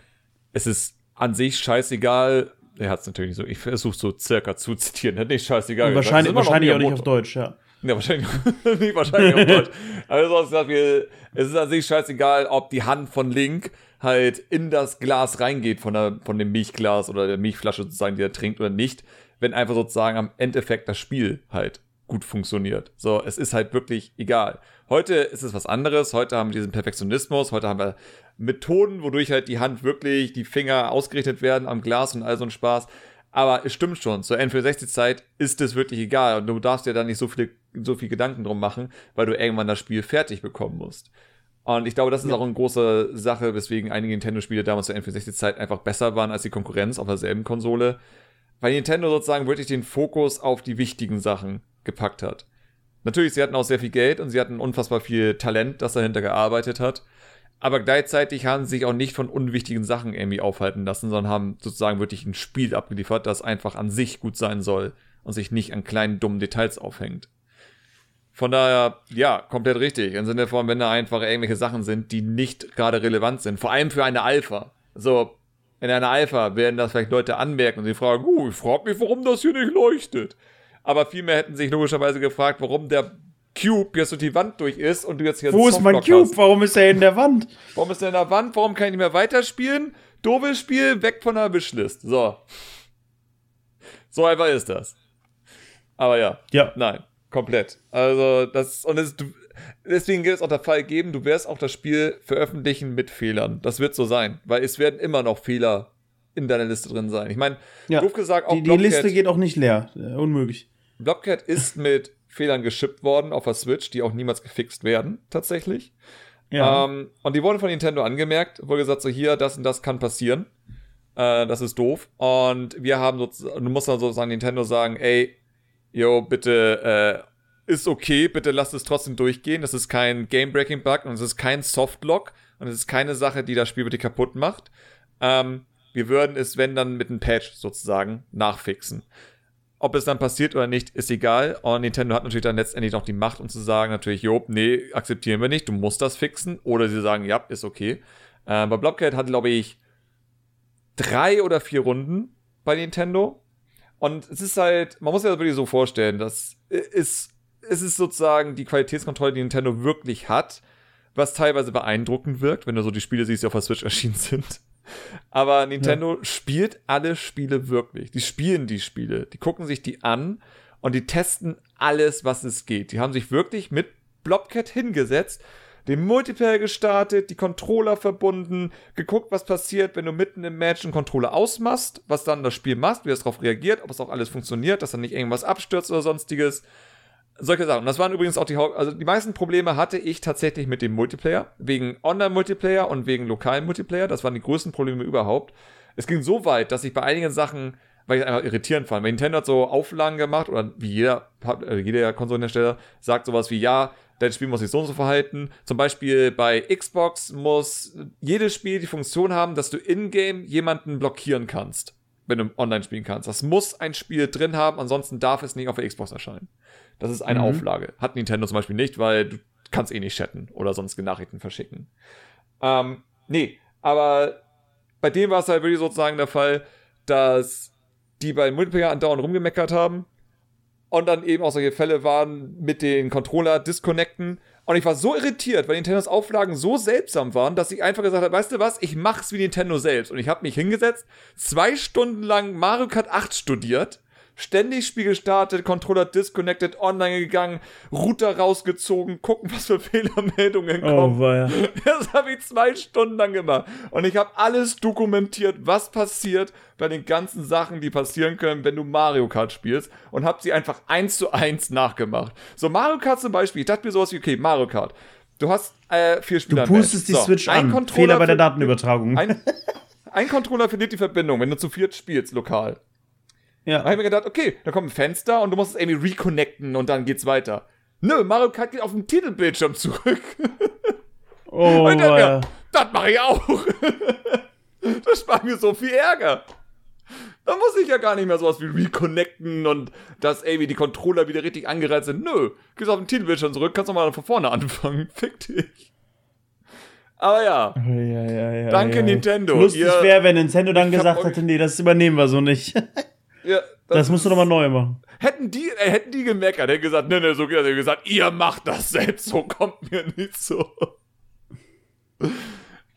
es ist an sich scheißegal, er hat es natürlich nicht so, ich versuche so circa zu zitieren, hat nicht scheißegal. Und wahrscheinlich, wahrscheinlich auch nicht auf Deutsch, ja. Ja, wahrscheinlich (laughs) nicht wahrscheinlich auf Deutsch. (laughs) Also gesagt, wir, es ist an sich scheißegal, ob die Hand von Link halt in das Glas reingeht von, der, von dem Milchglas oder der Milchflasche sozusagen, die er trinkt oder nicht, wenn einfach sozusagen am Endeffekt das Spiel halt gut funktioniert. So, es ist halt wirklich egal. Heute ist es was anderes. Heute haben wir diesen Perfektionismus. Heute haben wir Methoden, wodurch halt die Hand wirklich, die Finger ausgerichtet werden am Glas und all so ein Spaß. Aber es stimmt schon, zur N64-Zeit ist es wirklich egal und du darfst dir da nicht so, viele, so viel Gedanken drum machen, weil du irgendwann das Spiel fertig bekommen musst. Und ich glaube, das ist ja. auch eine große Sache, weswegen einige Nintendo-Spiele damals zur N64-Zeit einfach besser waren als die Konkurrenz auf derselben Konsole. Weil Nintendo sozusagen wirklich den Fokus auf die wichtigen Sachen gepackt hat. Natürlich, sie hatten auch sehr viel Geld und sie hatten unfassbar viel Talent, das dahinter gearbeitet hat. Aber gleichzeitig haben sie sich auch nicht von unwichtigen Sachen irgendwie aufhalten lassen, sondern haben sozusagen wirklich ein Spiel abgeliefert, das einfach an sich gut sein soll und sich nicht an kleinen dummen Details aufhängt. Von daher, ja, komplett richtig. Im Sinne von, wenn da einfach irgendwelche Sachen sind, die nicht gerade relevant sind. Vor allem für eine Alpha. So, in einer Alpha werden das vielleicht Leute anmerken und sie fragen, uh, ich frage mich, warum das hier nicht leuchtet. Aber vielmehr hätten sich logischerweise gefragt, warum der Cube jetzt durch die Wand durch ist und du jetzt hier Wo ist mein Cube? Hast. Warum ist er in der Wand? Warum ist er in der Wand? Warum kann ich nicht mehr weiterspielen? Doofes Spiel, weg von der Wishlist. So. So einfach ist das. Aber ja. Ja. Nein. Komplett. Also, das, und es, deswegen wird es auch der Fall geben, du wirst auch das Spiel veröffentlichen mit Fehlern. Das wird so sein, weil es werden immer noch Fehler in deiner Liste drin sein. Ich meine, ja. doof gesagt, auch die, die Liste geht auch nicht leer. Äh, unmöglich. Blobcat ist (laughs) mit Fehlern geschippt worden auf der Switch, die auch niemals gefixt werden, tatsächlich. Ja. Ähm, und die wurden von Nintendo angemerkt, wurde gesagt, so hier, das und das kann passieren. Äh, das ist doof. Und wir haben sozusagen, du musst dann sozusagen Nintendo sagen, ey, yo, bitte, äh, ist okay, bitte lasst es trotzdem durchgehen. Das ist kein Game-Breaking-Bug und es ist kein Softlock und es ist keine Sache, die das Spiel wirklich kaputt macht. Ähm, wir würden es, wenn dann mit einem Patch sozusagen nachfixen. Ob es dann passiert oder nicht, ist egal. Und Nintendo hat natürlich dann letztendlich noch die Macht, um zu sagen, natürlich, jo, nee, akzeptieren wir nicht, du musst das fixen. Oder sie sagen, ja, ist okay. Äh, bei Blobcat hat, glaube ich, drei oder vier Runden bei Nintendo. Und es ist halt, man muss sich das wirklich so vorstellen, das ist, es ist sozusagen die Qualitätskontrolle, die Nintendo wirklich hat, was teilweise beeindruckend wirkt, wenn du so die Spiele siehst, die auf der Switch erschienen sind. Aber Nintendo ja. spielt alle Spiele wirklich. Die spielen die Spiele. Die gucken sich die an und die testen alles, was es geht. Die haben sich wirklich mit Blobcat hingesetzt, den Multiplayer gestartet, die Controller verbunden, geguckt, was passiert, wenn du mitten im Match einen Controller ausmachst, was dann das Spiel macht, wie es darauf reagiert, ob es auch alles funktioniert, dass dann nicht irgendwas abstürzt oder sonstiges solche Sachen. Das waren übrigens auch die Haupt also die meisten Probleme hatte ich tatsächlich mit dem Multiplayer, wegen Online-Multiplayer und wegen lokalen Multiplayer. Das waren die größten Probleme überhaupt. Es ging so weit, dass ich bei einigen Sachen, weil ich einfach irritierend fand, weil Nintendo hat so Auflagen gemacht oder wie jeder, äh, jeder Konsolenhersteller sagt sowas wie, ja, dein Spiel muss sich so und so verhalten. Zum Beispiel bei Xbox muss jedes Spiel die Funktion haben, dass du in-game jemanden blockieren kannst, wenn du online spielen kannst. Das muss ein Spiel drin haben, ansonsten darf es nicht auf der Xbox erscheinen. Das ist eine mhm. Auflage. Hat Nintendo zum Beispiel nicht, weil du kannst eh nicht chatten oder sonst Nachrichten verschicken. Ähm, nee, aber bei dem war es halt wirklich sozusagen der Fall, dass die bei Multiplayer andauernd rumgemeckert haben und dann eben auch solche Fälle waren mit den Controller disconnecten. Und ich war so irritiert, weil Nintendos Auflagen so seltsam waren, dass ich einfach gesagt habe, weißt du was, ich mach's wie Nintendo selbst. Und ich habe mich hingesetzt, zwei Stunden lang Mario Kart 8 studiert ständig Spiel gestartet, Controller disconnected, online gegangen, Router rausgezogen, gucken, was für (laughs) Fehlermeldungen oh, kommen. Oh, ja. Das habe ich zwei Stunden lang gemacht. Und ich habe alles dokumentiert, was passiert bei den ganzen Sachen, die passieren können, wenn du Mario Kart spielst. Und habe sie einfach eins zu eins nachgemacht. So, Mario Kart zum Beispiel, ich dachte mir sowas wie, okay, Mario Kart. Du hast äh, vier Spieler. Du pustest die so, Switch an. Controller Fehler bei der Datenübertragung. Ein, ein Controller verliert die Verbindung, wenn du zu viert spielst, lokal. Ja. Da habe ich mir gedacht, okay, da kommt ein Fenster und du musst es irgendwie reconnecten und dann geht's weiter. Nö, Mario Kart geht auf dem Titelbildschirm zurück. (laughs) Oh, Und dann, äh, ja, das mache ich auch. (laughs) das spart mir so viel Ärger. Da muss ich ja gar nicht mehr sowas wie reconnecten und dass irgendwie die Controller wieder richtig angereizt sind. Nö, gehst auf den Titelbildschirm zurück, kannst nochmal von vorne anfangen. (laughs) Fick dich. Aber ja, ja, ja, ja, Danke. Nintendo. Lustig wäre, wenn Nintendo dann gesagt hätte, nee, das übernehmen wir so nicht. Ja Das musst du nochmal neu machen. Hätten die, äh, hätten die gemeckert, hätten gesagt, ne, ne, so geht das. Hätten gesagt, ihr macht das selbst, so kommt mir nicht so.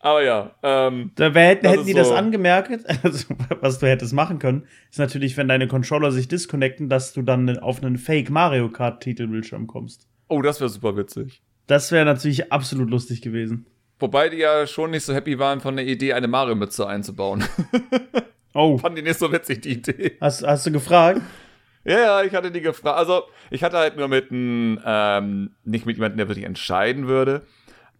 Aber ja, ähm, Da wär, hätten, Das hätten die das so- angemerkt, (laughs) also, was du hättest machen können, ist natürlich, wenn deine Controller sich disconnecten, dass du dann auf einen Fake Mario Kart Titelbildschirm kommst. oh, das wäre super witzig. Das wäre natürlich absolut lustig gewesen. Wobei die ja schon nicht so happy waren von der Idee, eine Mario-Mütze einzubauen. (laughs) Oh, Fanden die nicht so witzig, die Idee. hast, hast du gefragt? Ja, ja, ich hatte die gefragt. Also, ich hatte halt nur mit einem, ähm, nicht mit jemandem, der wirklich entscheiden würde.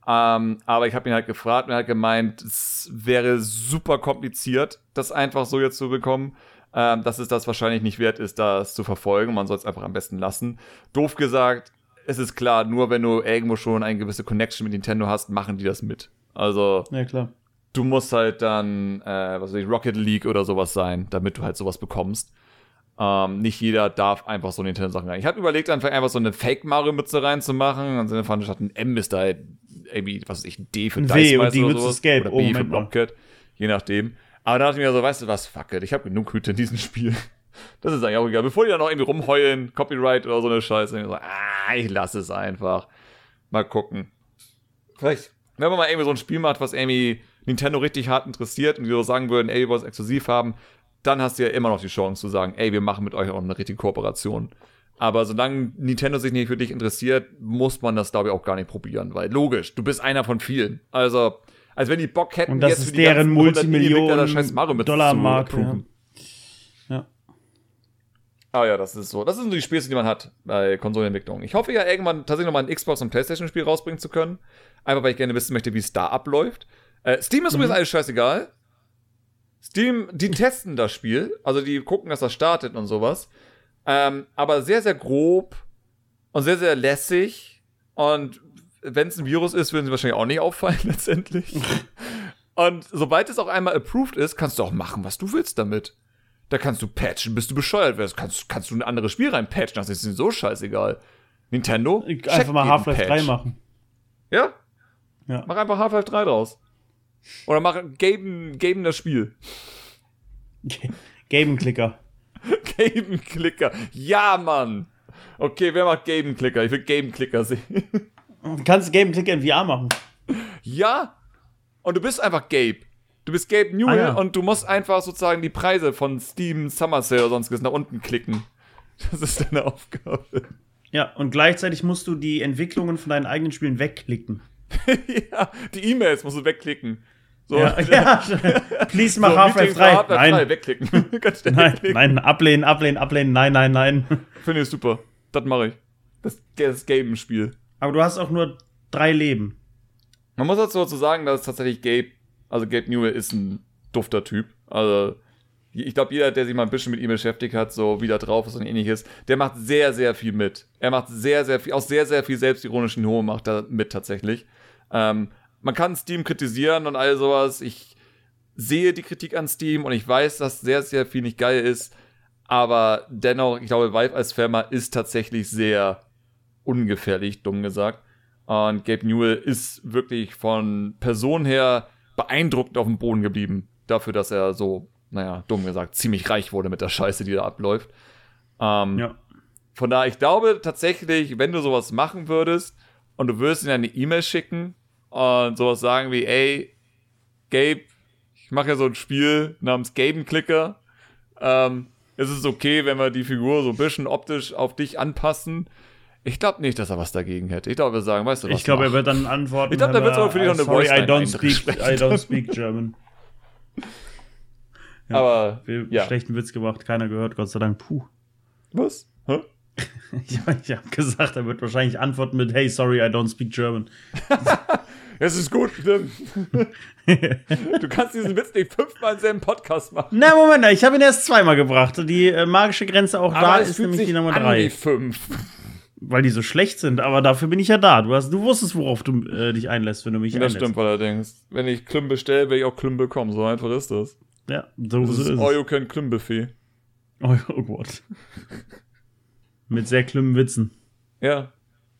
Ähm, aber ich habe ihn halt gefragt und er hat gemeint, es wäre super kompliziert, das einfach so jetzt zu bekommen. Ähm, dass es das wahrscheinlich nicht wert ist, das zu verfolgen. Man soll es einfach am besten lassen. Doof gesagt, es ist klar, nur wenn du irgendwo schon eine gewisse Connection mit Nintendo hast, machen die das mit. Also, Ja, klar. Du musst halt dann, äh, was weiß ich, Rocket League oder sowas sein, damit du halt sowas bekommst. Ähm, nicht jeder darf einfach so Nintendo-Sachen rein. Ich habe überlegt, einfach, einfach so eine Fake-Mario-Mütze reinzumachen. Und dann fand ich, statt ein M ist da halt irgendwie, was weiß ich, ein D für Ein Dice W und die oder Mütze sowas. ist gelb. Oder Oh, B für. Blockcat. Je nachdem. Aber da dachte ich mir so, weißt du was, fuck it, ich habe genug Hüte in diesem (laughs) Spiel. Das ist eigentlich auch egal. Bevor die dann noch irgendwie rumheulen, Copyright oder so eine Scheiße, ich so, ah, ich lasse es einfach. Mal gucken. Vielleicht, wenn man mal irgendwie so ein Spiel macht, was irgendwie Nintendo richtig hart interessiert und die so sagen würden, ey, wir wollen es exklusiv haben, dann hast du ja immer noch die Chance zu sagen, ey, wir machen mit euch auch eine richtige Kooperation. Aber solange Nintendo sich nicht für dich interessiert, muss man das, glaube ich, auch gar nicht probieren, weil logisch, du bist einer von vielen. Also, als wenn die Bock hätten, Und das jetzt ist für die deren ganzen 100 Entwickler das scheiß Multimillionen Mario mit Dollar zu Markt. Ja. Ja. Aber ja, das ist so. Das sind so die Späße, die man hat bei Konsolenentwicklung. Ich hoffe ja irgendwann tatsächlich nochmal ein Xbox- und Playstation-Spiel rausbringen zu können. Einfach weil ich gerne wissen möchte, wie es da abläuft. Äh, Steam ist übrigens alles scheißegal. Steam, die testen das Spiel. Also die gucken, dass das startet und sowas. Ähm, aber sehr, sehr grob und sehr, sehr lässig. Und wenn es ein Virus ist, würden sie wahrscheinlich auch nicht auffallen (laughs) letztendlich. und sobald es auch einmal approved ist, kannst du auch machen, was du willst damit. Da kannst du patchen, bis du bescheuert wirst. Kannst, kannst du ein anderes Spiel reinpatchen, das ist ihnen so scheißegal. Nintendo? Einfach mal Half-Life Patch. 3 machen. Ja? Ja. Mach einfach Half-Life 3 draus. Oder mach Gaben, Gaben das Spiel. (laughs) Gaben-Clicker. (laughs) Gaben-Clicker. Ja, Mann. Okay, wer macht Gaben-Clicker? Ich will Gaben-Clicker sehen. Du kannst Gaben-Clicker in VR machen. ja. Und du bist einfach Gabe. Du bist Gabe Newell Ah, ja. und du musst einfach sozusagen die Preise von Steam, Summer Sale oder sonstiges nach unten klicken. Das ist deine Aufgabe. Ja, und gleichzeitig musst du die Entwicklungen von deinen eigenen Spielen wegklicken. (laughs) ja, die E-Mails musst du wegklicken. So, Ja, (laughs) ja. Please mach so, Half-Life Meetings 3. für Half-Life 3 Nein. wegklicken. (laughs) Ganz schnell Nein, wegklicken. nein, ablehnen, ablehnen, ablehnen, nein, nein, nein. Finde ich super. Das mache ich. Das, das Gaben-Spiel. Aber du hast auch nur drei Leben. Man muss dazu dazu sagen, dass tatsächlich Gabe, also Gabe Newell ist ein dufter Typ. Also, ich glaube, jeder, der sich mal ein bisschen mit ihm beschäftigt hat, so wie da drauf ist und ähnliches, der macht sehr, sehr viel mit. Er macht sehr, sehr viel, auch sehr, sehr viel selbstironischen Humor macht er mit tatsächlich. Ähm, man kann Steam kritisieren und all sowas. Ich sehe die Kritik an Steam und ich weiß, dass sehr, sehr viel nicht geil ist. Aber dennoch, ich glaube, Valve als Firma ist tatsächlich sehr ungefährlich, dumm gesagt. Und Gabe Newell ist wirklich von Person her beeindruckend auf dem Boden geblieben. Dafür, dass er so, naja, dumm gesagt, ziemlich reich wurde mit der Scheiße, die da abläuft. Ähm, Ja. Von daher, ich glaube tatsächlich, wenn du sowas machen würdest und du würdest ihm eine E-Mail schicken und sowas sagen wie, ey, Gabe, ich mache ja so ein Spiel namens Gaben-Clicker. Ähm, ist es okay, wenn wir die Figur so ein bisschen optisch auf dich anpassen? Ich glaube nicht, dass er was dagegen hätte. Ich glaube, wir sagen, weißt du was? Ich glaube, er wird dann antworten. Ich glaub, da wird's er, aber für dich noch eine Sorry, I don't speak. I don't speak German. (laughs) Ja. Aber, Wir ja. schlechten Witz gemacht, keiner gehört, Gott sei Dank. Puh. Was? Hä? (laughs) Ich, ich habe gesagt, er wird wahrscheinlich antworten mit Hey, sorry, I don't speak German. (laughs) Es ist gut, Tim. Du kannst diesen Witz nicht fünfmal in selben Podcast machen. Na, Moment, ich habe ihn erst zweimal gebracht. Die äh, magische Grenze auch da es ist nämlich die Nummer drei. wie fünf. weil die so schlecht sind, aber dafür bin ich ja da. Du, hast, du wusstest, worauf du äh, dich einlässt, wenn du mich das einlässt. stimmt allerdings. Wenn ich Klüm bestelle, werde ich auch Klüm bekommen. So einfach ist das. Ja, so, Das so ist ist All es. You Can Klüm Buffet. Oh, oh Gott. Mit sehr klimmen Witzen. Ja.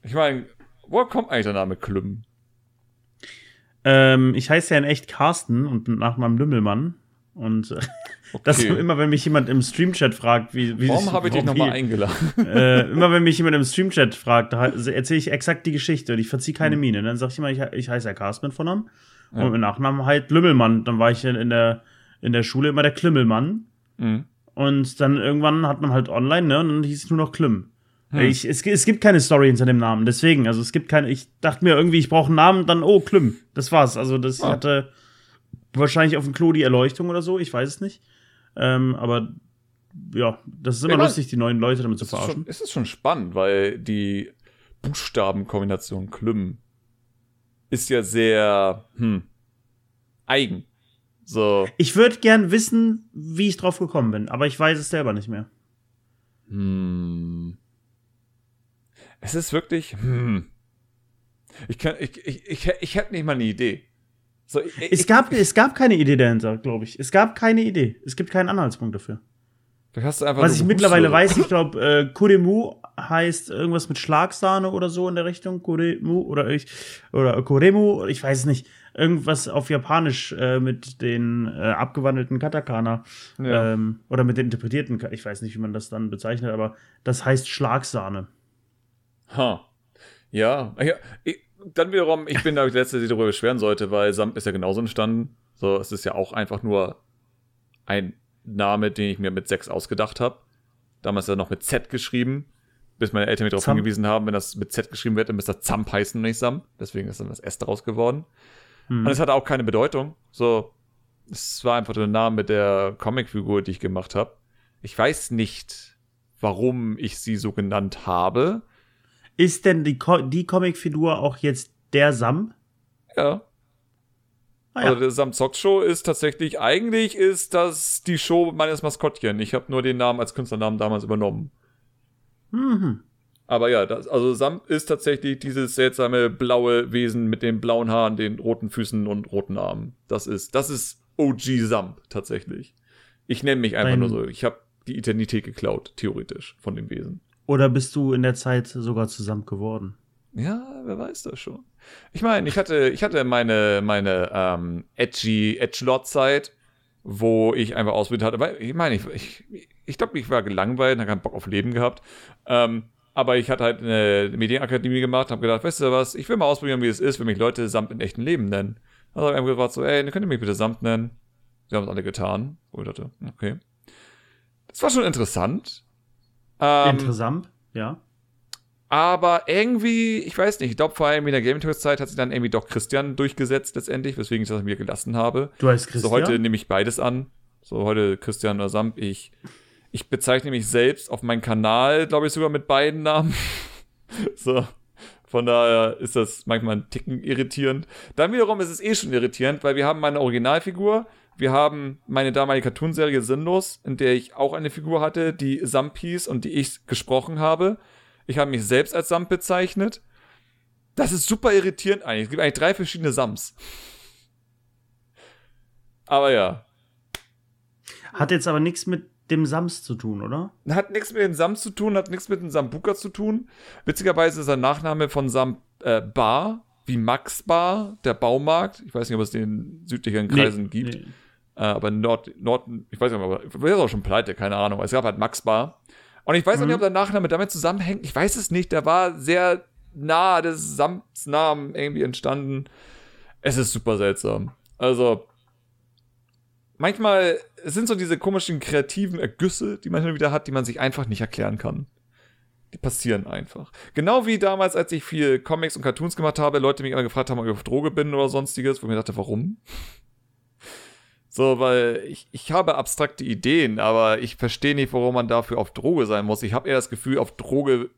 Ich meine, woher kommt eigentlich der Name Klüm? Ähm, ich heiße ja in echt Carsten und nach meinem Lümmelmann. Und äh, (laughs) das Okay. immer, wenn mich jemand im Streamchat fragt, wie. wie Warum habe ich dich nochmal eingeladen? (laughs) äh, immer wenn mich jemand im Streamchat fragt, erzähle ich exakt die Geschichte und ich verziehe keine Miene. Dann sage ich immer, ich, ich heiße ja Carsten mit Vornamen Ja. und mit Nachnamen halt Lümmelmann. Dann war ich in, der, in der Schule immer der Klimmelmann. Mhm. Und dann irgendwann hat man halt online, ne? Und dann hieß es nur noch Klim. Hm. Ich, es, es gibt keine Story hinter dem Namen, deswegen. Also es gibt keine. Ich dachte mir irgendwie, ich brauche einen Namen, dann, oh, Klim. Das war's. Also das Ah. hatte wahrscheinlich auf dem Klo die Erleuchtung oder so, ich weiß es nicht. Ähm, aber ja, das ist immer Ja, man- lustig, die neuen Leute damit zu Es ist, schon, verarschen. es ist schon spannend, weil die Buchstabenkombination Klüm ist ja sehr hm, eigen. So, Ich würde gern wissen, wie ich drauf gekommen bin, aber ich weiß es selber nicht mehr. hm. Es ist wirklich, hm. Ich, kann, ich, ich, ich, ich hätte nicht mal eine Idee. So, ich, Es gab, es gab keine Idee dahinter, glaube ich. Es gab keine Idee. Es gibt keinen Anhaltspunkt dafür. vielleicht hast du einfach Was ich mittlerweile gehustet. weiß, ich glaube, äh, Kuremu heißt irgendwas mit Schlagsahne oder so in der Richtung. Kuremu oder ich oder Kuremu, ich weiß es nicht. Irgendwas auf Japanisch äh, mit den äh, abgewandelten Katakana Ja. ähm, oder mit den interpretierten, ich weiß nicht, wie man das dann bezeichnet, aber das heißt Schlagsahne. Ha. Ja, ja ich, dann wiederum, ich bin, der Letzte, der sich darüber beschweren sollte, weil Samt ist ja genauso entstanden. So, es ist ja auch einfach nur ein Name, den ich mir mit sechs ausgedacht habe. Damals ja noch mit Z geschrieben, bis meine Eltern mich darauf hingewiesen haben, wenn das mit Z geschrieben wird, dann müsste das Zamp heißen und nicht Sam. Deswegen ist dann das S daraus geworden. Hm. Und es hatte auch keine Bedeutung. So, es war einfach der Name der Comicfigur, die ich gemacht habe. Ich weiß nicht, warum ich sie so genannt habe. Ist denn die, Co die Comicfigur auch jetzt der Sam? Ja. Ah, ja. Also der Samzock Show ist tatsächlich, eigentlich ist das die Show meines Maskottchen. Ich habe nur den Namen als Künstlernamen damals übernommen. Mhm. Aber ja, das, also Sam ist tatsächlich dieses seltsame blaue Wesen mit den blauen Haaren, den roten Füßen und roten Armen. Das ist, das ist OG Samp tatsächlich. Ich nenne mich einfach Dein- nur so. Ich habe die Identität geklaut, theoretisch, von dem Wesen. Oder bist du in der Zeit sogar zusammen geworden? Ja, wer weiß das schon. Ich meine, ich hatte, ich hatte meine, meine ähm, edgy Edgelord-Zeit, wo ich einfach ausprobiert hatte. Weil, ich meine, ich, ich, ich glaube, ich war gelangweilt, habe keinen Bock auf Leben gehabt. Ähm, aber ich hatte halt eine Medienakademie gemacht, habe gedacht, weißt du was, ich will mal ausprobieren, wie es ist, wenn mich Leute Samt in echten Leben nennen. Also habe ich einfach gefragt, so, ey, könnt ihr mich bitte Samt nennen? Sie haben es alle getan. Wo ich dachte, okay. Das war schon interessant. Ähm, Interessant, ja. aber irgendwie, ich weiß nicht, ich glaube vor allem in der Talks Zeit hat sich dann irgendwie doch Christian durchgesetzt letztendlich, weswegen ich das mir gelassen habe. Du heißt Christian. So heute nehme ich beides an. So heute Christian oder Samp. Ich, ich bezeichne mich selbst auf meinem Kanal, glaube ich, sogar mit beiden Namen. (laughs) so. Von daher ist das manchmal ein Ticken irritierend. Dann wiederum ist es eh schon irritierend, weil wir haben meine Originalfigur, wir haben meine damalige Cartoonserie Sinnlos, in der ich auch eine Figur hatte, die Samp hieß und die ich gesprochen habe. Ich habe mich selbst als Samp bezeichnet. Das ist super irritierend eigentlich. Es gibt eigentlich drei verschiedene Sams. Aber ja, Hat jetzt aber nichts mit dem Sams zu tun, oder? Hat nichts mit dem Sam zu tun, hat nichts mit dem Sambuka zu tun. Witzigerweise ist der Nachname von Sam äh, Bar, wie Max Bar, der Baumarkt. Ich weiß nicht, ob es den in südlicheren Kreisen gibt. Nee. Äh, aber Nord, Nord, ich weiß nicht, aber ich ist auch schon pleite, keine Ahnung. Es gab halt Max Bar. Und ich weiß auch Mhm. nicht, ob der Nachname damit zusammenhängt. Ich weiß es nicht. Der war sehr nah des Sams Namen irgendwie entstanden. Es ist super seltsam. Also, manchmal es sind so diese komischen kreativen Ergüsse, die man und wieder hat, die man sich einfach nicht erklären kann. Die passieren einfach. Genau wie damals, als ich viel Comics und Cartoons gemacht habe, Leute mich immer gefragt haben, ob ich auf Droge bin oder sonstiges, wo ich mir dachte, warum? So, weil ich, ich habe abstrakte Ideen, aber ich verstehe nicht, warum man dafür auf Droge sein muss. Ich habe eher das Gefühl, auf Droge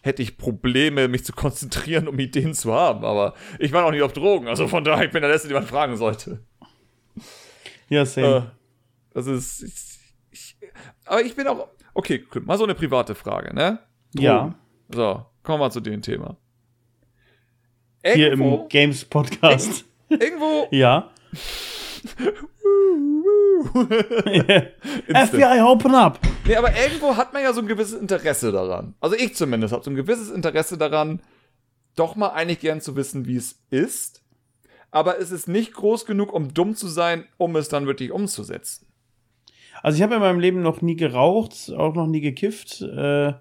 hätte ich Probleme, mich zu konzentrieren, um Ideen zu haben. Aber ich war noch nie auf Drogen, also von daher, ich bin der Letzte, den man fragen sollte. Ja, same. Äh, das ist. Ich, ich, aber ich bin auch. Okay, mal so eine private Frage, ne? ja. So. kommen wir zu dem Thema. Hier im Games Podcast. Irgendwo. (laughs) ja. (laughs) (laughs) FBI, open up! Nee, aber irgendwo hat man ja so ein gewisses Interesse daran. Also ich zumindest habe so ein gewisses Interesse daran, doch mal eigentlich gern zu wissen, wie es ist. Aber es ist nicht groß genug, um dumm zu sein, um es dann wirklich umzusetzen. Also ich habe in meinem Leben noch nie geraucht, auch noch nie gekifft. Äh,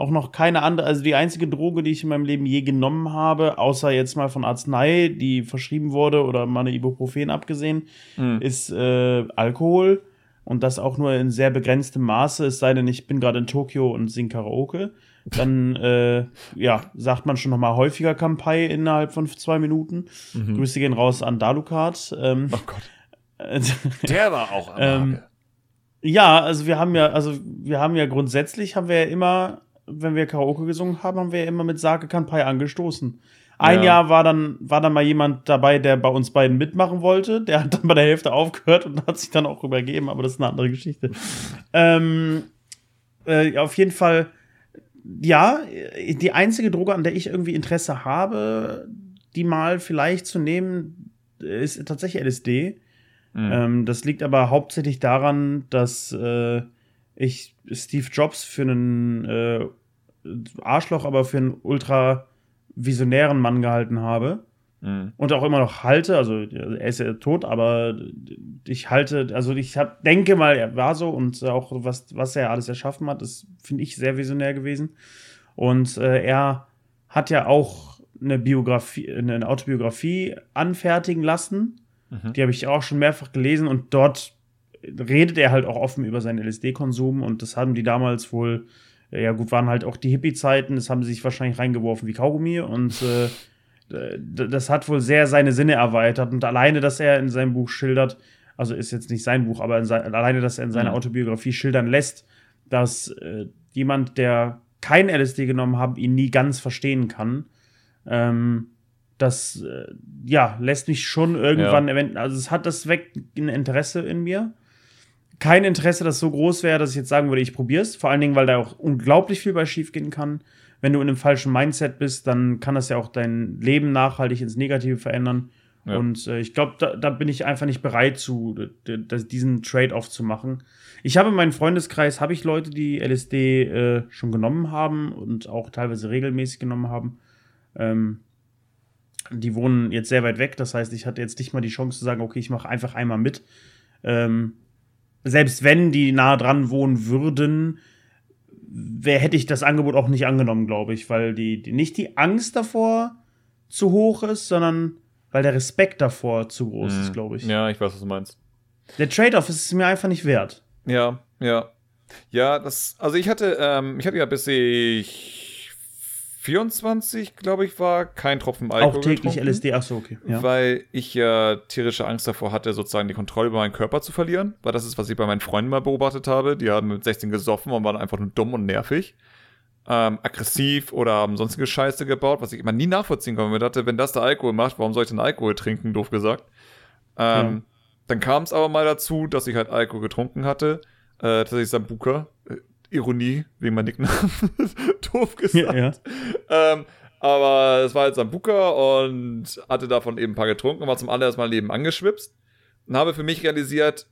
auch noch keine andere, also die einzige Droge, die ich in meinem Leben je genommen habe, außer jetzt mal von Arznei, die verschrieben wurde oder mal eine Ibuprofen abgesehen, mhm. ist äh, Alkohol und das auch nur in sehr begrenztem Maße, es sei denn, ich bin gerade in Tokio und sing Karaoke. Dann, äh, ja, sagt man schon noch mal häufiger Kampai innerhalb von zwei Minuten. Mhm. Grüße gehen raus an Dalukat. Ähm, oh Gott. (laughs) Der war auch am ähm, Ja, also wir haben ja, also wir haben ja grundsätzlich haben wir ja immer wenn wir Karaoke gesungen haben, haben wir immer mit Sake Kanpai angestoßen. Ein ja. Jahr war dann, war dann mal jemand dabei, der bei uns beiden mitmachen wollte. Der hat dann bei der Hälfte aufgehört und hat sich dann auch übergeben, aber das ist eine andere Geschichte. (laughs) ähm, äh, auf jeden Fall, ja, die einzige Droge, an der ich irgendwie Interesse habe, die mal vielleicht zu nehmen, ist tatsächlich LSD. Mhm. Ähm, das liegt aber hauptsächlich daran, dass äh, ich Steve Jobs für einen äh, Arschloch, aber für einen ultra visionären Mann gehalten habe. Mhm. Und auch immer noch halte, also er ist ja tot, aber ich halte, also ich hab, denke mal, er war so und auch was, was er alles erschaffen hat, das finde ich sehr visionär gewesen. Und äh, er hat ja auch eine Biografie, eine Autobiografie anfertigen lassen. Mhm. Die habe ich auch schon mehrfach gelesen und dort redet er halt auch offen über seinen LSD-Konsum und das haben die damals wohl ja gut, waren halt auch die Hippie-Zeiten, das haben sie sich wahrscheinlich reingeworfen wie Kaugummi und äh, das hat wohl sehr seine Sinne erweitert und alleine, dass er in seinem Buch schildert, also ist jetzt nicht sein Buch, aber sein, alleine, dass er in seiner mhm. Autobiografie schildern lässt, dass äh, jemand, der kein LSD genommen hat, ihn nie ganz verstehen kann. Ähm, das äh, ja lässt mich schon irgendwann, ja. also es hat das weg ein Interesse in mir kein Interesse, das so groß wäre, dass ich jetzt sagen würde, ich probiere es. Vor allen Dingen, weil da auch unglaublich viel bei schief gehen kann. Wenn du in einem falschen Mindset bist, dann kann das ja auch dein Leben nachhaltig ins Negative verändern. Ja. Und äh, ich glaube, da, da, bin ich einfach nicht bereit zu, diesen Trade-off zu machen. Ich habe in meinem Freundeskreis habe ich Leute, die LSD äh, schon genommen haben und auch teilweise regelmäßig genommen haben. Ähm, die wohnen jetzt sehr weit weg, das heißt, ich hatte jetzt nicht mal die Chance zu sagen, okay, ich mache einfach einmal mit. Ähm, selbst wenn die nah dran wohnen würden, wer hätte ich das Angebot auch nicht angenommen, glaube ich, weil die, die, nicht die Angst davor zu hoch ist, sondern weil der Respekt davor zu groß mhm. ist, glaube ich. Ja, ich weiß, was du meinst. Der Trade-off ist es mir einfach nicht wert. Ja, ja. Ja, das, also ich hatte, ähm, ich hatte ja bis ich 24, glaube ich, war kein Tropfen Alkohol. Auch täglich LSD, ach so, okay. Ja. Weil ich ja tierische Angst davor hatte, sozusagen die Kontrolle über meinen Körper zu verlieren. Weil das ist, was ich bei meinen Freunden mal beobachtet habe. Die haben mit 16 gesoffen und waren einfach nur dumm und nervig. Ähm, aggressiv oder haben sonstige Scheiße gebaut, was ich immer nie nachvollziehen konnte. Ich dachte, wenn das der Alkohol macht, warum soll ich denn Alkohol trinken, doof gesagt. Ähm, ja. Dann kam es aber mal dazu, dass ich halt Alkohol getrunken hatte. Äh, tatsächlich Sambuka. Ironie, wegen mein Nicknamen. (laughs) Doof gesagt. Ja, ja. Ähm, aber es war halt Sambuka und hatte davon eben ein paar getrunken und war zum allerersten Mal Leben angeschwipst. Und habe für mich realisiert,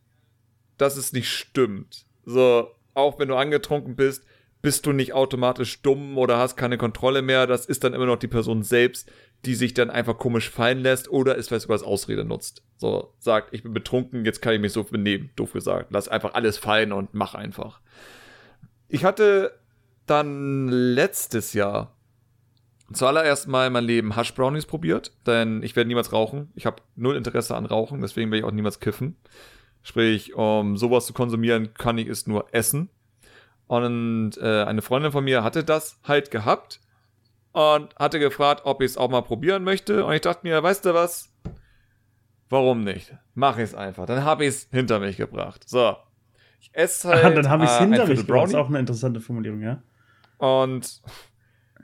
dass es nicht stimmt. So, auch wenn du angetrunken bist, bist du nicht automatisch dumm oder hast keine Kontrolle mehr. Das ist dann immer noch die Person selbst, die sich dann einfach komisch fallen lässt oder es vielleicht sogar als Ausrede nutzt. So, sagt, ich bin betrunken, jetzt kann ich mich so benehmen, doof gesagt. Lass einfach alles fallen und mach einfach. Ich hatte dann letztes Jahr zuallererst mal in meinem Leben Hush Brownies probiert, denn ich werde niemals rauchen. Ich habe null Interesse an Rauchen, deswegen werde ich auch niemals kiffen. Sprich, um sowas zu konsumieren, kann ich es nur essen. Und äh, eine Freundin von mir hatte das halt gehabt und hatte gefragt, ob ich es auch mal probieren möchte. Und ich dachte mir, weißt du was? Warum nicht? Mach ich es einfach. Dann habe ich es hinter mich gebracht. So, ich esse halt. Ah, dann habe ich es äh, hinter mich gebracht. Das ist auch eine interessante Formulierung, ja. Und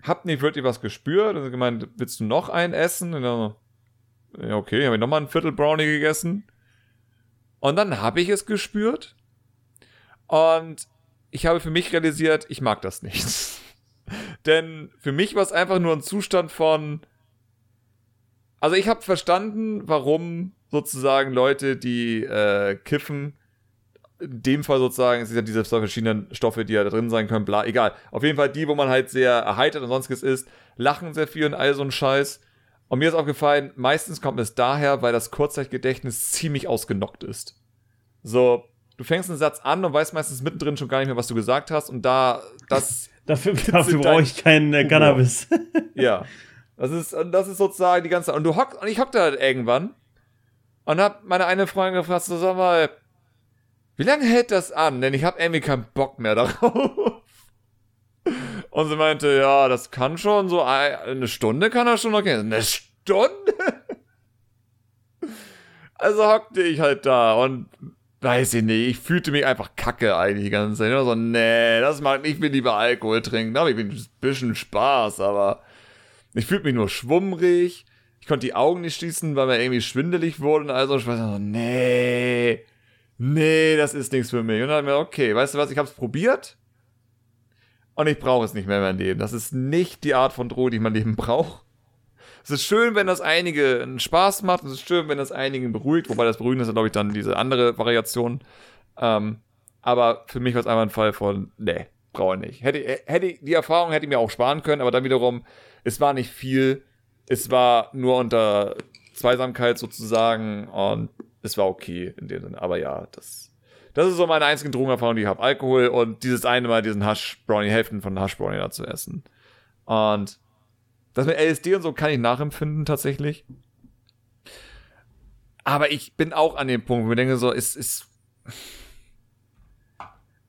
hab nicht wirklich was gespürt. Also gemeint, willst du noch einen essen? Und dann, ja, okay, habe ich nochmal ein Viertel Brownie gegessen. Und dann habe ich es gespürt. Und ich habe für mich realisiert, ich mag das nicht. (laughs) Denn für mich war es einfach nur ein Zustand von. Also ich habe verstanden, warum sozusagen Leute, die äh, kiffen, in dem Fall sozusagen, es sind ja diese verschiedenen Stoffe, die ja da drin sein können, bla, egal. Auf jeden Fall die, wo man halt sehr erheitert und sonstiges ist, lachen sehr viel und all so ein Scheiß. Und mir ist aufgefallen, meistens kommt es daher, weil das Kurzzeitgedächtnis ziemlich ausgenockt ist. So, du fängst einen Satz an und weißt meistens mittendrin schon gar nicht mehr, was du gesagt hast und da, das. (laughs) dafür dafür brauche ich keinen äh, Cannabis. (laughs) (laughs) ja. Das ist, das ist sozusagen die ganze, und du hockst, und ich hockte halt irgendwann und hab meine eine Freundin gefragt, so, sag mal, wie lange hält das an? Denn ich hab irgendwie keinen Bock mehr (laughs) darauf. Und sie meinte, ja, das kann schon so eine Stunde kann er schon noch gehen. Eine Stunde? Also hockte ich halt da und weiß ich nicht, ich fühlte mich einfach kacke eigentlich die ganze Zeit. Ich so, nee, das macht ich will lieber Alkohol trinken. Da habe ich ein bisschen Spaß, aber ich fühlte mich nur schwummrig. Ich konnte die Augen nicht schließen, weil mir irgendwie schwindelig wurde und also ich war so, nee, nee, das ist nichts für mich. Und dann habe ich mir, okay, weißt du was, ich habe es probiert und ich brauche es nicht mehr in meinem Leben. Das ist nicht die Art von Droge, die mein Leben braucht. Es ist schön, wenn das einige einen Spaß macht. Es ist schön, wenn das einigen beruhigt. Wobei das Beruhigen ist, glaube ich, dann diese andere Variation. Ähm, aber für mich war es einfach ein Fall von, nee, brauche ich nicht. Hätte, hätte, die Erfahrung hätte ich mir auch sparen können, aber dann wiederum, es war nicht viel. Es war nur unter Zweisamkeit sozusagen und es war okay in dem Sinne. Aber ja, das das ist so meine einzige Drogenerfahrung, die ich habe. Alkohol und dieses eine Mal diesen Hash Brownie, Hälften von Hash Brownie da zu essen. Und das mit LSD und so kann ich nachempfinden tatsächlich. Aber ich bin auch an dem Punkt, wo ich denke so, es ist.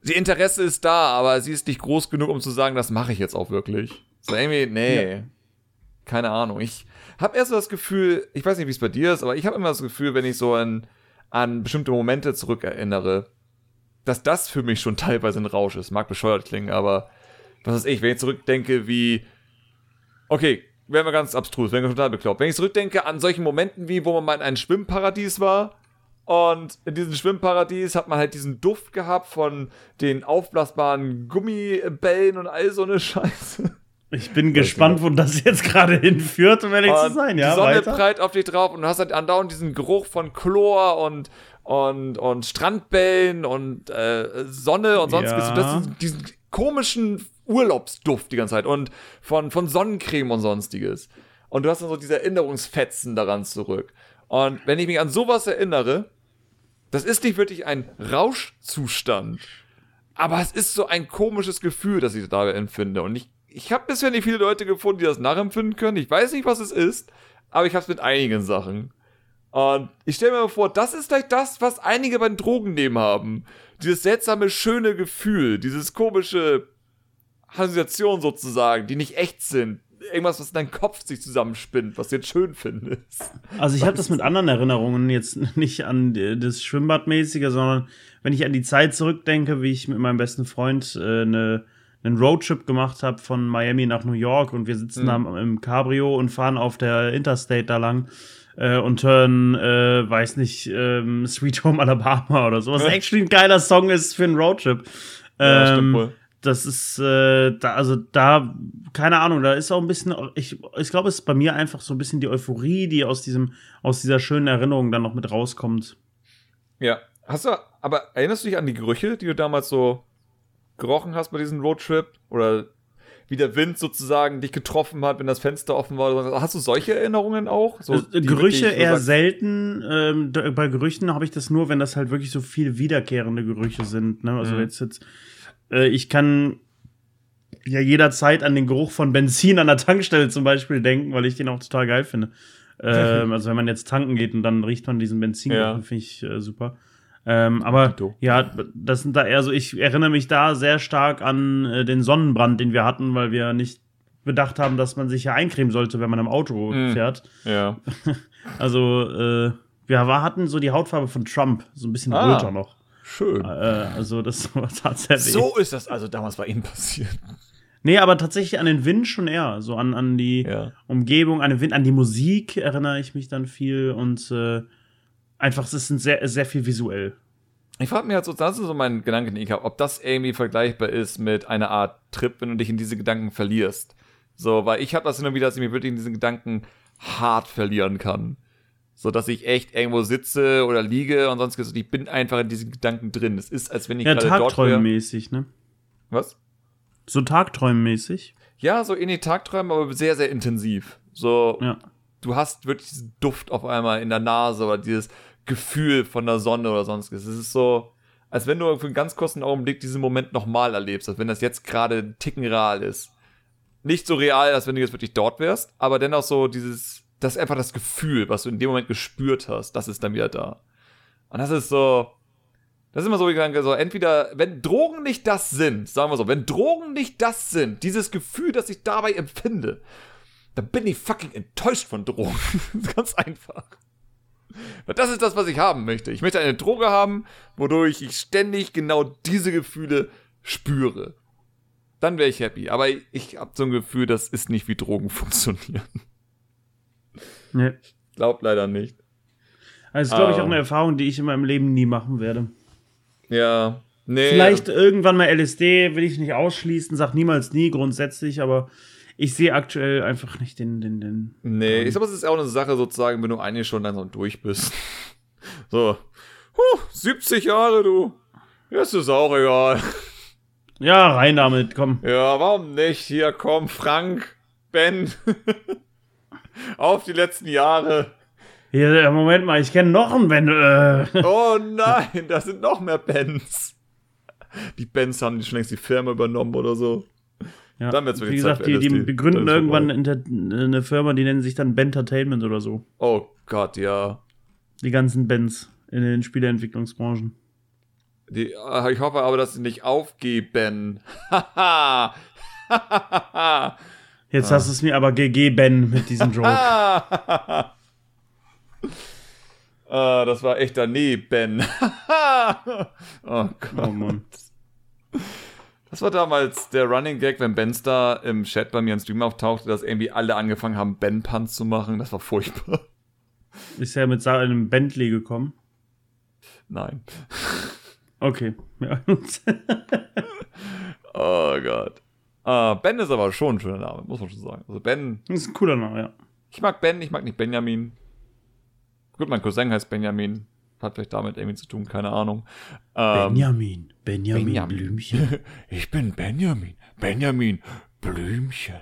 Die Interesse ist da, aber sie ist nicht groß genug, um zu sagen, das mache ich jetzt auch wirklich. So irgendwie, nee. Ja. Keine Ahnung. Ich habe erst so das Gefühl, ich weiß nicht, wie es bei dir ist, aber ich habe immer das Gefühl, wenn ich so an, an bestimmte Momente zurückerinnere, dass das für mich schon teilweise ein Rausch ist. Mag bescheuert klingen, aber was weiß ich, wenn ich zurückdenke, wie. Okay, werden wir ganz abstrus, werden wir total bekloppt. Wenn ich zurückdenke an solchen Momenten wie, wo man mal in einem Schwimmparadies war und in diesem Schwimmparadies hat man halt diesen Duft gehabt von den aufblasbaren Gummibällen und all so eine (laughs) Scheiße. Ich bin gespannt, wo das jetzt gerade hinführt, um ehrlich zu sein. Ja, die Sonne weiter. prallt auf dich drauf und du hast halt andauernd diesen Geruch von Chlor und, und, und Strandbällen und äh, Sonne und sonstiges. Ja. Das ist diesen komischen Urlaubsduft die ganze Zeit und von, von Sonnencreme und sonstiges. Und du hast dann so diese Erinnerungsfetzen daran zurück. Und wenn ich mich an sowas erinnere, das ist nicht wirklich ein Rauschzustand. Aber es ist so ein komisches Gefühl, das ich dabei empfinde. Und ich, ich habe bisher nicht viele Leute gefunden, die das nachempfinden können. Ich weiß nicht, was es ist, aber ich habe es mit einigen Sachen. Und ich stelle mir vor, das ist vielleicht das, was einige beim Drogennehmen haben. Dieses seltsame, schöne Gefühl, dieses komische Halluzination sozusagen, die nicht echt sind. Irgendwas, was in deinem Kopf sich zusammenspinnt, was du jetzt schön findest. Also ich habe das mit anderen Erinnerungen, jetzt (laughs) nicht an das Schwimmbadmäßige, sondern wenn ich an die Zeit zurückdenke, wie ich mit meinem besten Freund äh, eine einen Roadtrip gemacht habe von Miami nach New York und wir sitzen mhm. da im Cabrio und fahren auf der Interstate da lang äh, und hören, äh, weiß nicht, ähm, Sweet Home Alabama oder so, was (laughs) actually ein geiler Song ist für einen Roadtrip. Ja, ähm, stimmt wohl. Das ist, äh, da, also da, keine Ahnung, da ist auch ein bisschen, ich, ich glaube, es ist bei mir einfach so ein bisschen die Euphorie, die aus diesem, aus dieser schönen Erinnerung dann noch mit rauskommt. Ja. Hast du, aber erinnerst du dich an die Gerüche, die du damals so gerochen hast bei diesem Roadtrip? Oder wie der Wind sozusagen dich getroffen hat, wenn das Fenster offen war. Hast du solche Erinnerungen auch? So, also, Gerüche eher selten. Ähm, bei Gerüchen habe ich das nur, wenn das halt wirklich so viele wiederkehrende Gerüche sind. Ne? Also mhm. jetzt jetzt, äh, ich kann ja jederzeit an den Geruch von Benzin an der Tankstelle zum Beispiel denken, weil ich den auch total geil finde. (laughs) ähm, also wenn man jetzt tanken geht und dann riecht man diesen Benzin, ja. finde ich äh, super. Ähm, aber Tito. ja, das sind da eher so, ich erinnere mich da sehr stark an äh, den Sonnenbrand, den wir hatten, weil wir nicht bedacht haben, dass man sich ja eincremen sollte, wenn man im Auto mm. fährt. Ja. (laughs) also, äh, wir hatten so die Hautfarbe von Trump, so ein bisschen ah, röter noch. Schön. Äh, also, das (laughs) war tatsächlich. So ist das also damals bei Ihnen passiert. Nee, aber tatsächlich an den Wind schon eher. So an, an die ja. Umgebung, an den Wind, an die Musik erinnere ich mich dann viel und äh, einfach, es ist ein sehr, sehr viel visuell. Ich frage mich halt so, das ist so mein Gedanke, den ich habe, ob das irgendwie vergleichbar ist mit einer Art Trip, wenn du dich in diese Gedanken verlierst. So, weil ich habe das immer wieder, dass ich mich wirklich in diesen Gedanken hart verlieren kann. So, dass ich echt irgendwo sitze oder liege und sonst ich bin einfach in diesen Gedanken drin. Es ist, als wenn ich Ja, gerade dort wäre. Tagträumenmäßig, ne? Was? So Tagträumenmäßig. Ja, so in die Tagträume, aber sehr, sehr intensiv. So, Ja. Du hast wirklich diesen Duft auf einmal in der Nase oder dieses Gefühl von der Sonne oder sonstiges. Es ist so, als wenn du für einen ganz kurzen Augenblick diesen Moment nochmal erlebst, als wenn das jetzt gerade ein Ticken real ist. Nicht so real, als wenn du jetzt wirklich dort wärst, aber dennoch so dieses, das ist einfach das Gefühl, was du in dem Moment gespürt hast, das ist dann wieder da. Und das ist so, das ist immer so gegangen, so entweder, wenn Drogen nicht das sind, sagen wir so, wenn Drogen nicht das sind, dieses Gefühl, das ich dabei empfinde, dann bin ich fucking enttäuscht von Drogen. (laughs) Ganz einfach. Weil das ist das, was ich haben möchte. Ich möchte eine Droge haben, wodurch ich ständig genau diese Gefühle spüre. Dann wäre ich happy. Aber ich, ich habe so ein Gefühl, das ist nicht wie Drogen (laughs) funktionieren. Nee. Glaub leider nicht. Also, ist, glaube ich, Ähm. auch eine Erfahrung, die ich in meinem Leben nie machen werde. Ja. Nee. Vielleicht irgendwann mal LSD, will ich nicht ausschließen, sag niemals nie grundsätzlich, aber ich sehe aktuell einfach nicht den, den, den. Nee, ich glaube, es ist auch eine Sache sozusagen, wenn du eigentlich schon dann so durch bist. (laughs) So. Huh, 70 Jahre, du. Jetzt ist auch egal. Ja, rein damit, komm. Ja, warum nicht? Hier, komm, Frank, Ben. (laughs) Auf die letzten Jahre. Hier, Moment mal, ich kenne noch einen, wenn äh, (laughs) Oh nein, da sind noch mehr Bens. Die Bens haben schon längst die Firma übernommen oder so. Ja, Dann wird's wirklich Wie gesagt, die, die begründen irgendwann eine Firma, die nennen sich dann Bentertainment oder so. Oh Gott, ja. Die ganzen Bands in den Spieleentwicklungsbranchen. Die, äh, ich hoffe aber, dass sie nicht aufgeben. Haha. (laughs) Jetzt Ah. hast du es mir aber gegeben mit diesem (laughs) Joke. Ah, das war echt daneben. (laughs) oh Gott. oh Mann. Das war damals der Running Gag, wenn Ben Star im Chat bei mir im Stream auftauchte, dass irgendwie alle angefangen haben, Ben Puns zu machen. Das war furchtbar. Ist ja mit einem Bentley gekommen. Nein. Okay. Ja. (laughs) Oh Gott. Ah, ben ist aber schon ein schöner Name, muss man schon sagen. Also Ben, das ist ein cooler Name, ja. ich mag Ben, ich mag nicht Benjamin. Gut, mein Cousin heißt Benjamin. Hat vielleicht damit irgendwie zu tun, keine Ahnung. Ähm, Benjamin. Benjamin, Benjamin. Blümchen. (laughs) Ich bin Benjamin. Benjamin Blümchen.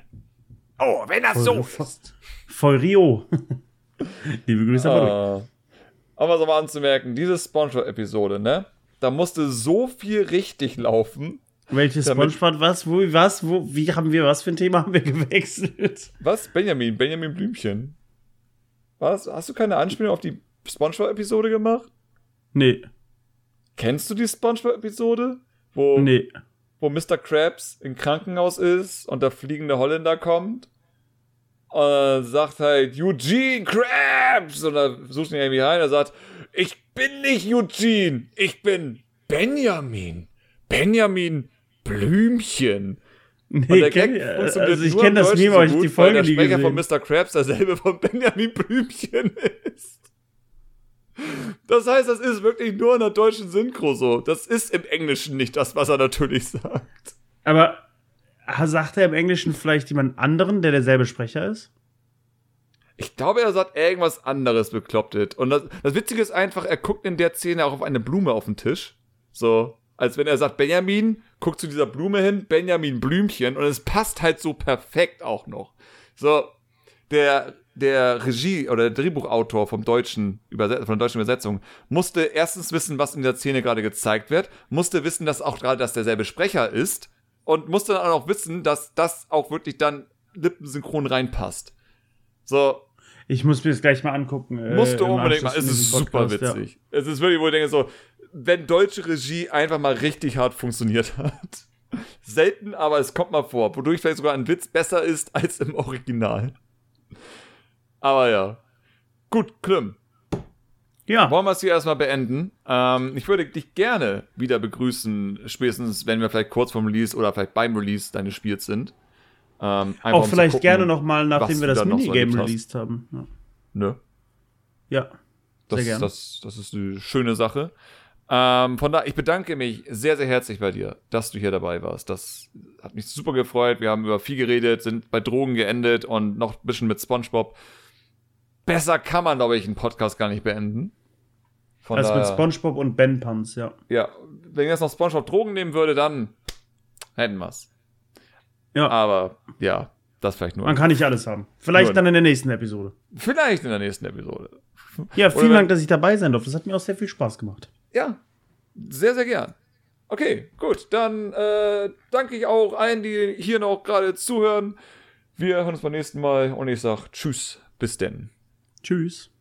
Oh, wenn das so ist. Voll Rio. (laughs) Liebe Grüße, aber Ah. Aber so mal anzumerken, diese Spongebob-Episode, ne? Da musste so viel richtig laufen. Welches Spongebob, was, wo, was, wo, wie haben wir, was für ein Thema haben wir (laughs) gewechselt? Was? Benjamin? Benjamin Blümchen? Was? Hast du keine Anspielung auf die Spongebob-Episode gemacht? Nee, Kennst du die Spongebob-Episode? Wo, nee. wo Mr. Krabs im Krankenhaus ist und der fliegende Holländer kommt und er sagt halt Eugene Krabs und er sucht ihn irgendwie rein. Er sagt, ich bin nicht Eugene, ich bin Benjamin. Benjamin Blümchen. Nee, kenn, also ich kenne das Meme, aber ich die gut, weil Folge der nie Sprecher gesehen. von Mr. Krabs derselbe von Benjamin Blümchen (laughs) ist. Das heißt, das ist wirklich nur in der deutschen Synchro so. Das ist im Englischen nicht das, was er natürlich sagt. Aber sagt er im Englischen vielleicht jemand anderen, der derselbe Sprecher ist? Ich glaube, er sagt irgendwas anderes beklopptet. Und das, das Witzige ist einfach, er guckt in der Szene auch auf eine Blume auf den Tisch. So, als wenn er sagt, Benjamin, guckt zu dieser Blume hin, Benjamin Blümchen. Und es passt halt so perfekt auch noch. So, der, der Regie- oder der Drehbuchautor vom deutschen Überset von der deutschen Übersetzung musste erstens wissen, was in der Szene gerade gezeigt wird, musste wissen, dass auch gerade das derselbe Sprecher ist und musste dann auch wissen, dass das auch wirklich dann lippensynchron reinpasst. So, Ich muss mir das gleich mal angucken. äh, musst du im unbedingt mal. Es ist super Podcast, ja. witzig. Es ist wirklich, wo ich denke, so, wenn deutsche Regie einfach mal richtig hart funktioniert (laughs) hat. Selten, aber es kommt mal vor, wodurch vielleicht sogar ein Witz besser ist als im Original. Aber ja. Gut, Klim. Ja, Wollen wir es hier erstmal beenden? Ähm, ich würde dich gerne wieder begrüßen, spätestens wenn wir vielleicht kurz vorm Release oder vielleicht beim Release deines Spiels sind. Ähm, um auch vielleicht gucken, gerne nochmal, nachdem wir das so Minigame hast. released haben. Ja, Nö. ja Das, sehr gerne. das, das ist eine schöne Sache. Ähm, von da, ich bedanke mich sehr, sehr herzlich bei dir, dass du hier dabei warst. Das hat mich super gefreut. Wir haben über viel geredet, sind bei Drogen geendet und noch ein bisschen mit SpongeBob. Besser kann man, glaube ich, einen Podcast gar nicht beenden. Von also mit SpongeBob und Ben Pans, ja. Ja, wenn jetzt noch SpongeBob Drogen nehmen würde, dann hätten wir's. Ja. Aber ja, das vielleicht nur. Man kann nicht alles haben. Vielleicht nur dann in der nächsten Episode. Vielleicht in der nächsten Episode. (laughs) Ja, vielen Dank, dass ich dabei sein durfte. Das hat mir auch sehr viel Spaß gemacht. Ja, sehr, sehr gern. Okay, gut. Dann äh, danke ich auch allen, die hier noch gerade zuhören. Wir hören uns beim nächsten Mal und ich sage Tschüss. Bis denn. Tschüss.